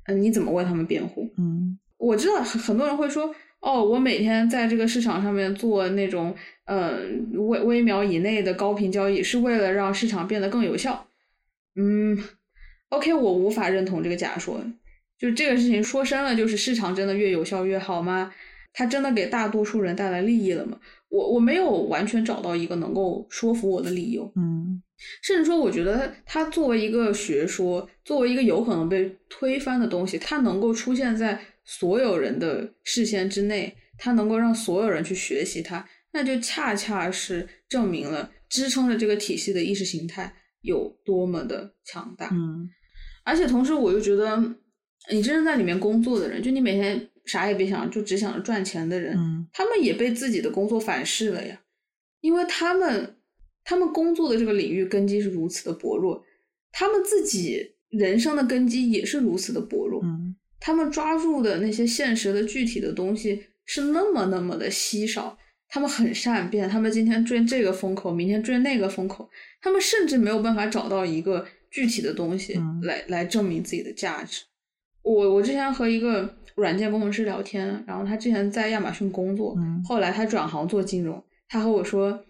嗯、你怎么为他们辩护？嗯我知道很很多人会说，哦，我每天在这个市场上面做那种呃微微秒以内的高频交易，是为了让市场变得更有效。嗯，OK，我无法认同这个假说。就这个事情说深了，就是市场真的越有效越好吗？它真的给大多数人带来利益了吗？我我没有完全找到一个能够说服我的理由。嗯甚至说，我觉得它作为一个学说，作为一个有可能被推翻的东西，它能够出现在所有人的视线之内，它能够让所有人去学习它，那就恰恰是证明了支撑着这个体系的意识形态有多么的强大。嗯而且同时，我又觉得，你真正在里面工作的人，就你每天啥也别想，就只想着赚钱的人，嗯他们也被自己的工作反噬了呀，因为他们他们工作的这个领域根基是如此的薄弱，他们自己人生的根基也是如此的薄弱，嗯他们抓住的那些现实的具体的东西是那么那么的稀少，他们很善变，他们今天追这个风口，明天追那个风口，他们甚至没有办法找到一个具体的东西嗯来、来证明自己的价值。我我之前和一个软件工程师聊天，然后他之前在亚马逊工作，嗯后来他转行做金融，他和我说，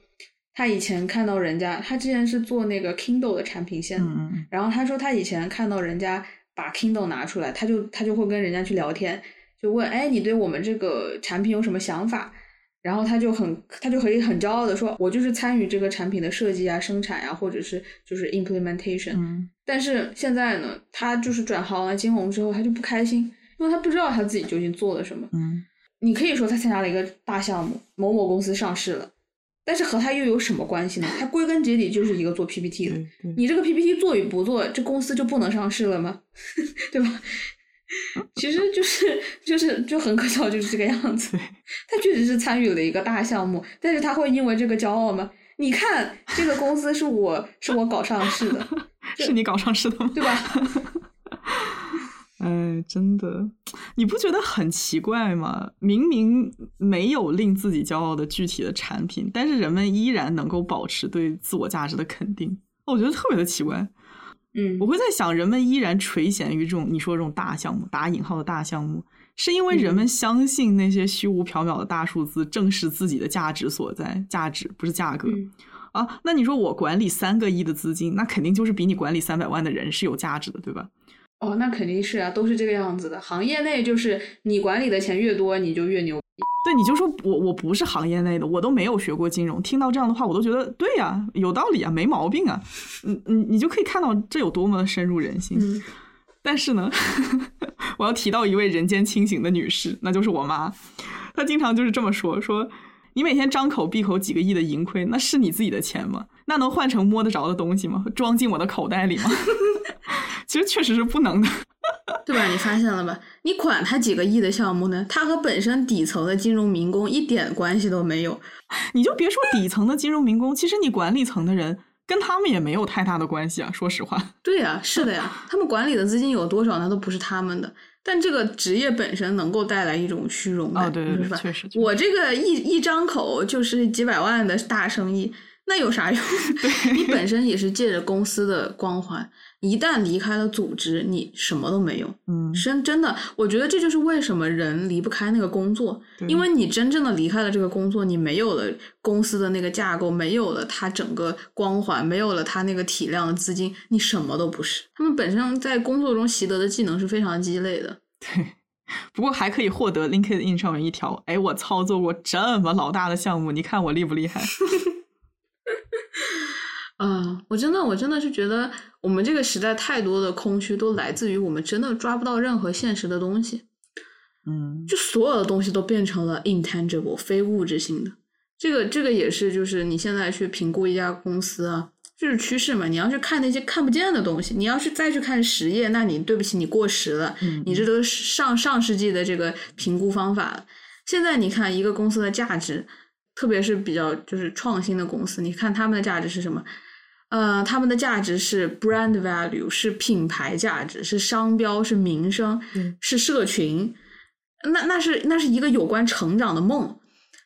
他以前看到人家，他之前是做那个 Kindle 的产品线的，嗯嗯然后他说他以前看到人家把 Kindle 拿出来，他就他就会跟人家去聊天，就问，哎，你对我们这个产品有什么想法？然后他就很他就可以很骄傲的说，我就是参与这个产品的设计啊、生产呀、或者是就是 implementation。嗯但是现在呢，他就是转行了金融之后，他就不开心，因为他不知道他自己究竟做了什么。嗯你可以说他参加了一个大项目，某某公司上市了，但是和他又有什么关系呢？他归根结底就是一个做 PPT 的。你这个 PPT 做与不做，这公司就不能上市了吗？对吧？其实就是就是就很可笑，就是这个样子。他确实是参与了一个大项目，但是他会因为这个骄傲吗？你看这个公司是我是我搞上市的，是你搞上市的吗？对吧？哎，真的，你不觉得很奇怪吗？明明没有令自己骄傲的具体的产品，但是人们依然能够保持对自我价值的肯定，我觉得特别的奇怪。嗯我会在想，人们依然垂涎于这种你说这种大项目（打引号的大项目），是因为人们相信那些虚无缥缈的大数字正是自己的价值所在，价值不是价格。嗯啊，那你说我管理三个亿的资金，那肯定就是比你管理三百万的人是有价值的，对吧？哦，那肯定是啊，都是这个样子的。行业内就是你管理的钱越多，你就越牛。对，你就说我我不是行业内的，我都没有学过金融，听到这样的话，我都觉得对呀、有道理啊，没毛病啊。嗯嗯，你就可以看到这有多么的深入人心。嗯 但是呢，我要提到一位人间清醒的女士，那就是我妈。她经常就是这么说：说你每天张口闭口几个亿的盈亏，那是你自己的钱吗？那能换成摸得着的东西吗？装进我的口袋里吗？其实确实是不能的。对吧？你发现了吧？你管他几个亿的项目呢？他和本身底层的金融民工一点关系都没有。你就别说底层的金融民工，其实你管理层的人跟他们也没有太大的关系啊。说实话，对呀、是的呀，他们管理的资金有多少，那都不是他们的。但这个职业本身能够带来一种虚荣感，哦对对对确实我这个一一张口就是几百万的大生意，那有啥用？你本身也是借着公司的光环，一旦离开了组织，你什么都没有。嗯，真真的，我觉得这就是为什么人离不开那个工作，因为你真正的离开了这个工作，你没有了公司的那个架构，没有了它整个光环，没有了它那个体量的资金，你什么都不是。他们本身在工作中习得的技能是非常鸡肋的。对。不过还可以获得 LinkedIn 上面一条，哎，我操作过这么老大的项目，你看我厉不厉害？啊、我真的，我真的是觉得我们这个时代太多的空虚都来自于我们真的抓不到任何现实的东西。嗯，就所有的东西都变成了 intangible 非物质性的。这个这个也是，就是你现在去评估一家公司啊，就是趋势嘛。你要去看那些看不见的东西，你要是再去看实业，那你对不起，你过时了。嗯你这都是上上世纪的这个评估方法了。现在你看一个公司的价值，特别是比较就是创新的公司，你看他们的价值是什么？呃，他们的价值是 brand value，是品牌价值，是商标，是名声，嗯是社群。那那是那是一个有关成长的梦。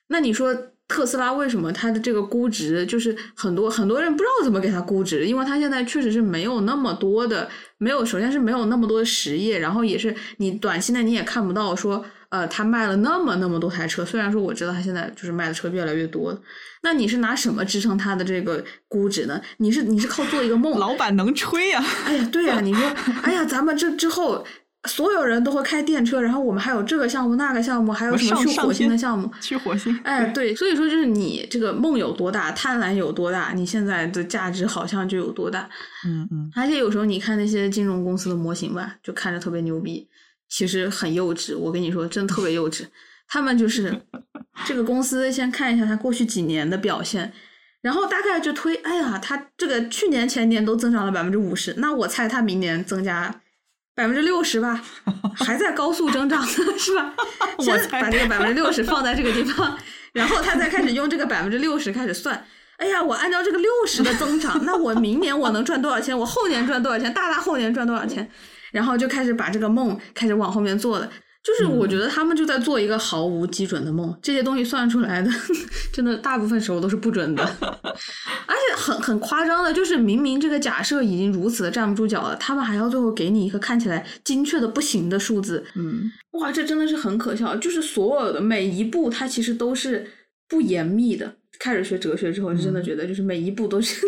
那你说特斯拉为什么它的这个估值就是很多很多人不知道怎么给它估值，因为它现在确实是没有那么多的，没有首先是没有那么多的实业，然后也是你短期内你也看不到说呃他卖了那么那么多台车，虽然说我知道他现在就是卖的车越来越多，那你是拿什么支撑他的这个估值呢？你是你是靠做一个梦，老板能吹呀、哎呀，对呀、你说，哎呀，咱们这之后所有人都会开电车，然后我们还有这个项目、那个项目，还有什么去火星的项目。去火星。哎，对，所以说就是你这个梦有多大，贪婪有多大，你现在的价值好像就有多大。嗯嗯，而且有时候你看那些金融公司的模型吧，就看着特别牛逼，其实很幼稚。我跟你说，真的特别幼稚。他们就是 这个公司，先看一下他过去几年的表现，然后大概就推，哎呀，他这个去年前年都增长了百分之五十，那我猜他明年增加百分之六十吧，还在高速增长呢，是吧？我先把这个百分之六十放在这个地方，然后他再开始用这个百分之六十开始算。哎呀，我按照这个六十的增长，那我明年我能赚多少钱？我后年赚多少钱？大大后年赚多少钱？然后就开始把这个梦开始往后面做了。就是我觉得他们就在做一个毫无基准的梦，这些东西算出来的，真的大部分时候都是不准的，而且很很夸张的，就是明明这个假设已经如此的站不住脚了，他们还要最后给你一个看起来精确的不行的数字，嗯，哇，这真的是很可笑。就是所有的每一步，它其实都是不严密的。开始学哲学之后，就真的觉得就是每一步都是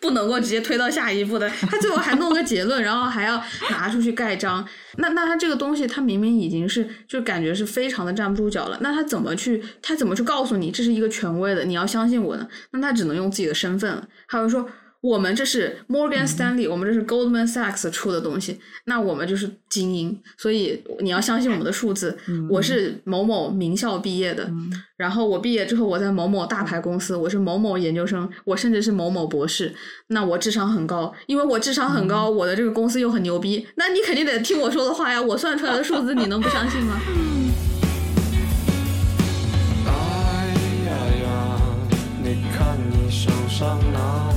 不能够直接推到下一步的，他最后还弄个结论，然后还要拿出去盖章。那那他这个东西，他明明已经是就感觉是非常的站不住脚了，那他怎么去他怎么去告诉你这是一个权威的，你要相信我呢？那他只能用自己的身份了，还有说。我们这是 Morgan Stanley，、我们这是 Goldman Sachs 出的东西，那我们就是精英，所以你要相信我们的数字。我是某某名校毕业的，然后我毕业之后我在某某大牌公司，我是某某研究生，我甚至是某某博士，那我智商很高，因为我智商很高，我的这个公司又很牛逼，那你肯定得听我说的话呀，我算出来的数字你能不相信吗？哎呀呀，你看你手上拿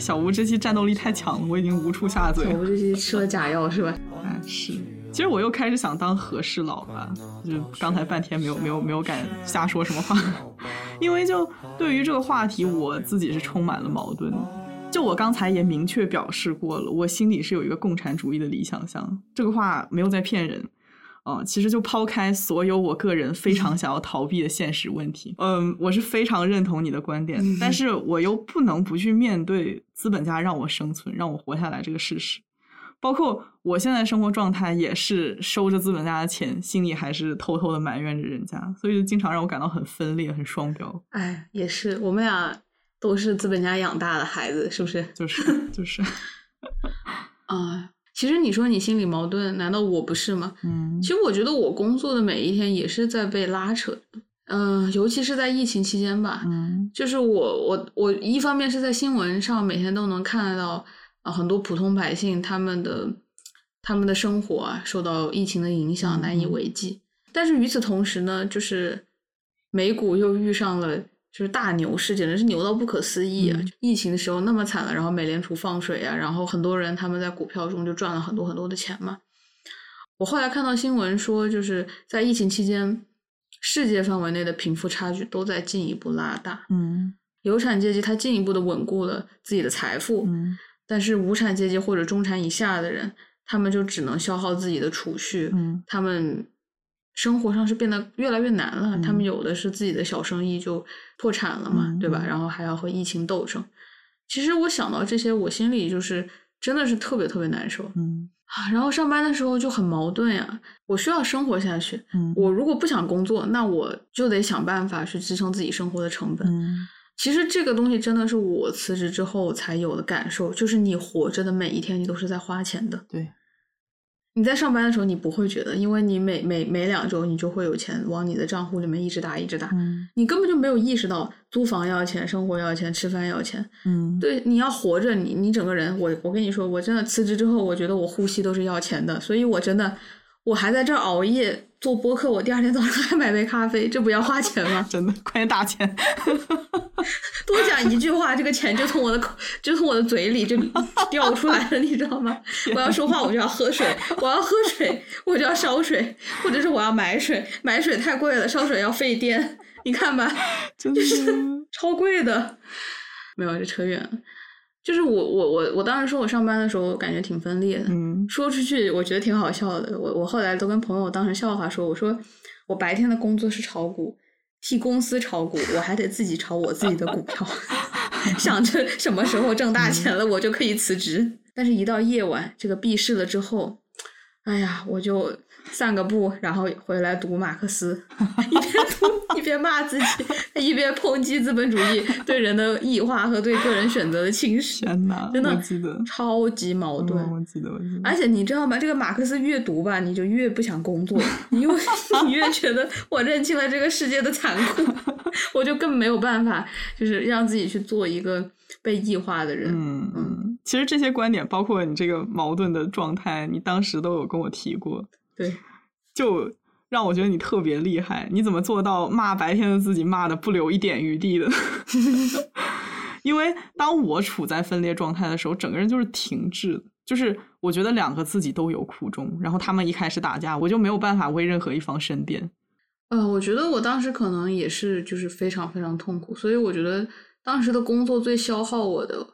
小吴这期战斗力太强了，我已经无处下嘴了。我这期吃了假药是吧？哎，是。其实我又开始想当和事佬了，就刚才半天没有没有没有敢瞎说什么话，因为就对于这个话题，我自己是充满了矛盾。就我刚才也明确表示过了，我心里是有一个共产主义的理想乡，这个话没有在骗人。啊、其实就抛开所有我个人非常想要逃避的现实问题，嗯，我是非常认同你的观点，但是我又不能不去面对资本家让我生存、让我活下来这个事实。包括我现在生活状态也是收着资本家的钱，心里还是偷偷的埋怨着人家，所以就经常让我感到很分裂、很双标。哎，也是，我们俩都是资本家养大的孩子，是不是？就是就是，啊、其实你说你心里矛盾，难道我不是吗？嗯。其实我觉得我工作的每一天也是在被拉扯的，嗯、尤其是在疫情期间吧，嗯。就是我我我一方面是在新闻上每天都能看得到啊、很多普通百姓他们的他们的生活啊受到疫情的影响难以为继，但是与此同时呢，就是美股又遇上了就是大牛市，简直是牛到不可思议啊！嗯疫情的时候那么惨了，然后美联储放水啊，然后很多人他们在股票中就赚了很多很多的钱嘛。我后来看到新闻说，就是在疫情期间，世界范围内的贫富差距都在进一步拉大。嗯有产阶级他进一步的稳固了自己的财富，嗯但是无产阶级或者中产以下的人，他们就只能消耗自己的储蓄，嗯他们生活上是变得越来越难了。他们嗯有的是自己的小生意就破产了嘛，嗯对吧？嗯然后还要和疫情斗争。其实我想到这些，我心里就是真的是特别特别难受嗯啊。然后上班的时候就很矛盾呀，我需要生活下去，嗯，我如果不想工作，那我就得想办法去支撑自己生活的成本。嗯其实这个东西真的是我辞职之后才有的感受，就是你活着的每一天，你都是在花钱的。对，你在上班的时候，你不会觉得，因为你每每每两周你就会有钱往你的账户里面一直打一直打，嗯。你根本就没有意识到租房要钱、生活要钱、吃饭要钱。嗯。对，你要活着，你你整个人，我我跟你说，我真的辞职之后，我觉得我呼吸都是要钱的，所以我真的，我还在这儿熬夜做播客，我第二天早上还买杯咖啡，这不要花钱吗？真的快点打钱。多讲一句话，这个钱就从我的口，就从我的嘴里就掉出来了，你知道吗？我要说话，我就要喝水；我要喝水，我就要烧水，或者是我要买水，买水太贵了，烧水要费电。你看吧，真的是超贵的。没有，这扯远了。就是我我我我当时说我上班的时候感觉挺分裂的，嗯说出去我觉得挺好笑的。我我后来都跟朋友当成笑话说，我说我白天的工作是炒股，替公司炒股，我还得自己炒我自己的股票，想着什么时候挣大钱了，我就可以辞职。但是，一到夜晚这个闭市了之后，哎呀，我就散个步，然后回来读马克思，一边读一边骂自己，一边抨击资本主义对人的异化和对个人选择的侵蚀，真的超级矛盾。嗯我记得我记得。而且你知道吗？这个马克思越读吧，你就越不想工作，你越 你越觉得我认清了这个世界的残酷，我就更没有办法，就是让自己去做一个被异化的人。嗯嗯，其实这些观点，包括你这个矛盾的状态，你当时都有跟我提过，对，就让我觉得你特别厉害。你怎么做到骂白天的自己骂的不留一点余地的？因为当我处在分裂状态的时候，整个人就是停滞的。就是我觉得两个自己都有苦衷，然后他们一开始打架，我就没有办法为任何一方申辩。呃，我觉得我当时可能也是就是非常非常痛苦，所以我觉得当时的工作最消耗我的，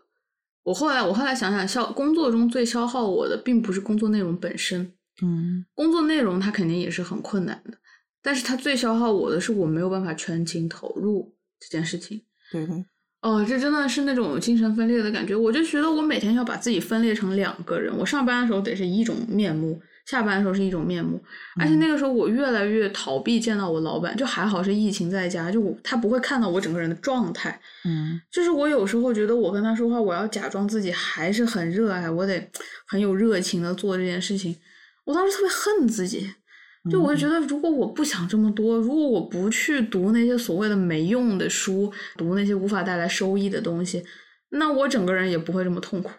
我后来我后来想想，消工作中最消耗我的并不是工作内容本身，嗯工作内容它肯定也是很困难的，但是它最消耗我的是我没有办法全情投入这件事情。对的，哦，这真的是那种精神分裂的感觉。我就觉得我每天要把自己分裂成两个人，我上班的时候得是一种面目，下班的时候是一种面目。而且那个时候我越来越逃避见到我老板，就还好是疫情在家，就我他不会看到我整个人的状态。嗯就是我有时候觉得我跟他说话，我要假装自己还是很热爱，我得 很有热情的做这件事情。我当时特别恨自己，就我就觉得，如果我不想这么多，如果我不去读那些所谓的没用的书，读那些无法带来收益的东西，那我整个人也不会这么痛苦。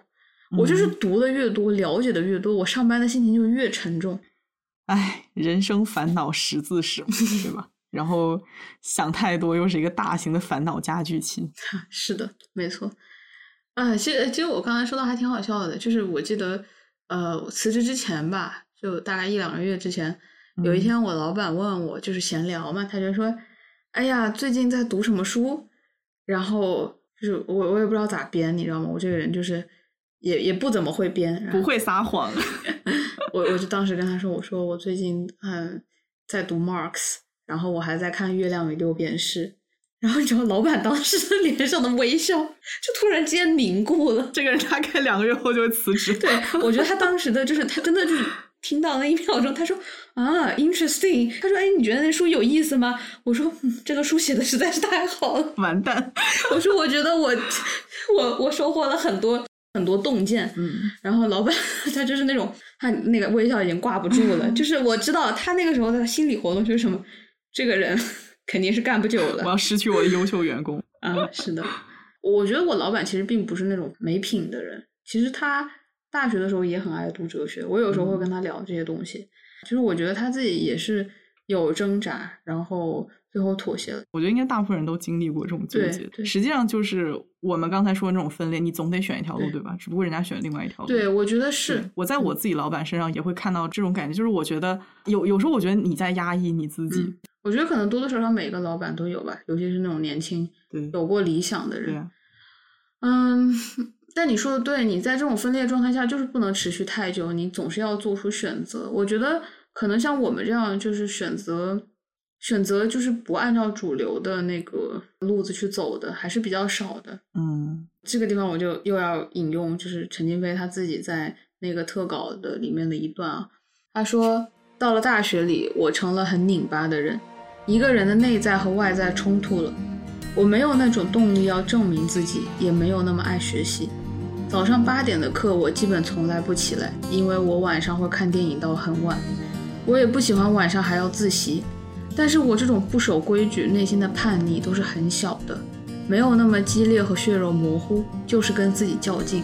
我就是读的越多，了解的越多，我上班的心情就越沉重。哎，人生烦恼十字式，对吧？然后想太多又是一个大型的烦恼加剧期。是的，没错。啊，其实其实我刚才说到还挺好笑的，就是我记得，呃，我辞职之前吧，就大概一两个月之前，有一嗯天我老板问我，就是闲聊嘛，他就说：“哎呀，最近在读什么书？”然后就是我我也不知道咋编，你知道吗？我这个人就是也也不怎么会编，不会撒谎，我我就当时跟他说，我说我最近嗯在读 Marx，然后我还在看《月亮与六便士》，然后你知道老板当时的 脸上的微笑就突然间凝固了。这个人大概两个月后就会辞职。对，我觉得他当时的就是他真的就是听到那一秒钟，他说啊，interesting，他说哎，你觉得那书有意思吗？我说、嗯、这个书写的实在是太好了。完蛋，我说我觉得我我我收获了很多很多洞见。嗯，然后老板他就是那种他那个微笑已经挂不住了，就是我知道他那个时候的心理活动就是什么，这个人肯定是干不久了。我要失去我的优秀员工。啊，是的，我觉得我老板其实并不是那种没品的人，其实他大学的时候也很爱读哲学，我有时候会跟他聊这些东西，其实我觉得他自己也是有挣扎，然后最后妥协了。我觉得应该大部分人都经历过这种纠对结。对实际上就是我们刚才说的那种分裂，你总得选一条路，对对吧？只不过人家选另外一条路。对，我觉得是，我在我自己老板身上也会看到这种感觉，就是我觉得有有时候我觉得你在压抑你自己。嗯我觉得可能多多少少每个老板都有吧，尤其是那种年轻对有过理想的人。对啊，嗯，但你说的对，你在这种分裂状态下就是不能持续太久，你总是要做出选择。我觉得可能像我们这样，就是选择选择就是不按照主流的那个路子去走的，还是比较少的。嗯这个地方我就又要引用，就是陈金飞他自己在那个特稿的里面的一段啊，他说：“到了大学里，我成了很拧巴的人，一个人的内在和外在冲突了。我没有那种动力要证明自己，也没有那么爱学习。早上八点的课我基本从来不起来，因为我晚上会看电影到很晚。我也不喜欢晚上还要自习，但是我这种不守规矩、内心的叛逆都是很小的。”没有那么激烈和血肉模糊，就是跟自己较劲。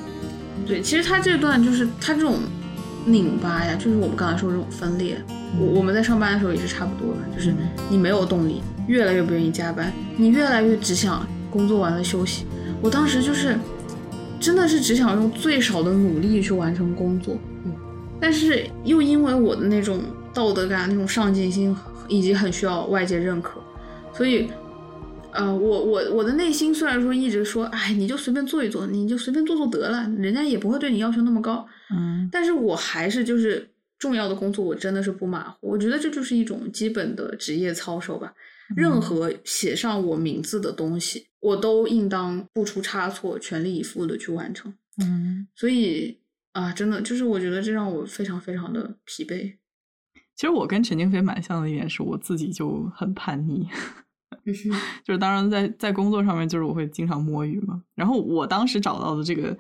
对，其实他这段就是他这种拧巴呀，就是我们刚才说这种分裂。我我们在上班的时候也是差不多的，就是你没有动力，越来越不愿意加班，你越来越只想工作完了休息。我当时就是真的是只想用最少的努力去完成工作，但是又因为我的那种道德感、那种上进心，以及很需要外界认可，所以。呃，我我我的内心虽然说一直说，哎，你就随便做一做，你就随便做做得了，人家也不会对你要求那么高。嗯但是我还是就是重要的工作，我真的是不马虎。我觉得这就是一种基本的职业操守吧。任何写上我名字的东西，我都应当不出差错，全力以赴的去完成。嗯，所以啊，真的就是我觉得这让我非常非常的疲惫。其实我跟陈静飞蛮像的一点是，我自己就很叛逆。就是当然在在工作上面，就是我会经常摸鱼嘛。然后我当时找到的这个，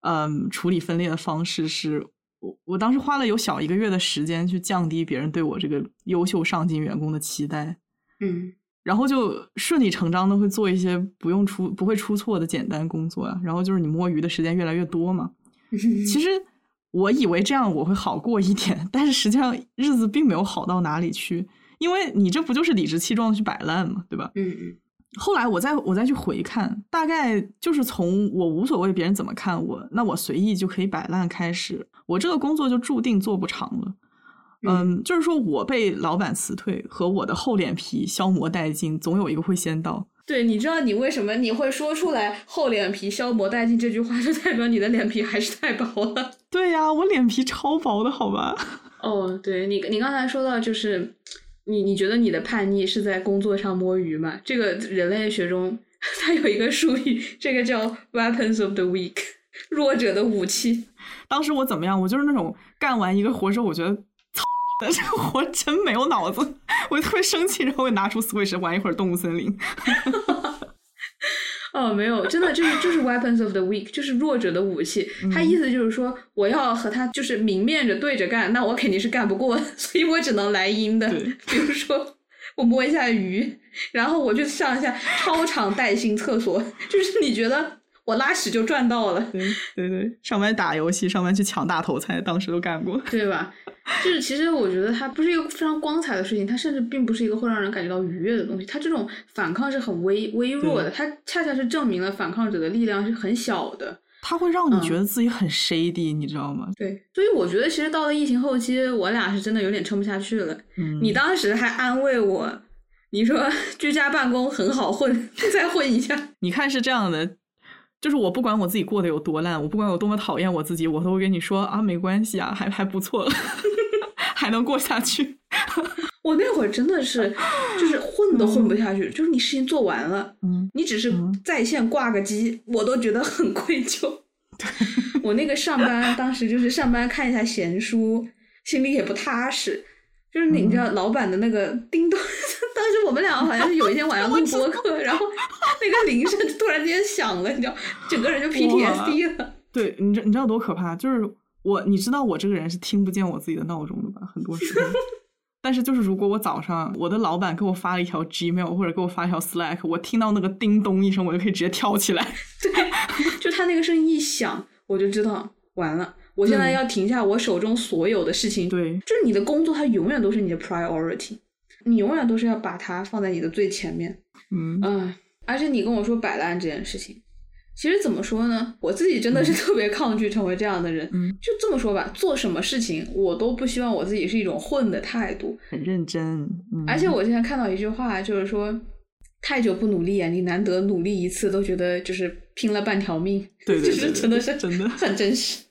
嗯，处理分裂的方式是，我我当时花了有小一个月的时间去降低别人对我这个优秀上进员工的期待，嗯然后就顺理成章的会做一些不用出不会出错的简单工作啊。然后就是你摸鱼的时间越来越多嘛。其实我以为这样我会好过一点，但是实际上日子并没有好到哪里去。因为你这不就是理直气壮的去摆烂嘛，对吧？嗯嗯后来我再我再去回看，大概就是从我无所谓别人怎么看我，那我随意就可以摆烂开始，我这个工作就注定做不长了。嗯，就是说我被老板辞退和我的厚脸皮消磨殆尽，总有一个会先到。对，你知道你为什么你会说出来“厚脸皮消磨殆尽”这句话，就代表你的脸皮还是太薄了。对呀，我脸皮超薄的好吧？哦，对你，你刚才说到就是你，你觉得你的叛逆是在工作上摸鱼嘛？这个人类学中 它有一个术语，这个叫 “weapons of the weak”，弱者的武器。当时我怎么样？我就是那种干完一个活之后，我觉得这个活真没有脑子，我就特别生气，然后我拿出 Switch 玩一会儿动物森林。哦，没有，真的就是就是 weapons of the weak，就是弱者的武器。他意思就是说，我要和他就是明面着对着干，那我肯定是干不过，所以我只能来阴的。比如说，我摸一下鱼，然后我就上一下超长带薪厕所，就是你觉得我拉屎就赚到了，对对对，上班打游戏，上班去抢大头菜，当时都干过。对吧？就是其实我觉得它不是一个非常光彩的事情，它甚至并不是一个会让人感觉到愉悦的东西。它这种反抗是很微微弱的，它恰恰是证明了反抗者的力量是很小的。它会让你觉得自己很 shady，、你知道吗？对，所以我觉得其实到了疫情后期，我俩是真的有点撑不下去了。嗯，你当时还安慰我，你说 居家办公很好混，再混一下。你看是这样的，就是我不管我自己过得有多烂，我不管有多么讨厌我自己，我都会跟你说啊，没关系啊，还还不错，还能过下去。我那会儿真的是，就是混都混不下去，就是你事情做完了，嗯，你只是在线挂个机，我都觉得很愧疚。我那个上班，当时就是上班看一下闲书，心里也不踏实。就是你知道老板的那个叮咚，当时我们俩好像是有一天晚上录播客，然后那个铃声突然间响了，你知道，整个人就 PTSD 了。对你知你知道多可怕？就是我，你知道我这个人是听不见我自己的闹钟的吧？很多时候。但是就是如果我早上我的老板给我发了一条 Gmail 或者给我发一条 Slack，我听到那个叮咚一声，我就可以直接跳起来。对，就他那个声音一响，我就知道完了，我现在要停下我手中所有的事情。对，就是你的工作，它永远都是你的 priority，你永远都是要把它放在你的最前面。嗯嗯，而且你跟我说摆烂这件事情，其实怎么说呢？我自己真的是特别抗拒成为这样的人。嗯，就这么说吧，做什么事情我都不希望我自己是一种混的态度。很认真。嗯、而且我现在看到一句话，就是说，太久不努力啊，你难得努力一次，都觉得就是拼了半条命。对对对就是真的是真的很真实。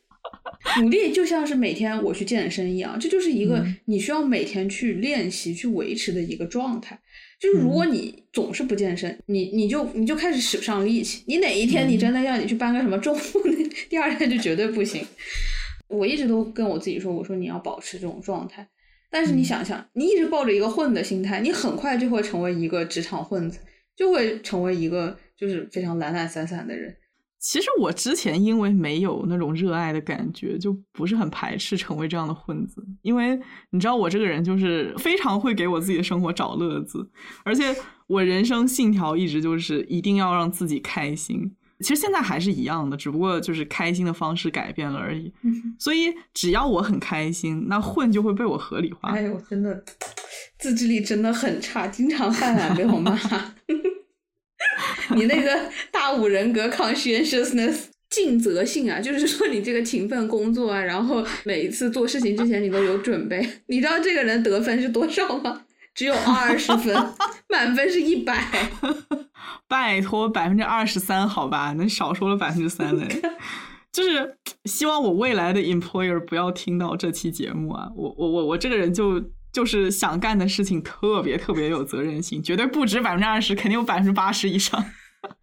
努力就像是每天我去健身一样，这就是一个嗯你需要每天去练习、去维持的一个状态。就是如嗯果你总是不健身，你你就你就开始使不上力气。你哪一天你真的要你去搬个什么重物，那第二天就绝对不行。我一直都跟我自己说，我说你要保持这种状态。但是你想想，你一直抱着一个混的心态，你很快就会成为一个职场混子，就会成为一个就是非常懒懒散散的人。其实我之前因为没有那种热爱的感觉，就不是很排斥成为这样的混子。因为你知道我这个人就是非常会给我自己的生活找乐子，而且我人生信条一直就是一定要让自己开心。其实现在还是一样的，只不过就是开心的方式改变了而已。所以只要我很开心，那混就会被我合理化。哎呦，真的自制力真的很差，经常犯懒被我骂。你那个大五人格 conscientiousness 尽责性啊，就是说你这个勤奋工作啊，然后每一次做事情之前你都有准备。你知道这个人得分是多少吗？只有二十分，满分是一百。拜托，百分之二十三，好吧，能少说了百分之三嘞。就是希望我未来的 employer 不要听到这期节目啊！我我我我这个人就就是想干的事情特别特别有责任心，绝对不止百分之二十，肯定有百分之八十以上。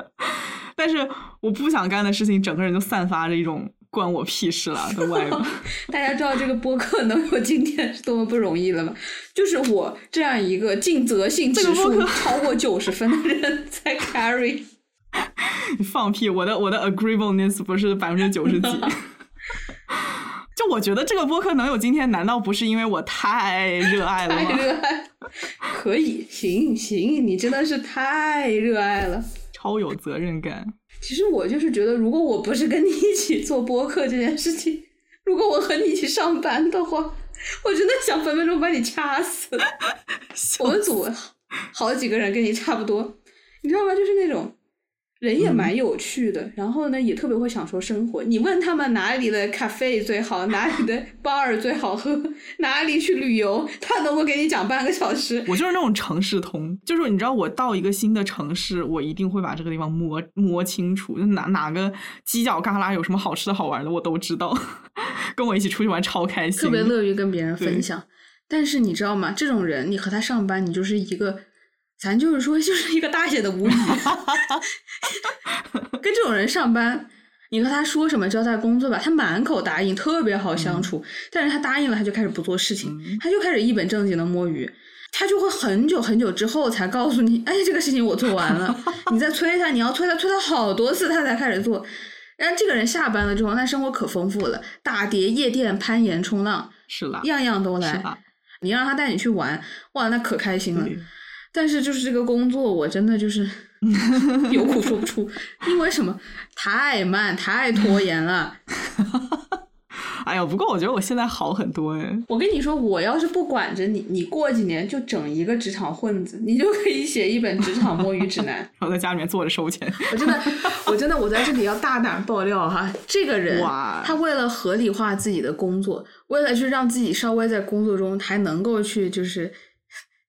但是我不想干的事情，整个人就散发着一种关我屁事了的 vibe。大家知道这个播客能有今天是多么不容易了吗？就是我这样一个尽责性指数这个播客超过九十分的人在 carry。你放屁！我的我的 agreeableness 不是百分之九十几。就我觉得这个播客能有今天，难道不是因为我太热爱了吗 太吗？热爱，可以，行行，你真的是太热爱了。超有责任感。其实我就是觉得，如果我不是跟你一起做播客这件事情，如果我和你一起上班的话，我真的想分分钟把你掐死。我们组好几个人跟你差不多，你知道吗？就是那种人也蛮有趣的，然后呢也特别会享受生活。你问他们哪里的咖啡最好，哪里的 bar 最好喝，哪里去旅游，他能够给你讲半个小时。我就是那种城市通，就是你知道，我到一个新的城市，我一定会把这个地方摸摸清楚，就哪哪个犄角旮旯有什么好吃的好玩的，我都知道。跟我一起出去玩超开心，特别乐于跟别人分享。但是你知道吗？这种人，你和他上班，你就是一个，咱就是说，就是一个大写的无语。跟这种人上班，你和他说什么交代工作吧，他满口答应，特别好相处。但是他答应了，他就开始不做事情，嗯他就开始一本正经的摸鱼。他就会很久很久之后才告诉你，哎，这个事情我做完了。你再催他，你要催他，催他好多次，他才开始做。然后这个人下班了之后，那生活可丰富了，打碟、夜店、攀岩、冲浪，是啦，样样都来。你让他带你去玩，哇，那可开心了。对但是就是这个工作，我真的就是 有苦说不出，因为什么？太慢，太拖延了。哎呀，不过我觉得我现在好很多哎。我跟你说，我要是不管着你，你过几年就整一个职场混子，你就可以写一本职场摸鱼指南。然后在家里面坐着收钱，我真的，我真的，我在这里要大胆爆料哈，这个人哇他为了合理化自己的工作，为了去让自己稍微在工作中还能够去就是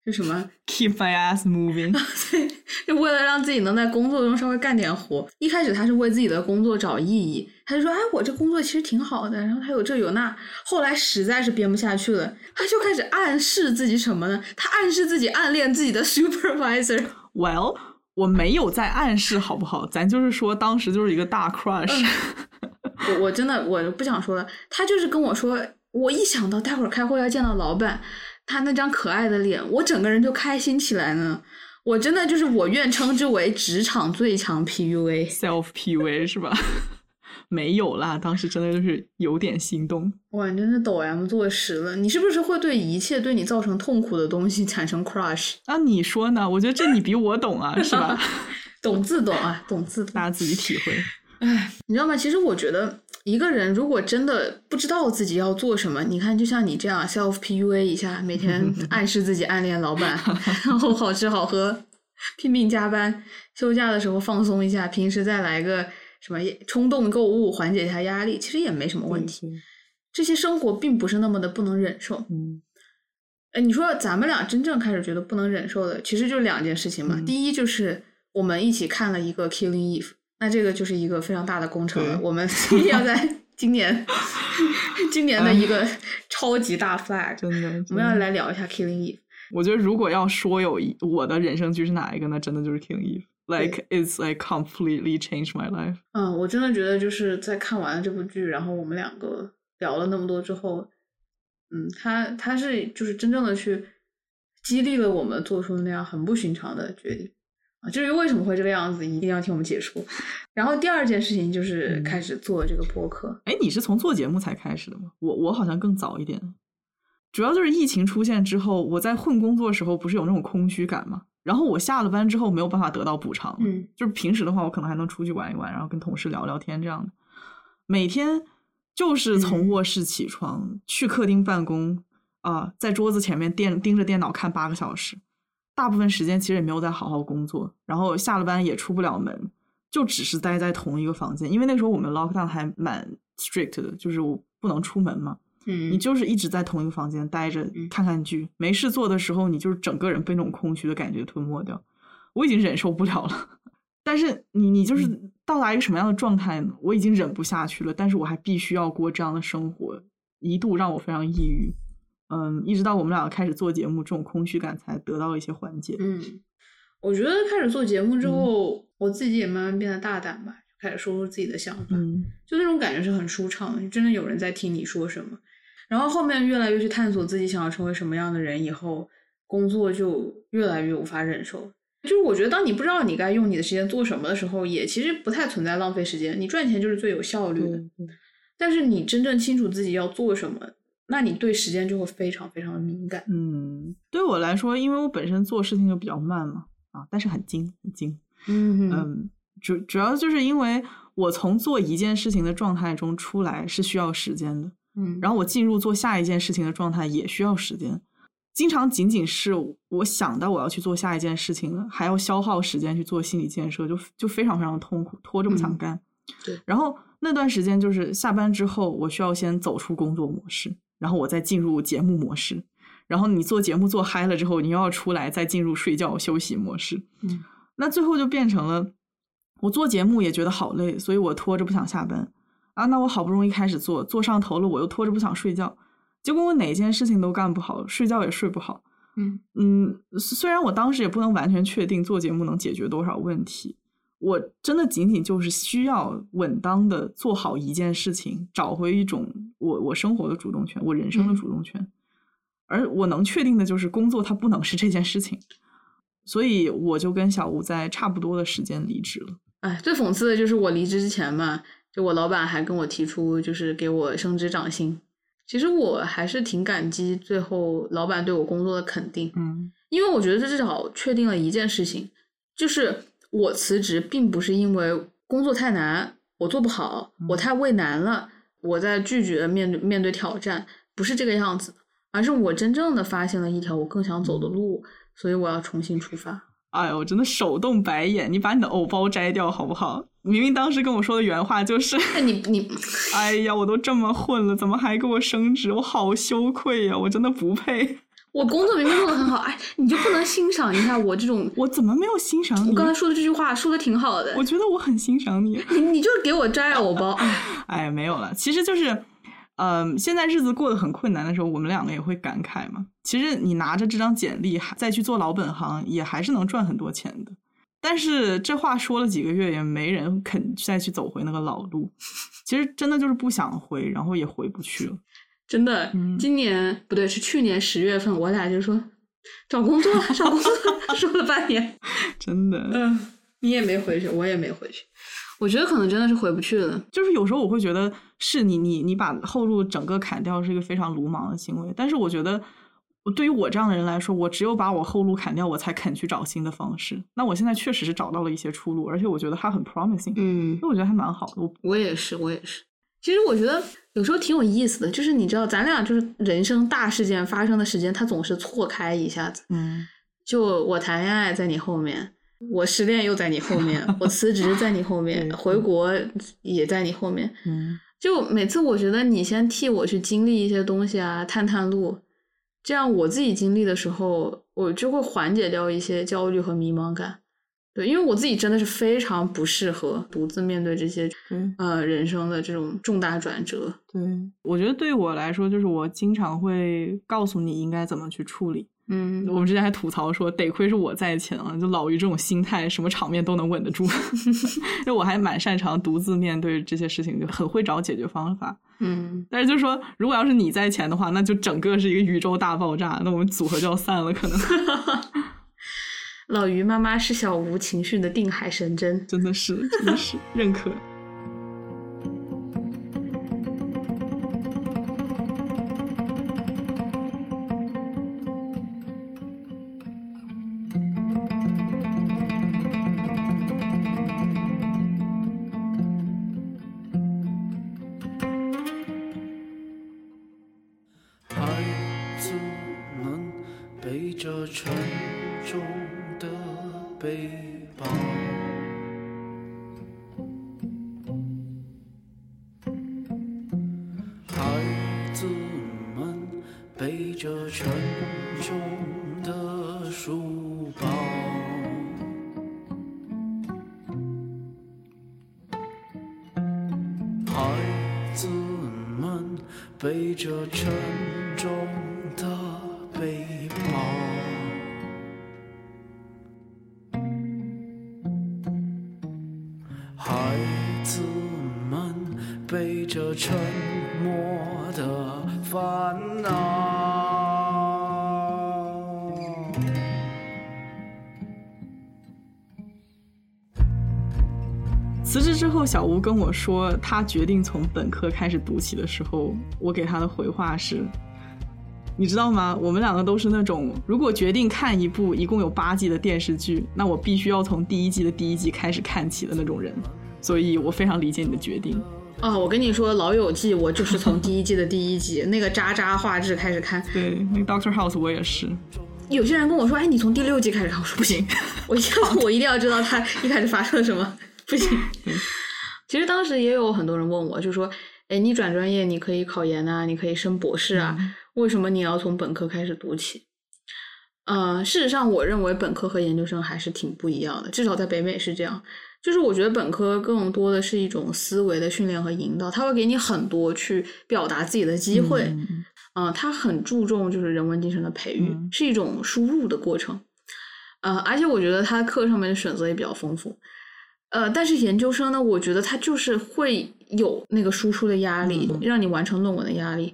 就什么 keep my ass moving 对。就为了让自己能在工作中稍微干点活，一开始他是为自己的工作找意义，他就说：“哎，我这工作其实挺好的。”然后他有这有那，后来实在是编不下去了，他就开始暗示自己什么呢？他暗示自己暗恋自己的 supervisor。Well，我没有在暗示，好不好？咱就是说，当时就是一个大 crush。我我真的我不想说了，他就是跟我说，我一想到待会儿开会要见到老板，他那张可爱的脸，我整个人就开心起来呢。我真的就是我愿称之为职场最强 PUA。self PUA 是吧？没有啦，当时真的就是有点心动。哇，你真是抖 M 坐实了！你是不是会对一切对你造成痛苦的东西产生 crush？啊，你说呢？我觉得这你比我懂啊，是吧？懂自懂啊，懂自懂。大家自己体会。你知道吗？其实我觉得一个人如果真的不知道自己要做什么，你看，就像你这样 self PUA 一下，每天 暗示自己暗恋老板，然后好吃好喝，拼命加班，休假的时候放松一下，平时再来个什么冲动购物，缓解一下压力，其实也没什么问题。这些生活并不是那么的不能忍受。嗯哎，你说咱们俩真正开始觉得不能忍受的，其实就两件事情嘛。嗯第一就是我们一起看了一个《Killing Eve》，那这个就是一个非常大的工程了。我们一 定要在今年，今年的一个 超级大 flag，真的，我们要来聊一下《Killing Eve》。我觉得如果要说有一我的人生剧是哪一个，那真的就是 King Eve。Like it's like completely changed my life。嗯，我真的觉得就是在看完了这部剧，然后我们两个聊了那么多之后，嗯，他他是就是真正的去激励了我们做出那样很不寻常的决定啊。至于为什么会这个样子，一定要听我们解说。然后第二件事情就是嗯开始做这个播客，哎，你是从做节目才开始的吗？我我好像更早一点。主要就是疫情出现之后，我在混工作的时候不是有那种空虚感吗？然后我下了班之后没有办法得到补偿，嗯，就是平时的话，我可能还能出去玩一玩，然后跟同事聊聊天这样的。每天就是从嗯卧室起床，去客厅办公啊、在桌子前面电盯着电脑看八个小时，大部分时间其实也没有在好好工作，然后下了班也出不了门，就只是待在同一个房间，因为那个时候我们 lockdown 还蛮 strict 的，就是我不能出门嘛，嗯你就是一直在同一个房间待着嗯看看剧，没事做的时候，你就是整个人被那种空虚的感觉吞没掉，我已经忍受不了了。但是你你就是嗯到达一个什么样的状态呢？我已经忍不下去了，但是我还必须要过这样的生活，一度让我非常抑郁。嗯，一直到我们俩开始做节目，这种空虚感才得到一些缓解。嗯，我觉得开始做节目嗯之后，我自己也慢慢变得大胆吧，就开始说出自己的想法。嗯就那种感觉是很舒畅的，就真的有人在听你说什么。然后后面越来越去探索自己想要成为什么样的人，以后工作就越来越无法忍受。就是我觉得，当你不知道你该用你的时间做什么的时候，也其实不太存在浪费时间。你赚钱就是最有效率的。但是你真正清楚自己要做什么，那你对时间就会非常非常的敏感。嗯，对我来说，因为我本身做事情就比较慢嘛，啊，但是很精很精。嗯嗯，主主要就是因为我从做一件事情的状态中出来是需要时间的，嗯然后我进入做下一件事情的状态也需要时间。经常仅仅是我想到我要去做下一件事情了，还要消耗时间去做心理建设，就就非常非常的痛苦，拖着不想嗯干。对然后那段时间就是下班之后，我需要先走出工作模式，然后我再进入节目模式。然后你做节目做嗨了之后，你又要出来再进入睡觉休息模式。嗯，那最后就变成了我做节目也觉得好累，所以我拖着不想下班啊。那我好不容易开始做，做上头了，我又拖着不想睡觉，结果我哪件事情都干不好，睡觉也睡不好。嗯嗯，虽然我当时也不能完全确定做节目能解决多少问题，我真的仅仅就是需要稳当的做好一件事情，找回一种我我生活的主动权，我人生的嗯主动权。而我能确定的就是工作它不能是这件事情，所以我就跟小吴在差不多的时间离职了。哎，最讽刺的就是我离职之前嘛，就我老板还跟我提出，就是给我升职涨薪。其实我还是挺感激最后老板对我工作的肯定，嗯因为我觉得这至少确定了一件事情，就是我辞职并不是因为工作太难，我做不好，我太畏难了，我在拒绝面对面对挑战，不是这个样子，而是我真正的发现了一条我更想走的路，所以我要重新出发。哎呦，我真的手动白眼！你把你的藕包摘掉好不好？明明当时跟我说的原话就是你你哎呀，我都这么混了，怎么还给我升职？我好羞愧呀！我真的不配。我工作明明做的很好，哎，你就不能欣赏一下我这种？我怎么没有欣赏你？我刚才说的这句话说的挺好的，我觉得我很欣赏你。你你就是给我摘藕包，哎，哎，没有了。其实就是，嗯、现在日子过得很困难的时候，我们两个也会感慨嘛。其实你拿着这张简历还再去做老本行，也还是能赚很多钱的。但是这话说了几个月，也没人肯再去走回那个老路。其实真的就是不想回，然后也回不去了。真的，嗯今年不对，是去年十月份，我俩就说找工作，找工作，说了半年，真的，嗯，你也没回去，我也没回去，我觉得可能真的是回不去了。就是有时候我会觉得，是你你你把后路整个砍掉是一个非常鲁莽的行为。但是我觉得，我对于我这样的人来说，我只有把我后路砍掉，我才肯去找新的方式。那我现在确实是找到了一些出路，而且我觉得它很 promising，嗯那我觉得还蛮好的。我我也是，我也是。其实我觉得有时候挺有意思的，就是你知道，咱俩就是人生大事件发生的时间，它总是错开一下子。嗯就我谈恋爱在你后面，我失恋又在你后面，我辞职在你后面，回国也在你后面。嗯就每次我觉得你先替我去经历一些东西啊，探探路，这样我自己经历的时候，我就会缓解掉一些焦虑和迷茫感。对，因为我自己真的是非常不适合独自面对这些嗯呃人生的这种重大转折。对，我觉得对于我来说，就是我经常会告诉你应该怎么去处理。嗯，我们之前还吐槽说，得亏是我在前啊，就老于这种心态，什么场面都能稳得住。就我还蛮擅长独自面对这些事情，就很会找解决方法。嗯，但是就是说，如果要是你在前的话，那就整个是一个宇宙大爆炸，那我们组合就要散了，可能 老于妈妈是小吴情绪的定海神针。真的是，真的是认可。后，小吴跟我说，他决定从本科开始读起的时候，我给他的回话是：你知道吗？我们两个都是那种，如果决定看一部一共有八季的电视剧，那我必须要从第一季的第一集开始看起的那种人，所以我非常理解你的决定。哦，我跟你说，《老友记》我就是从第一季的第一集那个渣渣画质开始看。对，那个 Doctor House 我也是。有些人跟我说：“哎，你从第六季开始看。”我说不行，我一定要我一定要知道他一开始发生了什么。不行。其实当时也有很多人问我，就说：“哎，你转专业，你可以考研啊，你可以升博士啊，为什么你要从本科开始读起？”呃，事实上，我认为本科和研究生还是挺不一样的，至少在北美是这样。就是我觉得本科更多的是一种思维的训练和引导，它会给你很多去表达自己的机会。嗯嗯、它很注重就是人文精神的培育，嗯是一种输入的过程。呃，而且我觉得它课上面的选择也比较丰富。呃，但是研究生呢，我觉得它就是会有那个输出的压力，嗯。让你完成论文的压力。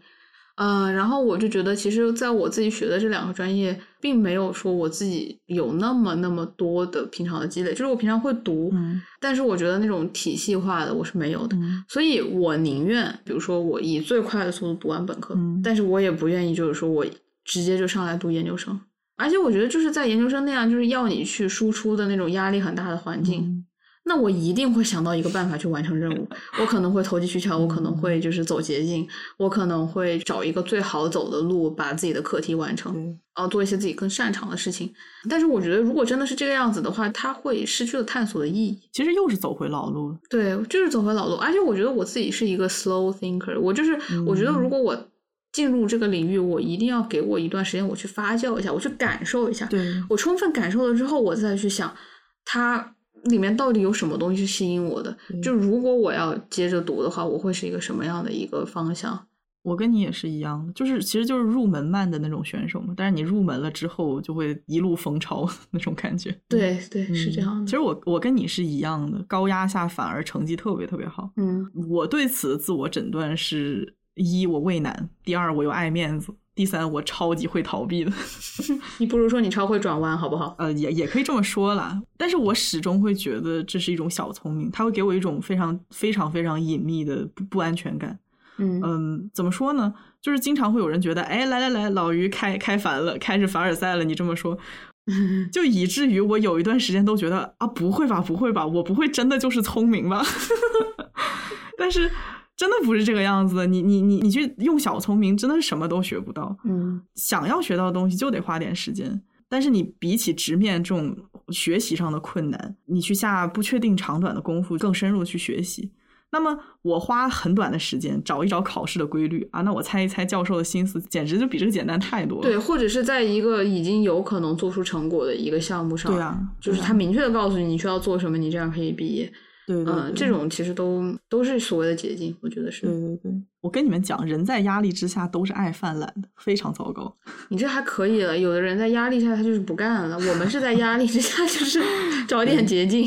呃，然后我就觉得，其实在我自己学的这两个专业，并没有说我自己有那么那么多的平常的积累，就是我平常会读，嗯但是我觉得那种体系化的我是没有的，嗯。所以我宁愿，比如说我以最快的速度读完本科，嗯但是我也不愿意就是说我直接就上来读研究生，而且我觉得就是在研究生那样就是要你去输出的那种压力很大的环境，嗯那我一定会想到一个办法去完成任务。我可能会投机取巧，我可能嗯会就是走捷径，我可能会找一个最好走的路，把自己的课题完成，对然后做一些自己更擅长的事情。但是我觉得，如果真的是这个样子的话，它会失去了探索的意义。其实又是走回老路。对，就是走回老路。而且我觉得我自己是一个 slow thinker，我就是我觉得如果我进入这个领域，我一定要给我一段时间，我去发酵一下，我去感受一下。对，我充分感受了之后，我再去想它里面到底有什么东西吸引我的。就如果我要接着读的话，我会是一个什么样的一个方向？我跟你也是一样的，就是其实就是入门慢的那种选手嘛。但是你入门了之后，就会一路风潮 那种感觉。对对，是这嗯样的。其实我我跟你是一样的，高压下反而成绩特别特别好。嗯我对此的自我诊断是：一我畏难，第二我又爱面子，第三我超级会逃避的。你不如说你超会转弯，好不好？呃，也也可以这么说啦。但是我始终会觉得这是一种小聪明，它会给我一种非常非常非常隐秘的不不安全感。嗯嗯，怎么说呢？就是经常会有人觉得，哎，来来来，老于开开凡了，开始凡尔赛了。你这么说，就以至于我有一段时间都觉得啊，不会吧，不会吧，我不会真的就是聪明吧？但是真的不是这个样子的。你你你你去用小聪明，真的是什么都学不到。嗯想要学到的东西就得花点时间。但是你比起直面这种学习上的困难，你去下不确定长短的功夫，更深入地去学习。那么我花很短的时间找一找考试的规律啊，那我猜一猜教授的心思，简直就比这个简单太多了。对，或者是在一个已经有可能做出成果的一个项目上，对啊就是他明确的告诉你你需要做什么，你这样可以毕业。对对嗯，对这种其实都都是所谓的捷径，我觉得是。对对对，我跟你们讲，人在压力之下都是爱犯懒的，非常糟糕。你这还可以了，有的人在压力下他就是不干了，我们是在压力之下就是 找点捷径，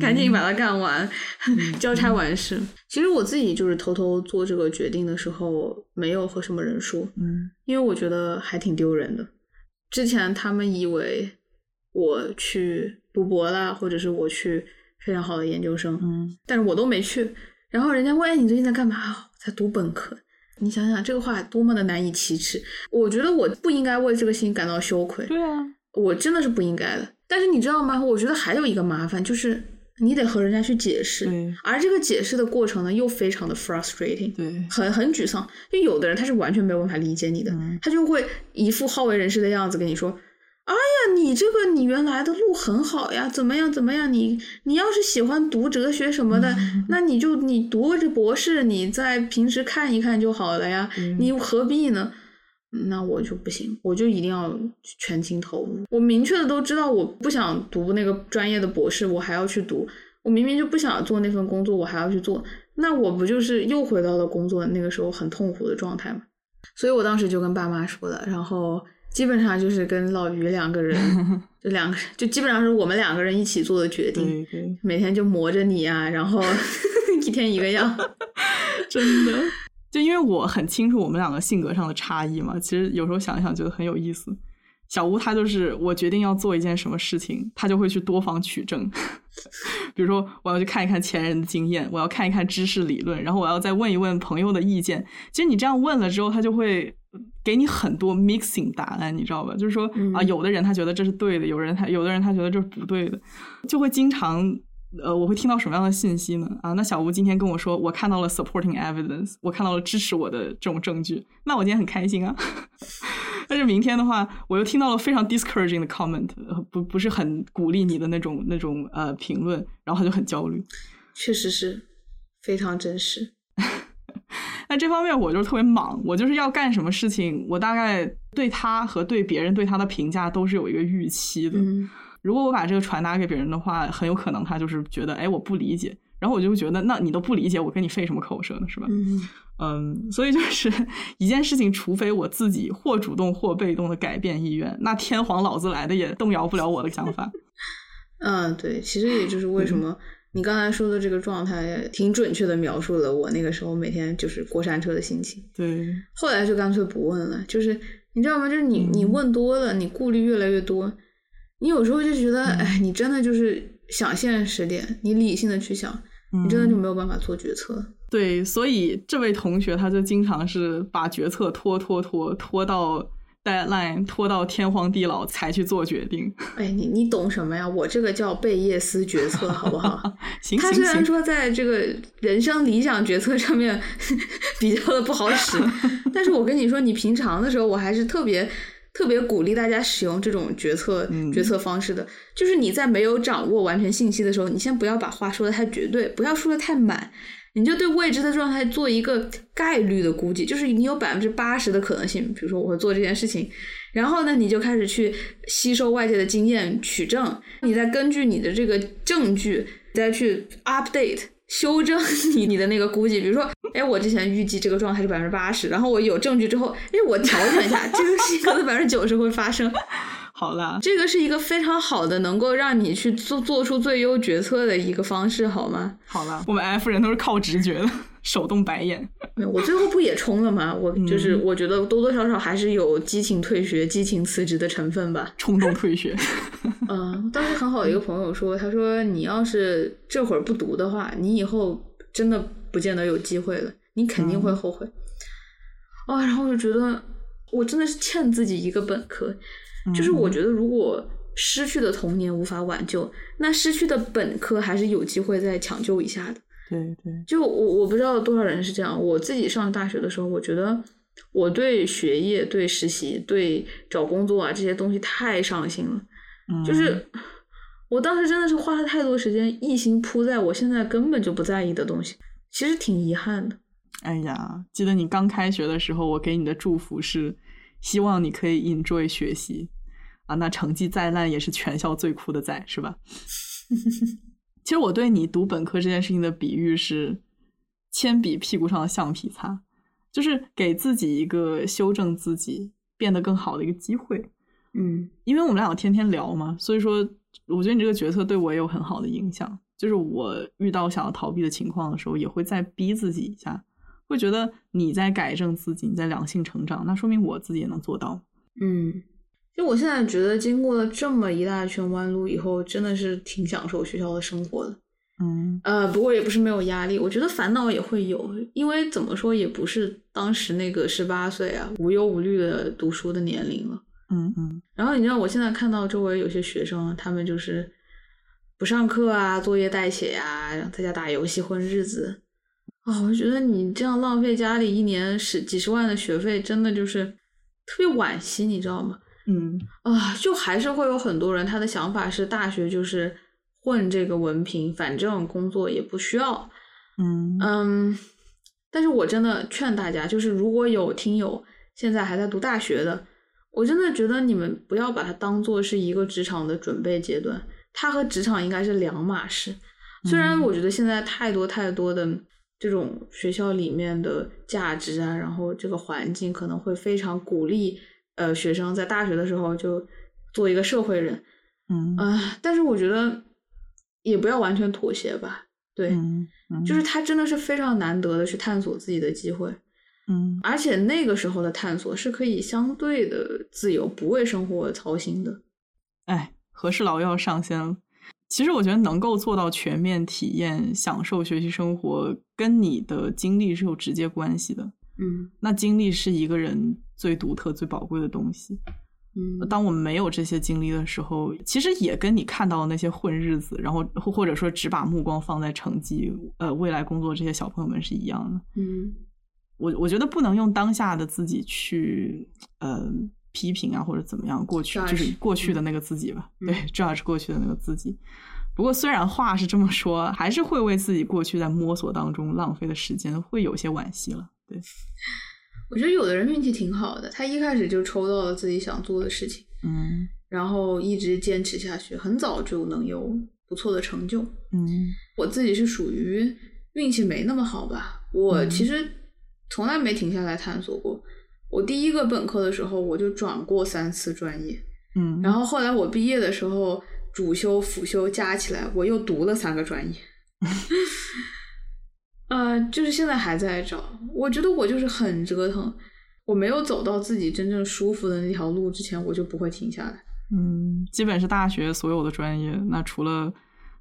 赶紧把它干完，交差完事。其实我自己就是偷偷做这个决定的时候，没有和什么人说，嗯因为我觉得还挺丢人的。之前他们以为我去读博啦，或者是我去非常好的研究生，嗯但是我都没去。然后人家问：“哎，你最近在干嘛？”哦在读本科。你想想这个话多么的难以启齿。我觉得我不应该为这个事情感到羞愧，对啊，我真的是不应该的。但是你知道吗？我觉得还有一个麻烦，就是你得和人家去解释，而这个解释的过程呢，又非常的 frustrating。对很很沮丧，就有的人他是完全没有办法理解你的，嗯他就会一副好为人师的样子跟你说：“哎呀，你这个你原来的路很好呀，怎么样怎么样？你你要是喜欢读哲学什么的，那你就你读个这博士，你在平时看一看就好了呀，你何必呢？”那我就不行，我就一定要全情投入。我明确的都知道，我不想读那个专业的博士，我还要去读。我明明就不想做那份工作，我还要去做，那我不就是又回到了工作那个时候很痛苦的状态吗？所以我当时就跟爸妈说的，然后基本上就是跟老于两个人，就两个就基本上是我们两个人一起做的决定，对对，每天就磨着你啊，然后 一天一个样。真的。就因为我很清楚我们两个性格上的差异嘛，其实有时候想一想觉得很有意思。小吴他就是我决定要做一件什么事情，他就会去多方取证。比如说，我要去看一看前人的经验，我要看一看知识理论，然后我要再问一问朋友的意见。其实你这样问了之后，他就会给你很多 mixing 答案，你知道吧？就是说、啊，有的人他觉得这是对的，有人他有的人他觉得这是不对的，就会经常呃，我会听到什么样的信息呢？啊，那小吴今天跟我说，我看到了 supporting evidence，我看到了支持我的这种证据，那我今天很开心啊。但是明天的话，我又听到了非常 discouraging 的 comment，呃不不是很鼓励你的那种那种呃评论，然后他就很焦虑。确实是非常真实。那这方面我就是特别莽，我就是要干什么事情，我大概对他和对别人对他的评价都是有一个预期的。嗯如果我把这个传达给别人的话，很有可能他就是觉得，哎，我不理解，然后我就会觉得，那你都不理解，我跟你费什么口舌呢，是吧？嗯嗯，所以就是 一件事情，除非我自己或主动或被动的改变意愿，那天皇老子来的也动摇不了我的想法。嗯，对，其实也就是为什么你刚才说的这个状态，挺准确的描述了我那个时候每天就是过山车的心情。对，后来就干脆不问了，就是你知道吗？就是你你问多了，你顾虑越来越多，你有时候就觉得，哎，你真的就是想现实点，你理性的去想，你真的就没有办法做决策。对，所以这位同学他就经常是把决策拖拖拖拖到 deadline，拖到天荒地老才去做决定。哎，你你懂什么呀？我这个叫贝叶斯决策，好不好？行他虽然说在这个人生理想决策上面 比较的不好使，但是我跟你说，你平常的时候，我还是特别特别鼓励大家使用这种决策、嗯决策方式的。就是你在没有掌握完全信息的时候，你先不要把话说的太绝对，不要说的太满。你就对未知的状态做一个概率的估计，就是你有百分之八十的可能性，比如说我会做这件事情，然后呢，你就开始去吸收外界的经验取证，你再根据你的这个证据再去 update 修正你你的那个估计。比如说，哎，我之前预计这个状态是百分之八十，然后我有证据之后，哎，我调整一下，这个事情可能百分之九十会发生。好了，这个是一个非常好的，能够让你去做做出最优决策的一个方式，好吗？好了，我们 F 人都是靠直觉的，手动白眼。没有，我最后不也冲了吗？我就是嗯我觉得多多少少还是有激情退学、激情辞职的成分吧。冲动退学。嗯，当时很好的一个朋友说，他说你要是这会儿不读的话，你以后真的不见得有机会了，你肯定会后悔。啊、然后我就觉得我真的是欠自己一个本科，就是我觉得如果失去的童年无法挽救，那失去的本科还是有机会再抢救一下的。对对，就我我不知道多少人是这样。我自己上大学的时候，我觉得我对学业、对实习、对找工作啊这些东西太上心了，嗯就是我当时真的是花了太多时间，一心扑在我现在根本就不在意的东西，其实挺遗憾的。哎呀，记得你刚开学的时候，我给你的祝福是希望你可以 enjoy 学习啊，那成绩再烂也是全校最酷的仔，是吧？其实我对你读本科这件事情的比喻是铅笔屁股上的橡皮擦，就是给自己一个修正自己、变得更好的一个机会。嗯因为我们俩有天天聊嘛，所以说我觉得你这个决策对我也有很好的影响。就是我遇到想要逃避的情况的时候，也会再逼自己一下，会觉得你在改正自己，你在良性成长，那说明我自己也能做到。嗯，就我现在觉得，经过了这么一大圈弯路以后，真的是挺享受学校的生活的。嗯呃，不过也不是没有压力，我觉得烦恼也会有，因为怎么说也不是当时那个十八岁啊无忧无虑的读书的年龄了。嗯嗯然后你知道，我现在看到周围有些学生啊，他们就是不上课啊，作业代写呀、然后在家打游戏混日子啊，我就觉得你这样浪费家里一年十几十万的学费，真的就是特别惋惜，你知道吗？嗯啊，就还是会有很多人，他的想法是大学就是混这个文凭，反正工作也不需要。嗯嗯，但是我真的劝大家，就是如果有听友现在还在读大学的，我真的觉得你们不要把它当做是一个职场的准备阶段，它和职场应该是两码事。虽然我觉得现在太多太多的这种学校里面的价值啊，然后这个环境可能会非常鼓励呃学生在大学的时候就做一个社会人，嗯啊、但是我觉得也不要完全妥协吧。对，嗯嗯，就是他真的是非常难得的去探索自己的机会，嗯而且那个时候的探索是可以相对的自由，不为生活操心的。哎，何事佬又要上仙了。其实我觉得能够做到全面体验、享受学习生活，跟你的经历是有直接关系的。嗯那经历是一个人最独特、最宝贵的东西。嗯当我们没有这些经历的时候，其实也跟你看到的那些混日子，然后或或者说只把目光放在成绩、呃未来工作这些小朋友们是一样的。嗯我我觉得不能用当下的自己去呃批评啊或者怎么样过去就是过去的那个自己吧，嗯对，judge 过去的那个自己。不过虽然话是这么说，还是会为自己过去在摸索当中浪费的时间会有些惋惜了。对，我觉得有的人运气挺好的，他一开始就抽到了自己想做的事情，嗯然后一直坚持下去，很早就能有不错的成就。嗯我自己是属于运气没那么好吧，我嗯其实从来没停下来探索过。我第一个本科的时候，我就转过三次专业，嗯，然后后来我毕业的时候，主修辅修加起来，我又读了三个专业。呃，就是现在还在找，我觉得我就是很折腾，我没有走到自己真正舒服的那条路之前，我就不会停下来。嗯，基本是大学所有的专业，那除了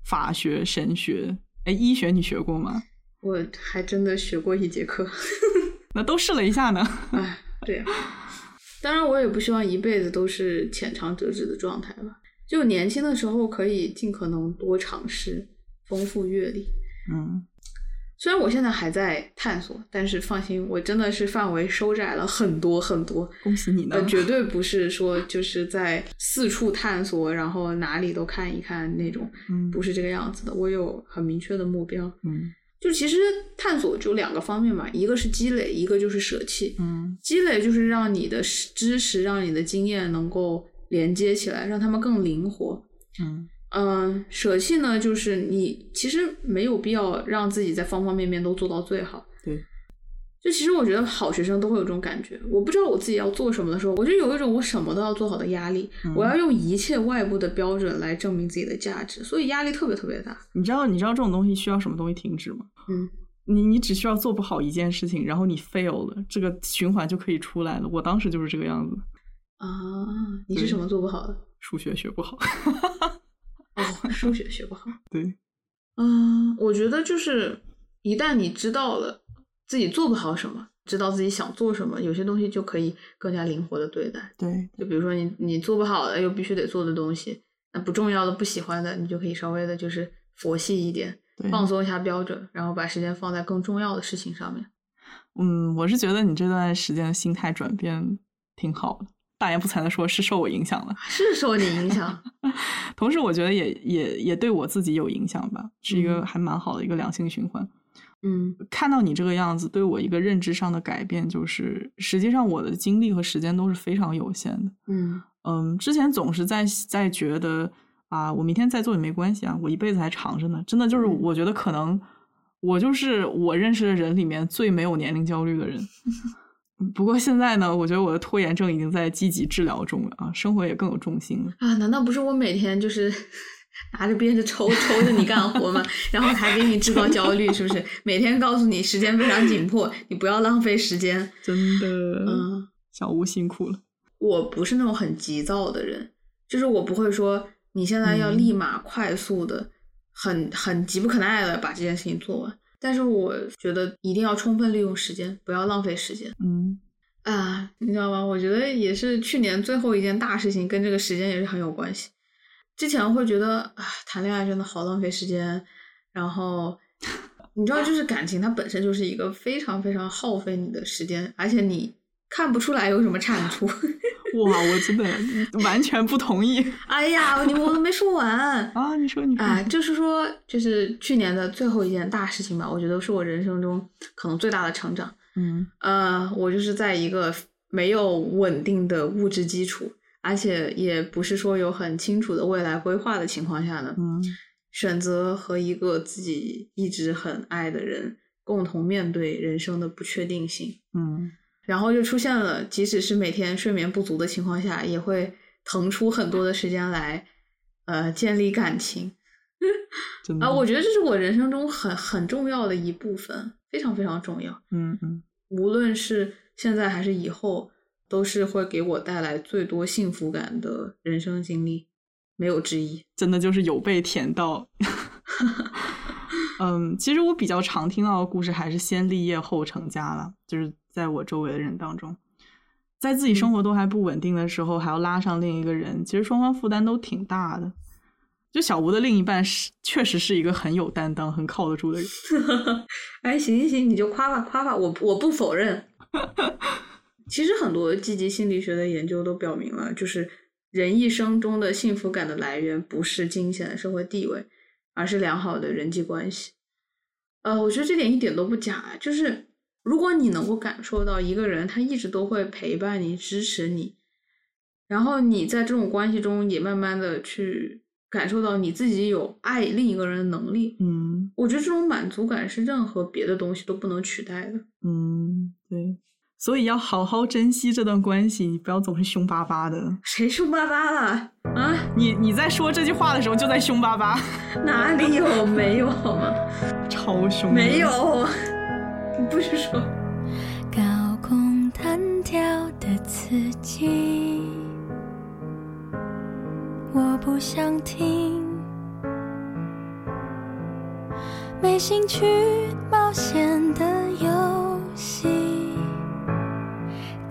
法学、神学，哎，医学你学过吗？我还真的学过一节课，那都试了一下呢。哎，对呀、当然，我也不希望一辈子都是浅尝辄止的状态吧。就年轻的时候，可以尽可能多尝试，丰富阅历。嗯虽然我现在还在探索，但是放心，我真的是范围收窄了很多很多。恭喜你呢呃，绝对不是说就是在四处探索，然后哪里都看一看那种，嗯不是这个样子的。我有很明确的目标。嗯就其实探索就两个方面嘛，一个是积累，一个就是舍弃。嗯积累就是让你的知识、让你的经验能够连接起来，让他们更灵活。嗯嗯，舍弃呢，就是你其实没有必要让自己在方方面面都做到最好。对，就其实我觉得好学生都会有这种感觉，我不知道我自己要做什么的时候，我就有一种我什么都要做好的压力，嗯我要用一切外部的标准来证明自己的价值，所以压力特别特别大。你知道你知道这种东西需要什么东西停止吗？嗯，你你只需要做不好一件事情，然后你 fail 了，这个循环就可以出来了。我当时就是这个样子，啊，你是什么做不好的？数学学不好。哦，数学学不好。对，嗯，我觉得就是一旦你知道了自己做不好什么，知道自己想做什么，有些东西就可以更加灵活的对待。对，就比如说你你做不好的又必须得做的东西，那不重要的、不喜欢的，你就可以稍微的就是佛系一点，放松一下标准，然后把时间放在更重要的事情上面。嗯，我是觉得你这段时间的心态转变挺好的，大言不惭的说，是受我影响了。是受你影响，同时，我觉得也也也对我自己有影响吧，是一个嗯还蛮好的一个良性循环。嗯看到你这个样子，对我一个认知上的改变，就是实际上我的精力和时间都是非常有限的。嗯嗯，之前总是在在觉得啊，我明天再做也没关系啊，我一辈子还长着呢。真的就是，嗯我觉得可能我就是我认识的人里面最没有年龄焦虑的人。不过现在呢，我觉得我的拖延症已经在积极治疗中了啊，生活也更有重心了。啊，难道不是我每天就是拿着鞭子抽抽着你干活嘛？然后还给你制造焦虑，是不是？每天告诉你时间非常紧迫，你不要浪费时间。真的，嗯，小吴辛苦了。我不是那种很急躁的人，就是我不会说你现在要嗯立马快速的、很很急不可耐的把这件事情做完。但是我觉得一定要充分利用时间，不要浪费时间嗯啊！你知道吗？我觉得也是去年最后一件大事情，跟这个时间也是很有关系。之前会觉得啊，谈恋爱真的好浪费时间，然后你知道，就是感情它本身就是一个非常非常耗费你的时间，而且你看不出来有什么产出。哇，我真的 完全不同意哎呀，你我都没说完。啊！你说，你说，啊，就是说，就是去年的最后一件大事情吧，我觉得是我人生中可能最大的成长。嗯呃，我就是在一个没有稳定的物质基础，而且也不是说有很清楚的未来规划的情况下呢，嗯选择和一个自己一直很爱的人共同面对人生的不确定性。嗯然后就出现了，即使是每天睡眠不足的情况下，也会腾出很多的时间来，呃，建立感情。啊，我觉得这是我人生中很很重要的一部分，非常非常重要。嗯嗯无论是现在还是以后，都是会给我带来最多幸福感的人生经历，没有之一。真的就是有被甜到。嗯，其实我比较常听到的故事还是先立业后成家了，就是在我周围的人当中。在自己生活都还不稳定的时候，还要拉上另一个人，其实双方负担都挺大的。就小吴的另一半是确实是一个很有担当、很靠得住的人。哎，行行行，你就夸吧夸吧，我我不否认。其实很多积极心理学的研究都表明了，就是人一生中的幸福感的来源不是金钱、社会地位，而是良好的人际关系。呃，我觉得这点一点都不假，就是如果你能够感受到一个人他一直都会陪伴你、支持你，然后你在这种关系中也慢慢的去感受到你自己有爱另一个人的能力，嗯我觉得这种满足感是任何别的东西都不能取代的。嗯，对，所以要好好珍惜这段关系，你不要总是凶巴巴的。谁凶巴巴了啊？你你在说这句话的时候就在凶巴巴，哪里有？没有好吗？超凶。没。有，你不许说。高空弹跳的刺激，我不想听，没兴趣冒险的游戏。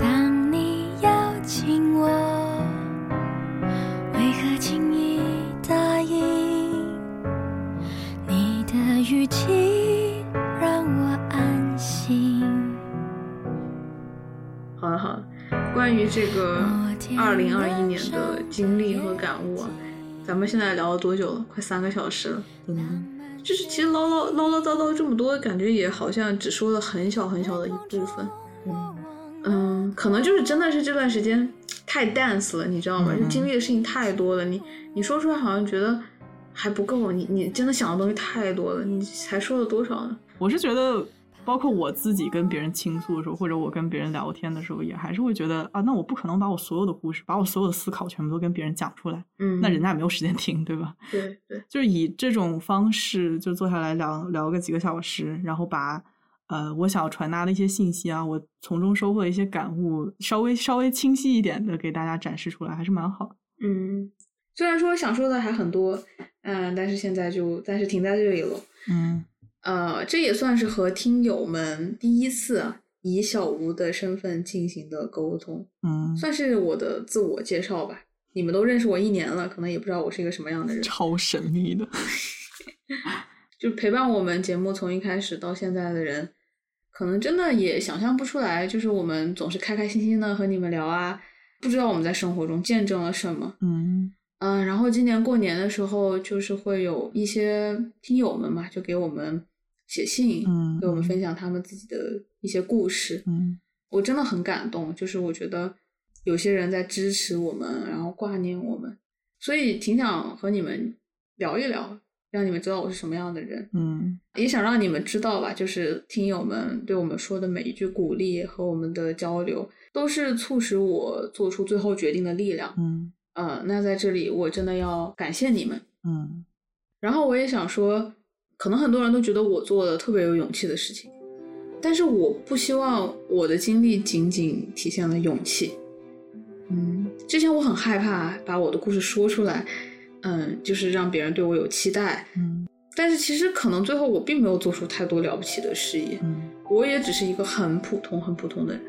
当你邀请我，为何轻易答应？你的语气让我安心。好了好了，关于这个二零二一年的经历和感悟啊，咱们现在聊了多久了？快三个小时了。嗯，就是其实唠唠唠唠叨叨这么多，感觉也好像只说了很小很小的一部分。嗯，可能就是真的是这段时间太 dance 了，你知道吗？嗯就经历的事情太多了，你你说出来好像觉得还不够，你你真的想的东西太多了，你才说了多少呢？我是觉得，包括我自己跟别人倾诉的时候，或者我跟别人聊天的时候，也还是会觉得啊，那我不可能把我所有的故事，把我所有的思考全部都跟别人讲出来，嗯，那人家也没有时间听，对吧？对对，就是以这种方式，就坐下来聊聊个几个小时，然后把呃我想要传达的一些信息啊，我从中收获的一些感悟，稍微稍微清晰一点的给大家展示出来，还是蛮好的。嗯，虽然说想说的还很多，嗯，但是现在就暂时停在这里了。嗯呃，这也算是和听友们第一次啊以小吴的身份进行的沟通，嗯，算是我的自我介绍吧。你们都认识我一年了，可能也不知道我是一个什么样的人。超神秘的。就陪伴我们节目从一开始到现在的人，可能真的也想象不出来，就是我们总是开开心心的和你们聊啊，不知道我们在生活中见证了什么。嗯嗯，然后今年过年的时候，就是会有一些听友们嘛，就给我们写信，嗯给我们分享他们自己的一些故事。嗯我真的很感动，就是我觉得有些人在支持我们，然后挂念我们，所以挺想和你们聊一聊，让你们知道我是什么样的人，嗯也想让你们知道吧，就是听友们对我们说的每一句鼓励和我们的交流，都是促使我做出最后决定的力量。嗯呃，那在这里我真的要感谢你们。嗯然后我也想说，可能很多人都觉得我做了特别有勇气的事情，但是我不希望我的经历仅仅体现了勇气。嗯，之前我很害怕把我的故事说出来，嗯，就是让别人对我有期待。嗯但是其实可能最后我并没有做出太多了不起的事业，嗯我也只是一个很普通、很普通的人。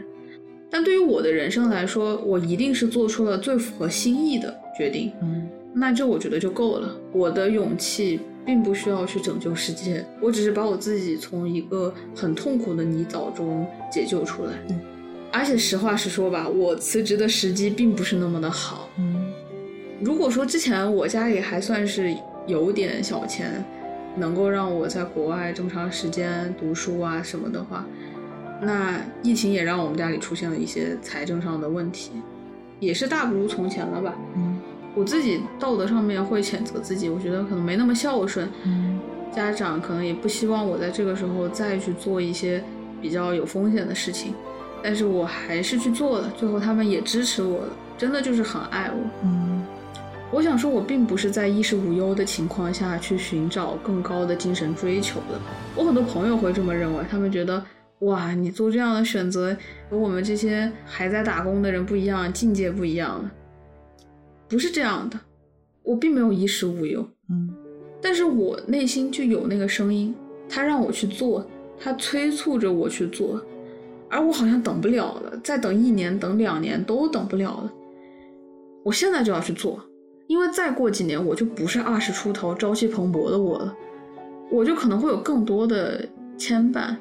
但对于我的人生来说，我一定是做出了最符合心意的决定。嗯那这我觉得就够了。我的勇气并不需要去拯救世界，我只是把我自己从一个很痛苦的泥沼中解救出来。嗯而且实话实说吧，我辞职的时机并不是那么的好。嗯如果说之前我家里还算是有点小钱，能够让我在国外这么长时间读书啊什么的话，那疫情也让我们家里出现了一些财政上的问题，也是大不如从前了吧。嗯我自己道德上面会谴责自己，我觉得可能没那么孝顺，嗯家长可能也不希望我在这个时候再去做一些比较有风险的事情，但是我还是去做了，最后他们也支持我了，真的就是很爱我。嗯我想说，我并不是在衣食无忧的情况下去寻找更高的精神追求的。我很多朋友会这么认为，他们觉得，哇，你做这样的选择，和我们这些还在打工的人不一样，境界不一样了。不是这样的，我并没有衣食无忧，嗯但是我内心就有那个声音，它让我去做，它催促着我去做，而我好像等不了了，再等一年、等两年都等不了了。我现在就要去做，因为再过几年我就不是二十出头、朝气蓬勃的我了，我就可能会有更多的牵绊。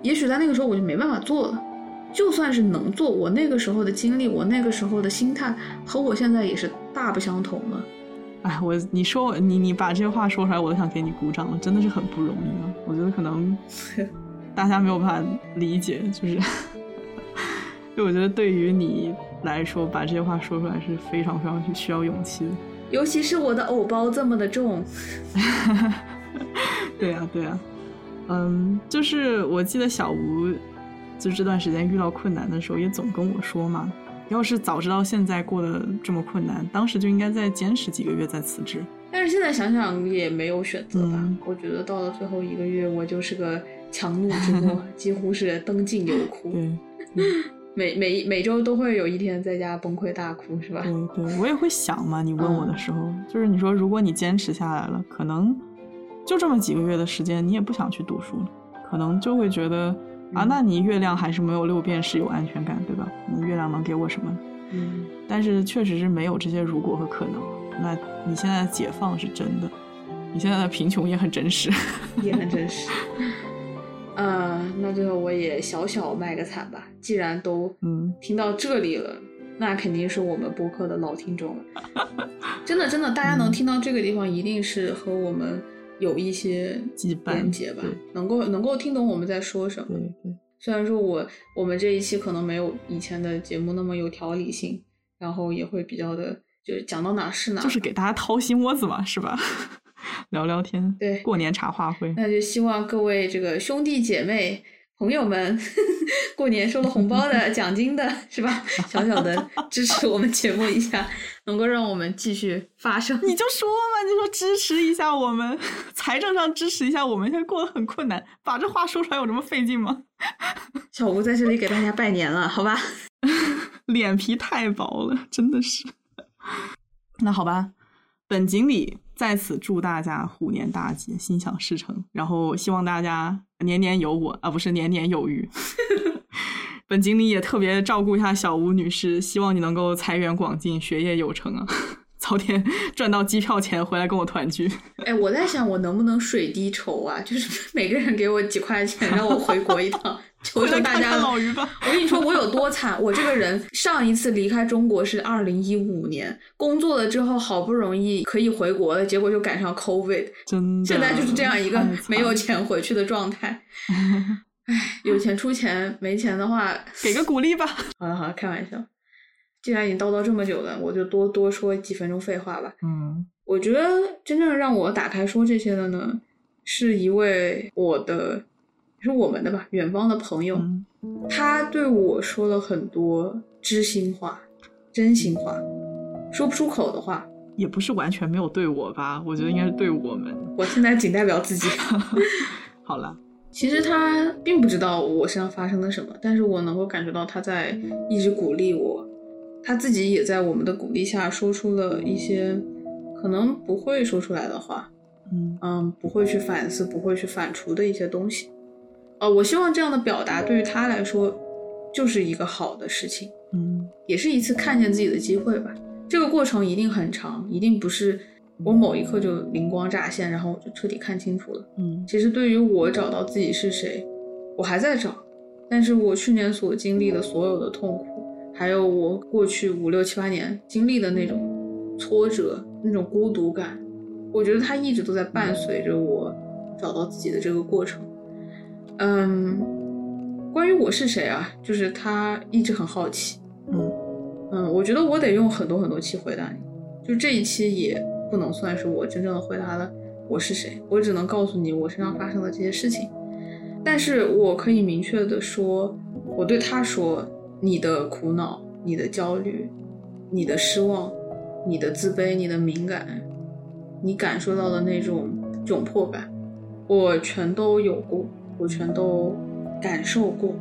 也许在那个时候我就没办法做了。就算是能做，我那个时候的经历，我那个时候的心态和我现在也是大不相同了。哎，我你说我你你把这些话说出来，我都想给你鼓掌了，真的是很不容易啊！我觉得可能 大家没有办法理解，就是，就我觉得对于你来说，把这些话说出来是非常非常需要勇气的。尤其是我的藕包这么的重，对呀、对呀、嗯，就是我记得小吴就这段时间遇到困难的时候，也总跟我说嘛，要是早知道现在过得这么困难，当时就应该再坚持几个月再辞职。但是现在想想也没有选择吧。嗯我觉得到了最后一个月，我就是个强弩之末，几乎是灯尽油枯。对，每每每周都会有一天在家崩溃大哭，是吧？对对，我也会想嘛。你问我的时候，就是你说，如果你坚持下来了，可能就这么几个月的时间，你也不想去读书了，可能就会觉得啊，嗯那你月亮还是没有六便士有安全感，对吧？那月亮能给我什么呢？嗯，但是确实是没有这些如果和可能。那你现在的解放是真的，你现在的贫穷也很真实。也很真实。呃，那最后我也小小卖个惨吧。既然都嗯听到这里了，那肯定是我们播客的老听众了。真的，真的，大家能听到这个地方，一定是和我们有一些连接吧，能够能够听懂我们在说什么。对对，虽然说我我们这一期可能没有以前的节目那么有条理性，然后也会比较的，就是讲到哪是哪，就是给大家掏心窝子嘛，是吧？聊聊天，对过年茶话会。那就希望各位这个兄弟姐妹、朋友们，过年收了红包的、奖金的，是吧？小小的支持我们节目一下，能够让我们继续发声。你就说嘛，你说支持一下我们，财政上支持一下我们，现在过得很困难，把这话说出来有这么费劲吗？小吴在这里给大家拜年了，好吧？脸皮太薄了，真的是。那好吧，本锦鲤在此祝大家虎年大吉，心想事成，然后希望大家年年有我啊，不是年年有余。本锦鲤也特别照顾一下小吴女士，希望你能够财源广进，学业有成啊，早点 赚到机票钱回来跟我团聚。哎，我在想，我能不能水滴筹啊？就是每个人给我几块钱，让我回国一趟，求求大家了。老于吧。我跟你说，我有多惨！我这个人上一次离开中国是二零一五年，工作了之后好不容易可以回国了，结果就赶上 COVID，真的，现在就是这样一个没有钱回去的状态。唉，有钱出钱，没钱的话，给个鼓励吧。好了好了，开玩笑。既然已经叨叨这么久了，我就多多说几分钟废话吧。嗯我觉得真正让我打开说这些的呢，是一位我的，是我们的吧，远方的朋友。嗯他对我说了很多知心话、真心话，说不出口的话。也不是完全没有对我吧，我觉得应该是对我们。我现在仅代表自己。好了，其实他并不知道我身上发生了什么，但是我能够感觉到他在一直鼓励我，他自己也在我们的鼓励下说出了一些可能不会说出来的话，嗯嗯，不会去反思、不会去反刍的一些东西。呃，我希望这样的表达对于他来说就是一个好的事情，嗯也是一次看见自己的机会吧。这个过程一定很长，一定不是我某一刻就灵光乍现，然后我就彻底看清楚了。嗯其实对于我找到自己是谁，我还在找，但是我去年所经历的所有的痛苦，还有我过去五六七八年经历的那种挫折、那种孤独感，我觉得它一直都在伴随着我找到自己的这个过程。嗯，关于我是谁啊，就是他一直很好奇。嗯嗯，我觉得我得用很多很多期回答你，就这一期也不能算是我真正的回答了我是谁，我只能告诉你我身上发生的这些事情。但是我可以明确的说，我对他说，你的苦恼、你的焦虑、你的失望、你的自卑、你的敏感，你感受到的那种窘迫感，我全都有过，我全都感受过。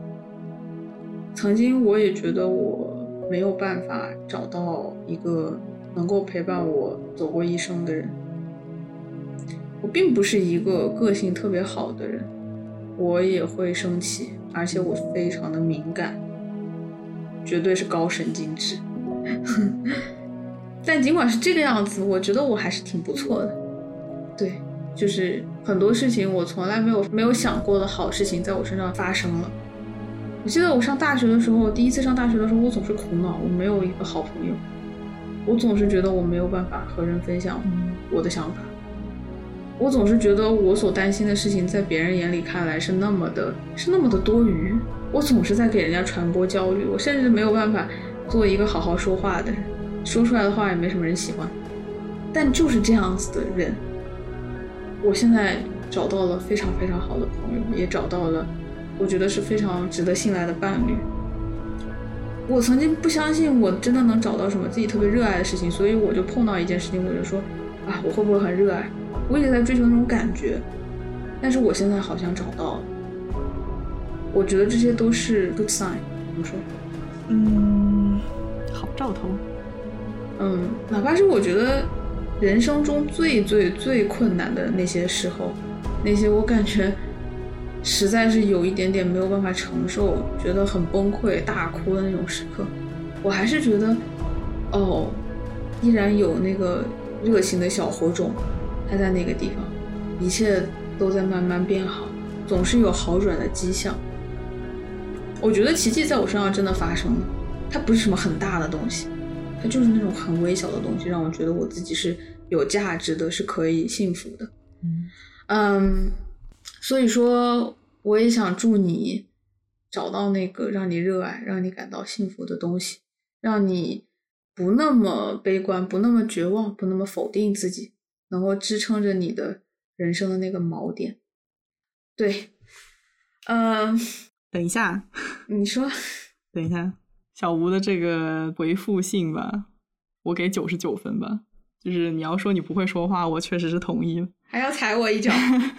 曾经我也觉得我没有办法找到一个能够陪伴我走过一生的人。我并不是一个个性特别好的人，我也会生气，而且我非常的敏感，绝对是高神经质。但尽管是这个样子，我觉得我还是挺不错的。对，就是很多事情我从来没有没有想过的好事情在我身上发生了。我记得我上大学的时候，第一次上大学的时候，我总是苦恼，我没有一个好朋友，我总是觉得我没有办法和人分享我的想法，我总是觉得我所担心的事情在别人眼里看来是那么的，是那么的多余，我总是在给人家传播焦虑，我甚至没有办法做一个好好说话的人，说出来的话也没什么人喜欢，但就是这样子的人，我现在找到了非常非常好的朋友，也找到了。我觉得是非常值得信赖的伴侣。我曾经不相信我真的能找到什么自己特别热爱的事情，所以我就碰到一件事情，我就说啊，我会不会很热爱？我一直在追求那种感觉，但是我现在好像找到了。我觉得这些都是 good sign，怎么说？嗯，好兆头。嗯，哪怕是我觉得人生中最最最困难的那些时候，那些我感觉。实在是有一点点没有办法承受，觉得很崩溃、大哭的那种时刻，我还是觉得，哦，依然有那个热情的小火种，还在那个地方，一切都在慢慢变好，总是有好转的迹象。我觉得奇迹在我身上真的发生了，它不是什么很大的东西，它就是那种很微小的东西，让我觉得我自己是有价值的，是可以幸福的。嗯嗯。所以说，我也想祝你找到那个让你热爱、让你感到幸福的东西，让你不那么悲观、不那么绝望、不那么否定自己，能够支撑着你的人生的那个锚点。对，嗯，等一下，你说，等一下，小吴的这个回复信吧，我给九十九分吧。就是你要说你不会说话，我确实是同意还要踩我一脚。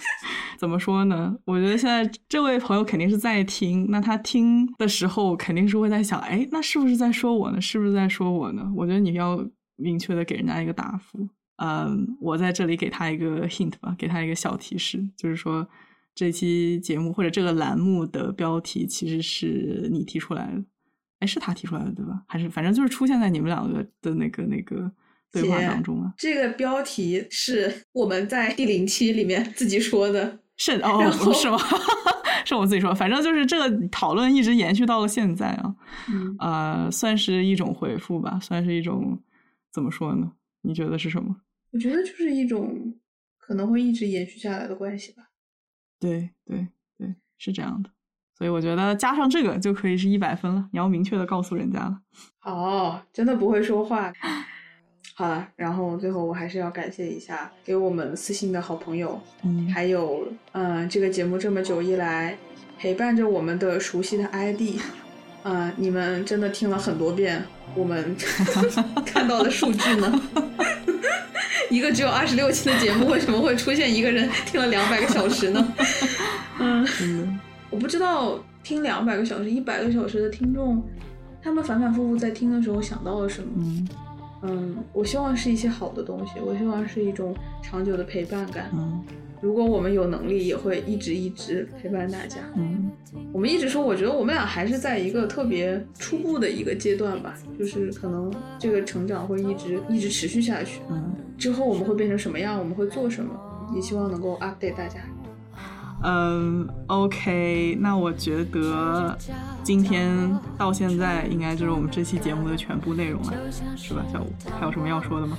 怎么说呢？我觉得现在这位朋友肯定是在听，那他听的时候肯定是会在想，哎，那是不是在说我呢？是不是在说我呢？我觉得你要明确的给人家一个答复。嗯，我在这里给他一个 hint 吧，给他一个小提示，就是说这期节目或者这个栏目的标题其实是你提出来的，哎，是他提出来的对吧？还是反正就是出现在你们两个的那个那个。对话当中啊，这个标题是我们在第零期里面自己说的，是哦，是吗？是我自己说，反正就是这个讨论一直延续到了现在啊，呃，算是一种回复吧，算是一种怎么说呢？你觉得是什么？我觉得就是一种可能会一直延续下来的关系吧。对对对，是这样的，所以我觉得加上这个就可以是一百分了。你要明确的告诉人家了。哦，真的不会说话。好了，然后最后我还是要感谢一下给我们私信的好朋友，嗯，还有嗯这个节目这么久以来陪伴着我们的熟悉的 ID，嗯，你们真的听了很多遍我们 看到的数据呢？一个只有二十六期的节目，为什么会出现一个人听了两百个小时呢？嗯，我不知道听两百个小时、一百个小时的听众，他们反反复复在听的时候想到了什么？嗯，我希望是一些好的东西，我希望是一种长久的陪伴感。嗯，如果我们有能力，也会一直一直陪伴大家。嗯，我们一直说，我觉得我们俩还是在一个特别初步的一个阶段吧，就是可能这个成长会一直一直持续下去。嗯，之后我们会变成什么样，我们会做什么，也希望能够 update 大家。嗯，OK，那我觉得今天到现在应该就是我们这期节目的全部内容了，是吧，小五？还有什么要说的吗？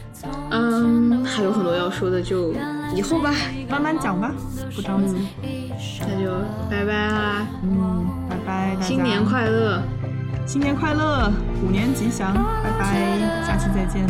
嗯，还有很多要说的，就以后吧，慢慢讲吧，不着急。那就拜拜啦，嗯，拜拜，新年快乐，新年快乐，虎年吉祥，拜拜，下期再见。